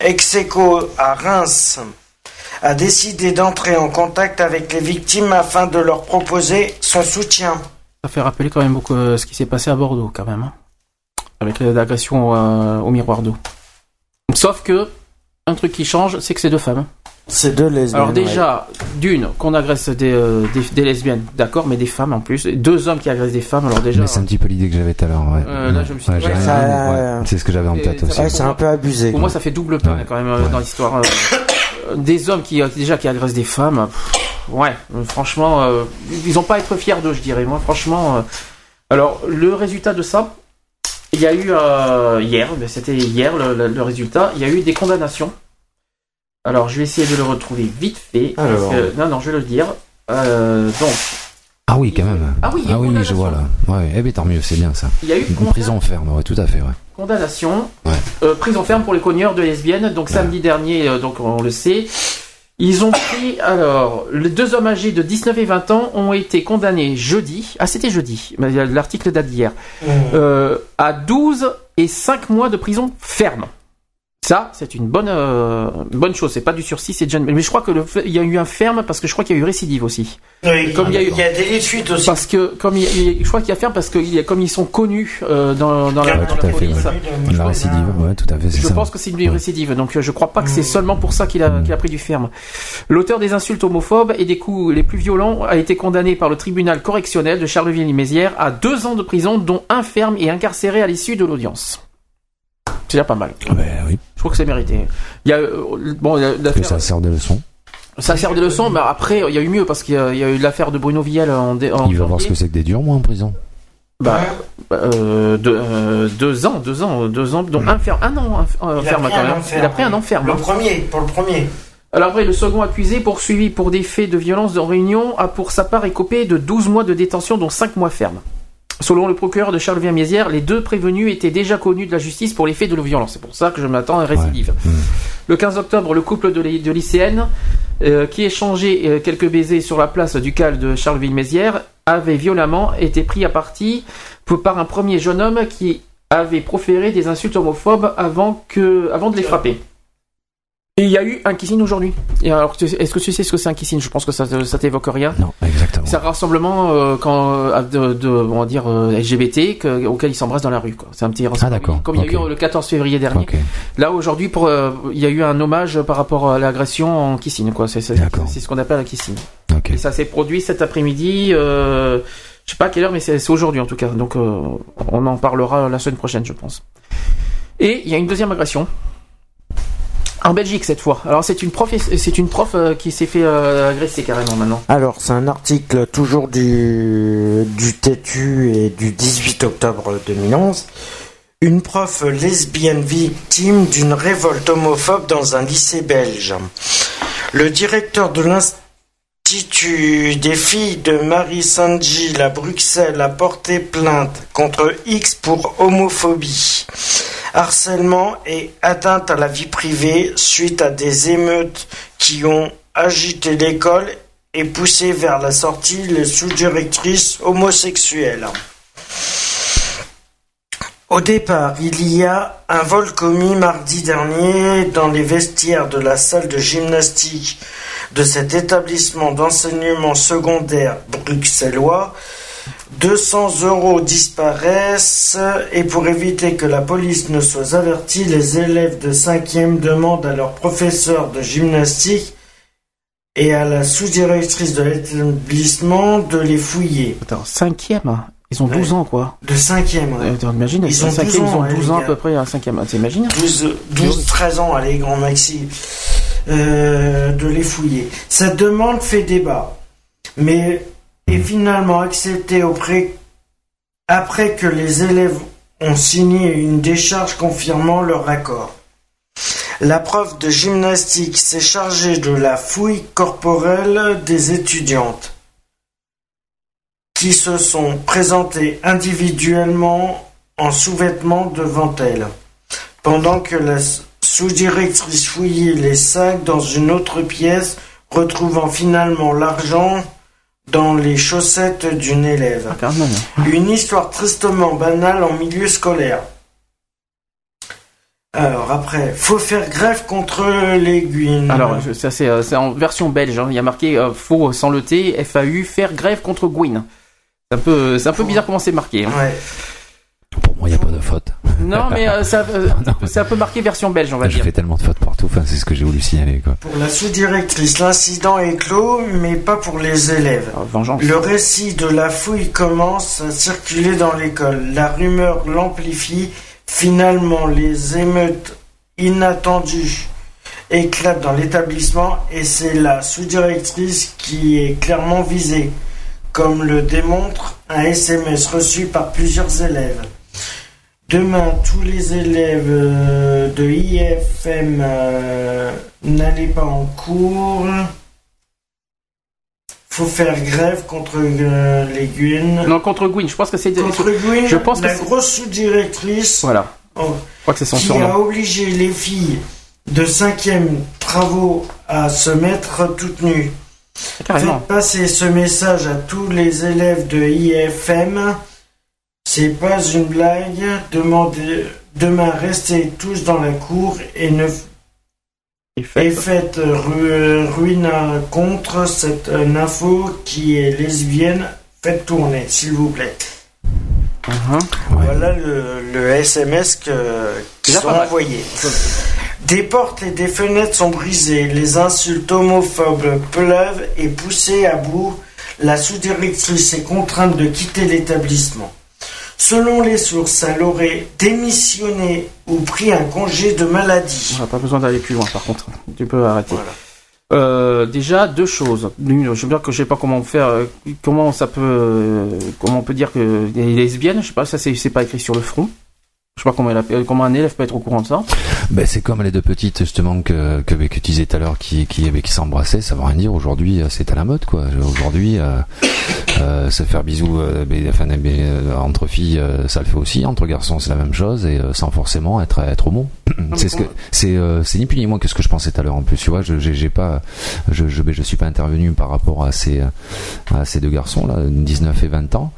Execo à Reims a décidé d'entrer en contact avec les victimes afin de leur proposer son soutien. Ça fait rappeler quand même beaucoup euh, ce qui s'est passé à Bordeaux, quand même. hein. Avec l'agression euh, au miroir d'eau. Sauf que, un truc qui change, c'est que c'est deux femmes. C'est deux lesbiennes. Alors déjà, d'une, qu'on agresse des, euh, des, des lesbiennes, d'accord, mais des femmes en plus. Deux hommes qui agressent des femmes, alors déjà... Mais c'est un petit peu l'idée que j'avais tout à l'heure. Ouais. Euh, là, je me suis ouais. C'est ce que j'avais en tête aussi. Ouais, c'est un peu abusé. Pour moi, ça fait double peine quand même euh, dans l'histoire. euh, des hommes qui déjà qui agressent des femmes, pff, ouais, franchement, euh, ils ont pas à être fiers d'eux, je dirais. Moi, franchement. euh, alors, le résultat de ça, il y a eu euh, hier, c'était hier le, le- le résultat. Il y a eu des condamnations. Alors, je vais essayer de le retrouver vite fait. parce Alors. que- non, non, je vais le dire. Euh, donc, Ah oui, quand même. Ah oui, ah oui, je vois là. Ouais, eh ben tant mieux, c'est bien ça. Il y a eu une prison ferme, ouais, tout à fait, ouais. condamnation, Ouais. euh, prison ferme pour les cogneurs de lesbiennes. Donc samedi dernier, euh, donc on le sait, ils ont pris alors les deux hommes âgés de 19 et 20 ans ont été condamnés jeudi. Ah c'était jeudi, mais l'article date d'hier. euh, à 12 et 5 mois de prison ferme. Ça, c'est une bonne euh, bonne chose. C'est pas du sursis, c'est déjà. une- Mais je crois que le il y a eu un ferme parce que je crois qu'il y a eu récidive aussi. Oui, Comme il y a eu- il y a des fuites aussi. Parce que comme il, il- je crois qu'il y a ferme parce que il y a- comme ils sont connus euh, dans, dans la, Ouais, dans tout la à fait, police. ouais. La récidive, ouais, tout à fait, Je ça. pense que c'est une récidive, donc euh, je crois pas que c'est seulement pour ça qu'il a, qu'il a pris du ferme. L'auteur des insultes homophobes et des coups les plus violents a été condamné par le tribunal correctionnel de Charleville-Mézières à deux ans de prison, dont un ferme et incarcéré à l'issue de l'audience. C'est déjà pas mal. Ah ben oui. Je trouve que c'est mérité. Il y a, euh, bon, Que ça sert de leçon. ça sert de leçon, mais après, il y a eu mieux parce qu'il y a, il y a eu l'affaire de Bruno Vielle en, dé- en Il va voir ce que c'est que des durs, moi, en prison. Bah, euh, deux, euh, deux ans, deux ans, deux ans, donc un ferme, un an, un, un Il a ferme pris quand un même. enferme. Il a pris un enferme. Le premier, pour le premier. Alors après, le second accusé, poursuivi pour des faits de violence en réunion, a pour sa part écopé de 12 mois de détention, dont 5 mois ferme. Selon le procureur de Charleville-Mézières, les deux prévenus étaient déjà connus de la justice pour les faits de violence. C'est pour ça que je m'attends à une récidive. Le 15 octobre, le couple de, ly- de lycéennes, euh, qui échangeait euh, quelques baisers sur la place du cal de Charleville-Mézières, avait violemment été pris à partie pour- par un premier jeune homme qui avait proféré des insultes homophobes avant, que, avant de les frapper. Et il y a eu un kissing aujourd'hui. Alors, est-ce que tu sais ce que c'est un kissing? Je pense que ça, ça t'évoque rien. Non, exactement. C'est un rassemblement euh, quand, euh, de, de- on va dire euh, LGBT que- auquel ils s'embrassent dans la rue. C'est un petit rassemblement. Ah, d'accord. Comme il y a eu le 14 février dernier. Là aujourd'hui, pour, euh, il y a eu un hommage par rapport à l'agression en kissing. Quoi. C'est, c'est, c'est ce qu'on appelle un kissing. Ok. Et ça s'est produit cet après-midi. Euh, je sais pas à quelle heure, mais c'est, c'est aujourd'hui en tout cas. Donc euh, on en parlera la semaine prochaine, je pense. Et il y a une deuxième agression. En Belgique cette fois. Alors c'est une prof, c'est une prof euh, qui s'est fait euh, agresser carrément maintenant. Alors, c'est un article toujours du, du Tétu et du 18 octobre 2011. Une prof lesbienne victime d'une révolte homophobe dans un lycée belge. Le directeur de l'Institut des filles de Marie Saint-Gilles à Bruxelles a porté plainte contre X pour homophobie, harcèlement et atteinte à la vie privée suite à des émeutes qui ont agiter l'école et pousser vers la sortie les sous-directrices homosexuelles. Au départ, il y a un vol commis mardi dernier dans les vestiaires de la salle de gymnastique de cet établissement d'enseignement secondaire bruxellois. 200 euros disparaissent et pour éviter que la police ne soit avertie, les élèves de 5e demandent à leur professeur de gymnastique et à la sous-directrice de l'établissement de les fouiller. Attends, cinquième Ils ont 12 ans, quoi. De 5e, ouais. T'imagines, Ils ont 12 cinquième, ils ont ans, hein, 12 les ans à peu près à cinquième. Ah, T'imagines 12, 12, 13 ans, allez, grand maxi, euh, de les fouiller. Cette demande fait débat, mais est finalement acceptée auprès, après que les élèves ont signé une décharge confirmant leur accord. La prof de gymnastique s'est chargée de la fouille corporelle des étudiantes qui se sont présentées individuellement en sous-vêtements devant elle pendant que la sous-directrice fouillait les sacs dans une autre pièce, retrouvant finalement l'argent dans les chaussettes d'une élève. Ah, Une histoire tristement banale en milieu scolaire. Alors après, faut faire grève contre l'aiguine. Alors, ça c'est euh, c'est en version belge. hein. Il y a marqué euh, faux sans le T, FAU, faire grève contre Gwyn. C'est un peu, c'est un peu bizarre comment c'est marqué. hein. Pour moi, il n'y a pas de faute. Non, mais euh, ça, euh, <laughs> c'est un peu marqué version belge, on va Je dire. fais tellement de fautes partout, enfin, c'est ce que j'ai voulu signaler, quoi. Pour la sous-directrice, l'incident est clos, mais pas pour les élèves. vengeance. Le récit de la fouille commence à circuler dans l'école. La rumeur l'amplifie. Finalement, les émeutes inattendues éclatent dans l'établissement et c'est la sous-directrice qui est clairement visée, comme le démontre un SMS reçu par plusieurs élèves. Demain, tous les élèves euh, de IFM euh, n'allaient pas en cours. Faut faire grève contre euh, les Guines. Non, contre Gwyn. Je pense que c'est. Contre Gwyn, Je pense que la grosse sous-directrice Voilà. oh, Je crois que c'est son qui surnom. a obligé les filles de 5e travaux à se mettre toutes nues. Carrément. Faites passer ce message à tous les élèves de IFM. C'est pas une blague. Demandez, demain, restez tous dans la cour et ne Et faites. et faites ru- ruine contre cette euh, info qui est lesbienne. Faites tourner, s'il vous plaît. Uh-huh. Voilà le, le SMS que, qui mal. envoyés. Des portes et des fenêtres sont brisées, les insultes homophobes pleuvent et poussées à bout, la sous-directrice est contrainte de quitter l'établissement. Selon les sources, elle aurait démissionné ou pris un congé de maladie. On n'a pas besoin d'aller plus loin, par contre. Tu peux arrêter. Euh, déjà deux choses. L'une, je veux dire que je sais pas comment faire, euh, comment ça peut, euh, comment on peut dire que les lesbiennes, je sais pas, ça c'est c'est pas écrit sur le front. Je sais pas comment, elle a- comment un élève peut être au courant de ça. Ben, c'est comme les deux petites justement que que, que tu disais tout à l'heure qui qui qui s'embrassaient, ça veut rien dire. Aujourd'hui, c'est à la mode quoi. Aujourd'hui, euh, se faire bisous, euh, ben, enfin, euh, entre filles, euh, ça le fait aussi. Entre garçons, c'est la même chose et euh, sans forcément être être homo. c'est ce que c'est euh, c'est ni plus ni moins que ce que je pensais tout à l'heure. En plus, tu vois, je j'ai pas, je je je suis pas intervenu par rapport à ces à ces deux garçons là, 19 et 20 ans,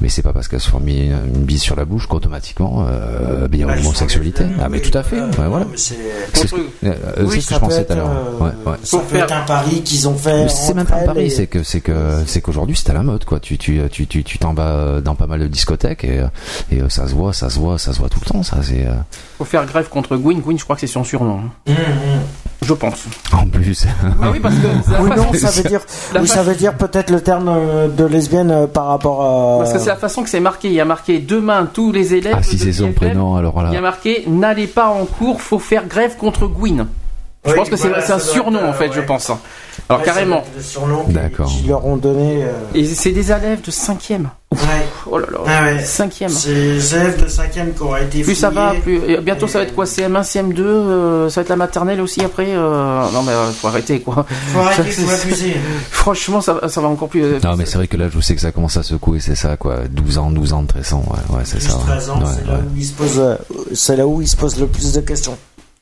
mais c'est pas parce qu'elles se sont mis une, bise sur la bouche qu'automatiquement euh, ben, il y a l'homosexualité. lesbiennes, Ah mais tout à fait. ouais, voilà. c'est- C'est ce, que- Oui, ce que je pensais tout à l'heure. Ouais, ouais. Ça peut être un pari qu'ils ont fait. C'est même pas un pari, c'est que c'est que c'est qu'aujourd'hui c'est à la mode quoi. Tu tu tu tu tu t'en vas dans pas mal de discothèques et et euh, ça se voit, ça se voit, ça se voit tout le temps. Ça c'est euh, Faut faire grève contre Gwyn. Gwyn, je crois que c'est son surnom. hein. Hum, hum. Je pense. en plus. Ah oui, parce que <laughs> Oui, façon- non, ça veut dire, oui, ça veut dire peut-être le terme euh, de lesbienne euh, par rapport à. Parce que c'est la façon que c'est marqué. Il y a marqué demain tous les élèves. Ah si c'est son prénom alors Il y a là. marqué n'allez pas en cours, faut faire grève contre Gwyn. Je Oui, pense que c'est voilà, c'est un surnom être, en fait, je pense. Alors Ouais, ça carrément. D'accord. qu'ils leur ont donné. euh, Et c'est des élèves de 5e. Ouais. <laughs> Oh là là. Ah ouais. 5e. C'est les élèves de 5e qui auraient été Plus ça va, plus. et bientôt ça va être quoi CM1, CM2, euh, ça va être la maternelle aussi après. euh, Non mais euh, faut arrêter quoi. Faut arrêter, <laughs> faut abuser. <laughs> Franchement, ça, va- ça va encore plus. euh, Non mais c'est vrai que là je sais que ça commence à secouer, c'est ça quoi. 12 ans, 12 ans, 13 ans, ouais, ouais c'est ça. 13 ans, Ouais, c'est là ouais. où il se pose, euh, c'est là où il se pose le plus de questions.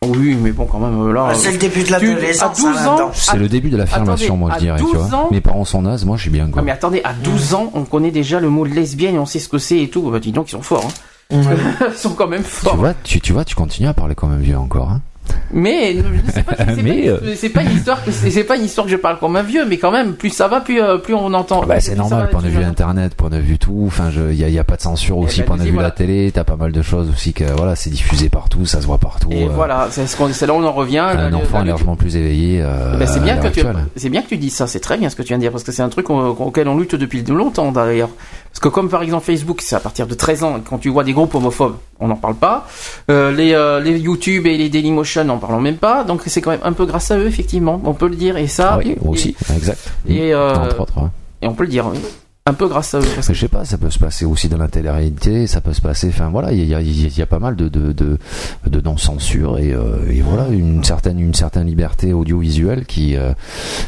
Oui, mais bon, quand même, euh, là. Ah, c'est le début de tu- l'adolescence, À 12 hein, ans. C'est le début de l'affirmation, moi, je dirais, tu 12 vois. ans Mes parents sont nazes, moi, je suis bien, quoi. Ah, mais attendez, à 12 ans, on connaît déjà le mot lesbienne et on sait ce que c'est et tout. Bah, dis donc, ils sont forts. Hein. <laughs> ils sont quand même Tu forts. vois, tu, tu vois, tu continues à parler comme un vieux encore, hein. Mais c'est pas, <laughs> c'est une histoire que c'est c'est pas une histoire que je parle comme un vieux, mais quand même, plus ça va, plus euh, plus on entend. Bah, c'est normal, point de vue internet, point de vue tout. Enfin, il y a, y a pas de censure aussi, ben, point de vue la télé. T'as pas mal de choses aussi que voilà, c'est diffusé partout, ça se voit partout. Et euh, voilà, c'est ce là où on en revient. Un enfant largement plus éveillé. euh, Ben, c'est bien que tu, c'est bien que tu dis ça. C'est très bien ce que tu viens de dire parce que c'est un truc au- auquel on lutte depuis longtemps d'ailleurs. Parce que comme par exemple Facebook, c'est à partir de 13 ans. Quand tu vois des groupes homophobes, on n'en parle pas. Les, les YouTube et les Dailymotion, n'en parlons même pas. Donc c'est quand même un peu grâce à eux, effectivement. On peut le dire et ça. Ah oui, et- aussi, exact. Et, euh, Entre autres, ouais. et on peut le dire. oui. Un peu grâce à eux. parce que- Je sais pas, ça peut se passer aussi dans la télé-réalité, ça peut se passer, enfin voilà, il y a, il y a- y a pas mal de, de, de, de non-censure et, euh, et voilà, une certaine, une certaine liberté audiovisuelle qui, euh,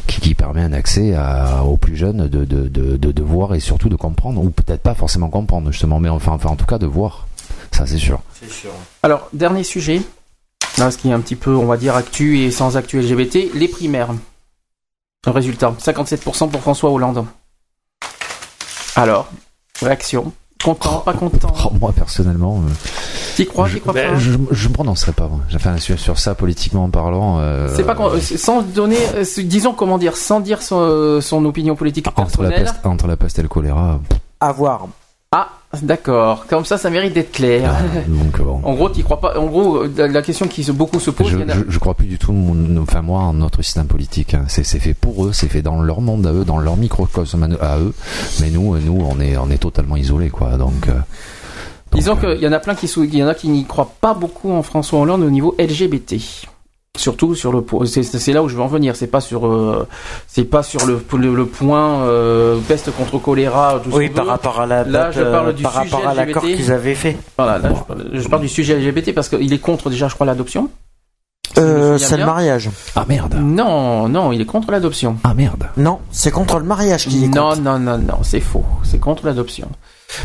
qui, qui permet un accès à, aux plus jeunes de, de, de, de, de voir et surtout de comprendre, ou peut-être pas forcément comprendre justement, mais enfin, enfin en tout cas de voir, ça c'est sûr. Alors, dernier sujet. Là, ce qui est un petit peu, on va dire, actu et sans actu LGBT, les primaires. Résultat, 57% pour François Hollande. Alors, réaction. Content, pas content. Oh, moi personnellement, euh, T'y crois, je, t'y crois ben, pas je, je me prononcerai pas. moi. Enfin, sur, sur ça politiquement parlant. euh, C'est pas qu'on- euh, sans donner, euh, disons comment dire, sans dire son, son opinion politique entre la peste, entre la peste et le choléra. À voir. Ah, d'accord. Comme ça, ça mérite d'être clair. Donc bon. En gros, t'y crois pas. En gros, euh, la, question qui se, beaucoup se pose. Je, a- je, je crois plus du tout, mon- enfin moi, en notre système politique. hein. C'est fait pour eux, c'est fait dans leur monde à eux, dans leur microcosme à eux. Mais nous, euh, nous, on est, on est totalement isolés, quoi. Donc, euh, Disons qu'il y en a plein qui, sou- il y en a qui n'y croient pas beaucoup en François Hollande au niveau LGBT. Surtout sur le po- c'est c'est là où je veux en venir. C'est pas sur euh, c'est pas sur le le, le point euh, peste contre choléra. Tout Oui, par veut. rapport à la Là, date, je parle euh, du par sujet rapport à l'accord qu'ils avaient fait. Voilà, là, je, parle, je parle du sujet LGBT parce qu'il est contre déjà, je crois, l'adoption. Si Euh, c'est le mariage. Ah merde. Non, non, il est contre l'adoption. Ah merde. Non, c'est contre le mariage qu'il est Non, contre. non, non, non, c'est faux. C'est contre l'adoption.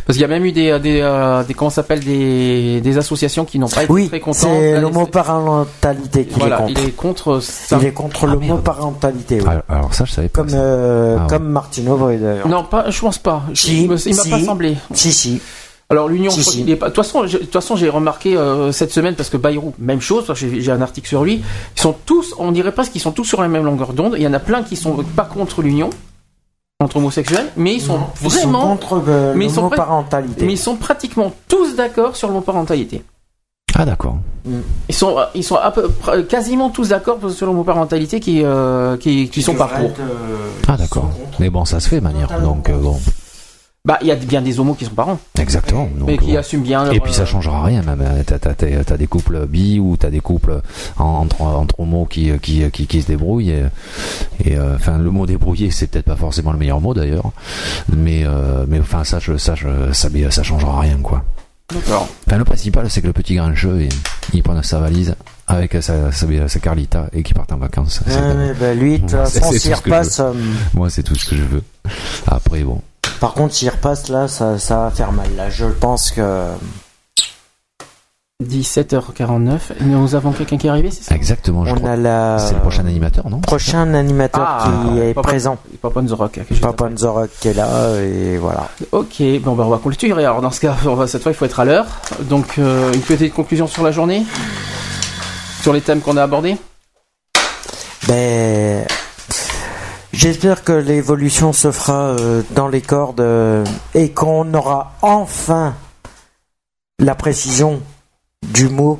Parce qu'il y a même eu des, des, euh, des comment s'appelle des, des associations qui n'ont pas été Oui, très contentes. c'est l'homoparentalité qu'il Voilà, est contre. il est contre ça. Il est contre l'homoparentalité, oui. Alors, alors ça, je savais pas. Comme, euh, Ah ouais. comme Martine Aubry d'ailleurs. Non, pas, je pense pas. Si, il m'a si. pas semblé. Si, si. Alors l'union, Si, si. de toute façon, de toute façon, j'ai remarqué euh, cette semaine parce que Bayrou, même chose. j'ai un article sur lui. Ils sont tous, on dirait presque qu'ils sont tous sur la même longueur d'onde. Il y en a plein qui sont pas contre l'union entre homosexuels, mais ils sont Ils sont vraiment, contre euh, mais ils sont l'homoparentalité. mais ils sont pratiquement tous d'accord sur l'homoparentalité. Ah d'accord. Ils sont, ils sont à peu, près- quasiment tous d'accord sur l'homoparentalité qui, euh, qui, qui sont pas pour. Ah d'accord. Mais bon, ça se fait, manière. Donc euh, bon, Bah, il y a bien des homos qui sont parents, exactement. Donc, mais qui bon. assument bien. Et leur, puis ça euh, changera rien, même. euh, T'as, t'as, t'as- des couples bi ou t'as des couples en- entre, entre homos qui, qui, qui, qui se débrouillent. Et, et, euh, enfin, le mot débrouiller, c'est peut-être pas forcément le meilleur mot d'ailleurs. Mais, euh, mais enfin, ça, je, ça, je, ça, mais ça changera rien, quoi. D'accord. Enfin, le principal, c'est que le petit grincheux, il, il prend sa valise avec sa, sa, sa Carlita et qu'il parte en vacances. Ouais, bah, lui, de toute façon, s'il repasse, euh, Moi, c'est tout ce que je veux. Après, bon. Par contre, s'il repasse là, ça, ça va faire mal. Là, je pense que 17h49. Nous avons quelqu'un qui est arrivé, c'est ça? Exactement, je on crois. a la C'est le prochain animateur, non? prochain animateur Ah, qui est Papa- présent. Papa Nzorok. Papa. Nzorok qui est là et voilà. Ok, bon bah on va clôturer. Alors dans ce cas, on va, cette fois il faut être à l'heure. Donc euh, une petite conclusion sur la journée, sur les thèmes qu'on a abordés? Ben, j'espère que l'évolution se fera euh, dans les cordes euh, et qu'on aura enfin la précision du mot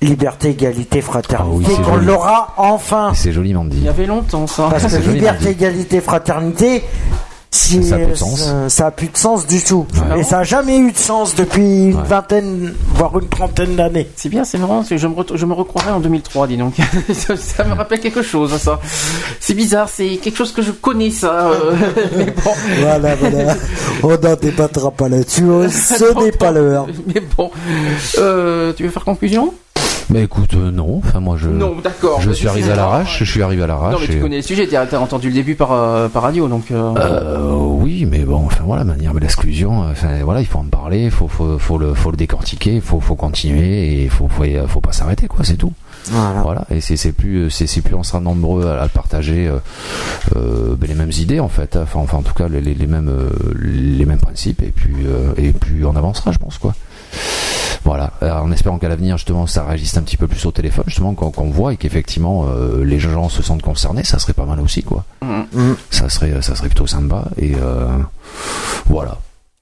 liberté, égalité, fraternité. Ah oui, c'est qu'on joli. l'aura enfin. C'est joliment Il dit. y avait longtemps ça. Parce <laughs> que liberté, égalité, fraternité, si, Ça a plus de sens. ça, a plus de sens du tout. Ouais. Et ça a jamais eu de sens depuis une Ouais. vingtaine, voire une trentaine d'années. C'est bien, c'est marrant. Je me, re- je me recroirais en 2003, dis donc. <laughs> ça, ça me rappelle quelque chose, ça. C'est bizarre, c'est quelque chose que je connais, ça. euh, <laughs> mais bon. Voilà, voilà. On n'en débattra pas là-dessus. Ce n'est pas l'heure. Mais bon. Euh, tu veux faire conclusion? Bah écoute, euh, non. Enfin moi je. Non, d'accord. Je suis arrivé à l'arrache. Je suis arrivé à l'arrache. Non, mais tu et- connais le sujet, t'as t'as entendu le début par, euh, par radio, donc. euh, Euh, oui, mais bon, enfin voilà, manière de l'exclusion, euh, enfin voilà, il faut en parler, il faut, faut, faut le, faut le décortiquer, il faut, faut continuer et il faut, faut, faut pas s'arrêter, quoi, c'est tout. Voilà. Et c'est, c'est plus, c'est, c'est plus on sera nombreux à, à partager euh, euh, ben, les mêmes idées en fait, hein. enfin, enfin en tout cas les, les, les mêmes, euh, les mêmes principes et puis, euh, et plus on avancera, je pense quoi. Voilà, Alors, en espérant qu'à l'avenir justement ça réagisse un petit peu plus au téléphone, justement qu'on, voit et qu'effectivement euh, les gens se sentent concernés, ça serait pas mal aussi quoi. Mhm. Ça serait, ça serait plutôt sympa et euh, voilà.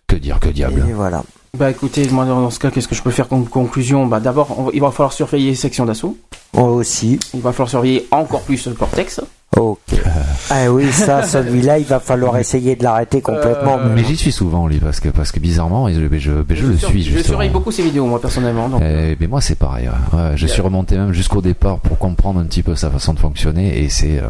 Que dire, que diable. Et voilà. Bah écoutez, moi dans ce cas, qu'est-ce que je peux faire comme conclusion? Bah d'abord, il va falloir surveiller les sections d'assaut. Moi aussi. Il va falloir surveiller encore plus le Cortex. Ok. <laughs> Ah oui, ça, celui-là, il va falloir essayer de l'arrêter complètement. Euh, Mais j'y suis souvent lui parce que parce que bizarrement je, je, je, je le sur- suis Je surveille beaucoup ces vidéos, moi personnellement. Donc, Eh ben moi c'est pareil. ouais. Ouais, je suis remonté même jusqu'au départ pour comprendre un petit peu sa façon de fonctionner et c'est euh,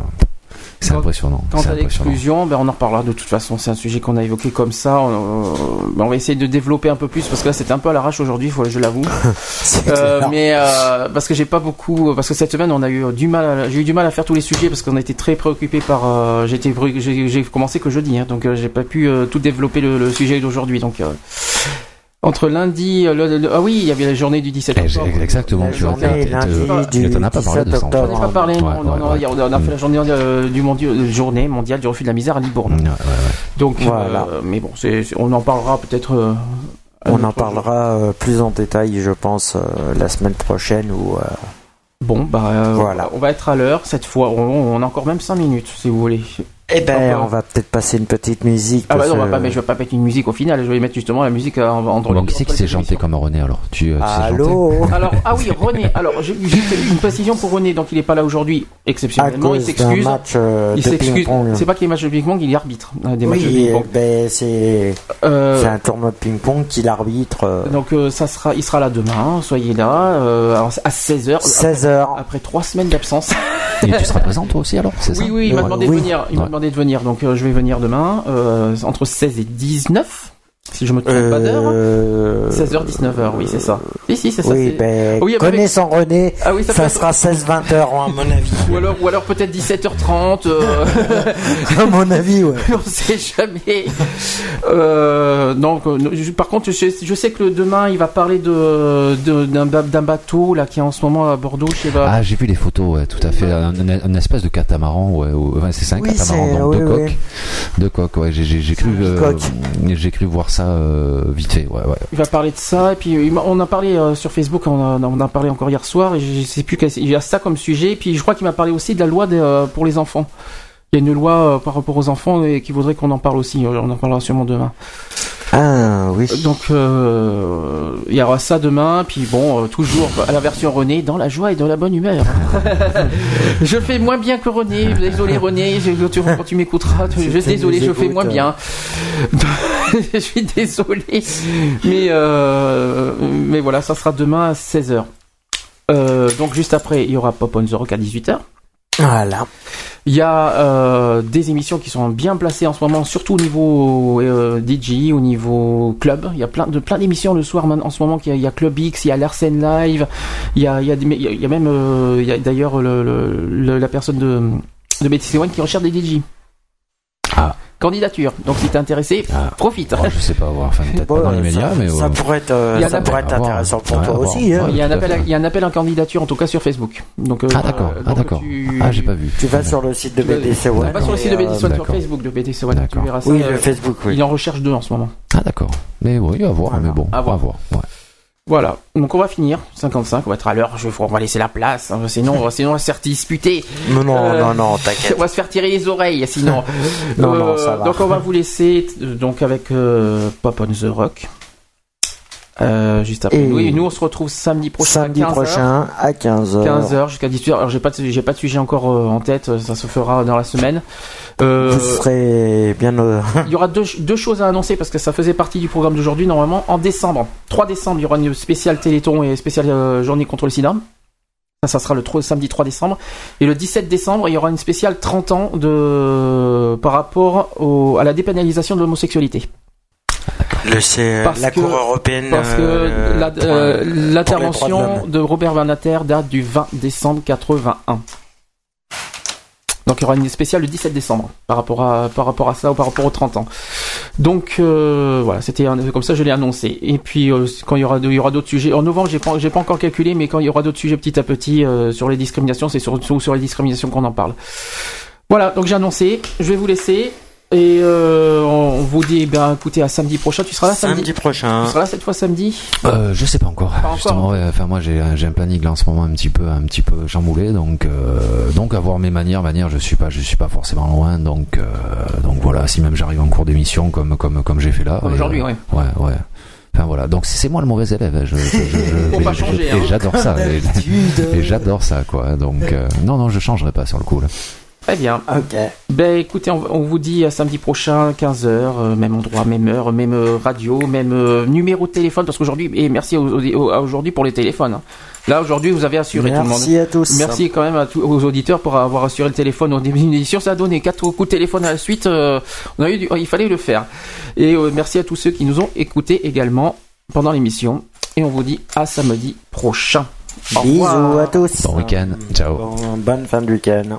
c'est impressionnant. Quant à l'exclusion, ben on en reparlera de toute façon. C'est un sujet qu'on a évoqué comme ça. On, euh, ben, on va essayer de développer un peu plus parce que là c'était un peu à l'arrache aujourd'hui, je l'avoue. <laughs> Euh, mais euh, parce que j'ai pas beaucoup, parce que cette semaine on a eu du mal, j'ai eu du mal à faire tous les sujets parce qu'on a été très préoccupé par. euh, j'ai pré- j'ai j'ai commencé que jeudi, hein, donc euh, j'ai pas pu tout développer le, le sujet d'aujourd'hui. Donc euh, entre lundi, euh, le- le- ah oui, il y avait la journée du 17 Eh, j'ai- octobre. Exactement, La tu t'en as pas parlé de 17 ça. On n'a pas parlé, a- on a fait la journée euh, du mondial, journée mondiale du refus de la misère à Libourne. Ouais, ouais, ouais. Donc Voilà. euh, mais bon, on en parlera peut-être. euh, On en parlera euh, plus en détail, je pense, euh, la semaine prochaine ou. euh, Bon, bah euh, Voilà. on va être à l'heure cette fois. On, on a encore même 5 minutes si vous voulez. Eh ben, on va peut-être passer une petite musique. Ah bah non, on va pas, mais je vais pas mettre une musique au final. Je vais mettre justement la musique en, en Bon, qui c'est qui sait chanter comme René alors Tu, euh, tu Allô Alors ah oui René. Alors j'ai fait une précision pour René. Donc il est pas là aujourd'hui exceptionnellement. Il s'excuse. match euh, Il s'excuse. C'est pas qu'il est match de ping-pong, il est arbitre euh, des matchs de Oui, ping-pong. ben, c'est Euh, c'est un tournoi de ping-pong qu'il arbitre euh, donc euh, ça sera, il sera là demain. Soyez là euh, à 16 h 16 heures. Après trois semaines d'absence. Et tu seras présent toi aussi alors Oui, oui, il m'a demandé de venir. Demandé de venir, donc euh, je vais venir demain euh, entre 16 et 19, si je me trompe pas d'heure. Euh, 16h, 19h, oui, c'est ça. Si, si, c'est ça. Oui, ben, Oui, avec- connaissant René, Ah oui, ça, ça sera 16-20 heures, à mon avis. Ou alors, ou alors peut-être 17h30. euh, <laughs> à mon avis, ouais. <laughs> on sait jamais. Euh, euh, je- par contre, je, je sais que demain, il va parler de de- d'un ba- d'un bateau là qui est en ce moment à Bordeaux. Je sais pas. Ah, j'ai vu les photos, ouais, tout à fait. Un, un- un espèce de catamaran, ouais. ou- ouais, c'est ça, un Oui, catamaran, c'est- donc oui, deux oui. coques. Deux coques, ouais. J'ai, j'ai, j'ai cru, un euh, j'ai cru voir ça euh. Il va parler de ça et puis m'a- on a parlé euh, sur Facebook, on a, a parlé encore hier soir et je sais plus quel- il y a ça comme sujet. Puis je crois qu'il m'a parlé aussi de la loi euh, pour les enfants. Il y a une loi euh, par rapport aux enfants et qui voudrait qu'on en parle aussi. Euh, On en parlera sûrement demain. Ah, oui. Donc euh, il y aura ça demain. Puis bon, euh, toujours à la version René, dans la joie et dans la bonne humeur. <laughs> je fais moins bien que René. Désolé René, je- tu- quand tu m'écouteras, je tu désolé, je fais moins euh. bien. <laughs> je suis désolé, mais euh, mais voilà, ça sera demain à 16h. Euh, donc juste après, il y aura Pop on the Rock à 18h. Voilà. Il y a euh, des émissions qui sont bien placées en ce moment, surtout au niveau euh, DJ, au niveau club. Il y a plein de plein d'émissions le soir en ce moment. Il y a, il y a Club X, il y a l'Arsène Live, il y a, il y a- il y a même euh, il y a d'ailleurs le, le- le- la personne de de BTC One qui recherche des DJ. Ah. Candidature. Donc si t'es intéressé, Ah. profite. Oh, je sais pas, voir, enfin, peut-être Bon, pas dans les médias, ça, mais. ça euh, pourrait être, euh, y ça pourrait être intéressant pour Ouais, toi aussi. hein. Ouais. Il y, a un tout à appel à, fait. il y a un appel en candidature en tout cas sur Facebook. Donc, euh, Ah, d'accord, euh, ah, d'accord. tu- Ah, j'ai pas vu. Tu vas sur le site de tu vas- BDC One. On va sur le site de BTC One sur. Facebook de BTC One. Tu verras ça. Oui, euh, le Facebook, oui. Il en recherche deux en ce moment. Ah, d'accord. Mais oui, à voir, mais bon, À à voir. Voilà, donc on va finir, 55, on va être à l'heure, je, on va laisser la place, hein, sinon, sinon on va se faire disputer, Non, non, Euh, non, non, t'inquiète. on va se faire tirer les oreilles, sinon. <laughs> Non, Euh, non, ça va. Donc on va vous laisser euh, donc avec euh, Pop on the Rock. Euh, juste après. Et- Oui, nous on se retrouve samedi prochain. Samedi à 15 heures. prochain à 15h. 15h jusqu'à 18h. Alors j'ai pas de, j'ai pas de sujet encore euh, en tête, ça se fera dans la semaine. Euh, Vous serez bien. euh, <laughs> il y aura deux, deux choses à annoncer parce que ça faisait partie du programme d'aujourd'hui normalement. En décembre, 3 décembre, il y aura une spéciale Téléthon et spéciale euh, journée contre le sida. Ça, ça sera le 3 samedi 3 décembre. Et le 17 décembre, il y aura une spéciale 30 ans de par rapport au- à la dépénalisation de l'homosexualité. Le, c'est Parce la que- Cour européenne. Parce que euh, euh, euh, de l'intervention de Robert Banater date du 20 décembre 81. Donc il y aura une spéciale le 17 décembre par rapport à par rapport à ça ou par rapport aux 30 ans. Donc euh, voilà, c'était un- comme ça je l'ai annoncé. Et puis euh, quand il y aura il y aura d'autres sujets en novembre, j'ai pas j'ai pas encore calculé mais quand il y aura d'autres sujets petit à petit euh, sur les discriminations, c'est surtout sur les discriminations qu'on en parle. Voilà, donc j'ai annoncé, je vais vous laisser et euh, on vous dit ben écoutez à samedi prochain, tu seras là samedi, Samedi prochain. Tu seras là cette fois samedi? Euh, je sais pas encore. Pas encore. Justement, ouais, enfin moi j'ai un- planning là en ce moment un petit peu un petit peu chamboulé, donc euh, donc avoir mes manières, manières, je suis pas je suis pas forcément loin, donc euh, donc voilà. Si même j'arrive en cours d'émission comme comme comme j'ai fait là. Aujourd'hui, euh, ouais. Ouais, ouais. Enfin voilà, donc c'est moi le mauvais élève. Je, je, je, je- et- hein. j'adore ça. et, <laughs> et j'adore ça, quoi. Donc euh, non, non, je changerai pas sur le coup là. Très bien. Ok. Ben écoutez, on, on vous dit à samedi prochain, 15h, même endroit, même heure, même euh, radio, même euh, numéro de téléphone, parce qu'aujourd'hui, et merci à aujourd'hui pour les téléphones. hein. Là, aujourd'hui, vous avez assuré tout le monde. Merci à tous. Merci quand même à tous, aux auditeurs pour avoir assuré le téléphone au début d'une édition. Ça a donné quatre coups de téléphone à la suite. euh, on a eu du- il fallait le faire. Et euh, merci à tous ceux qui nous ont écoutés également pendant l'émission. Et on vous dit à samedi prochain. Au Bisous à tous. Bon week-end, ciao. Bon- bonne fin de week-end.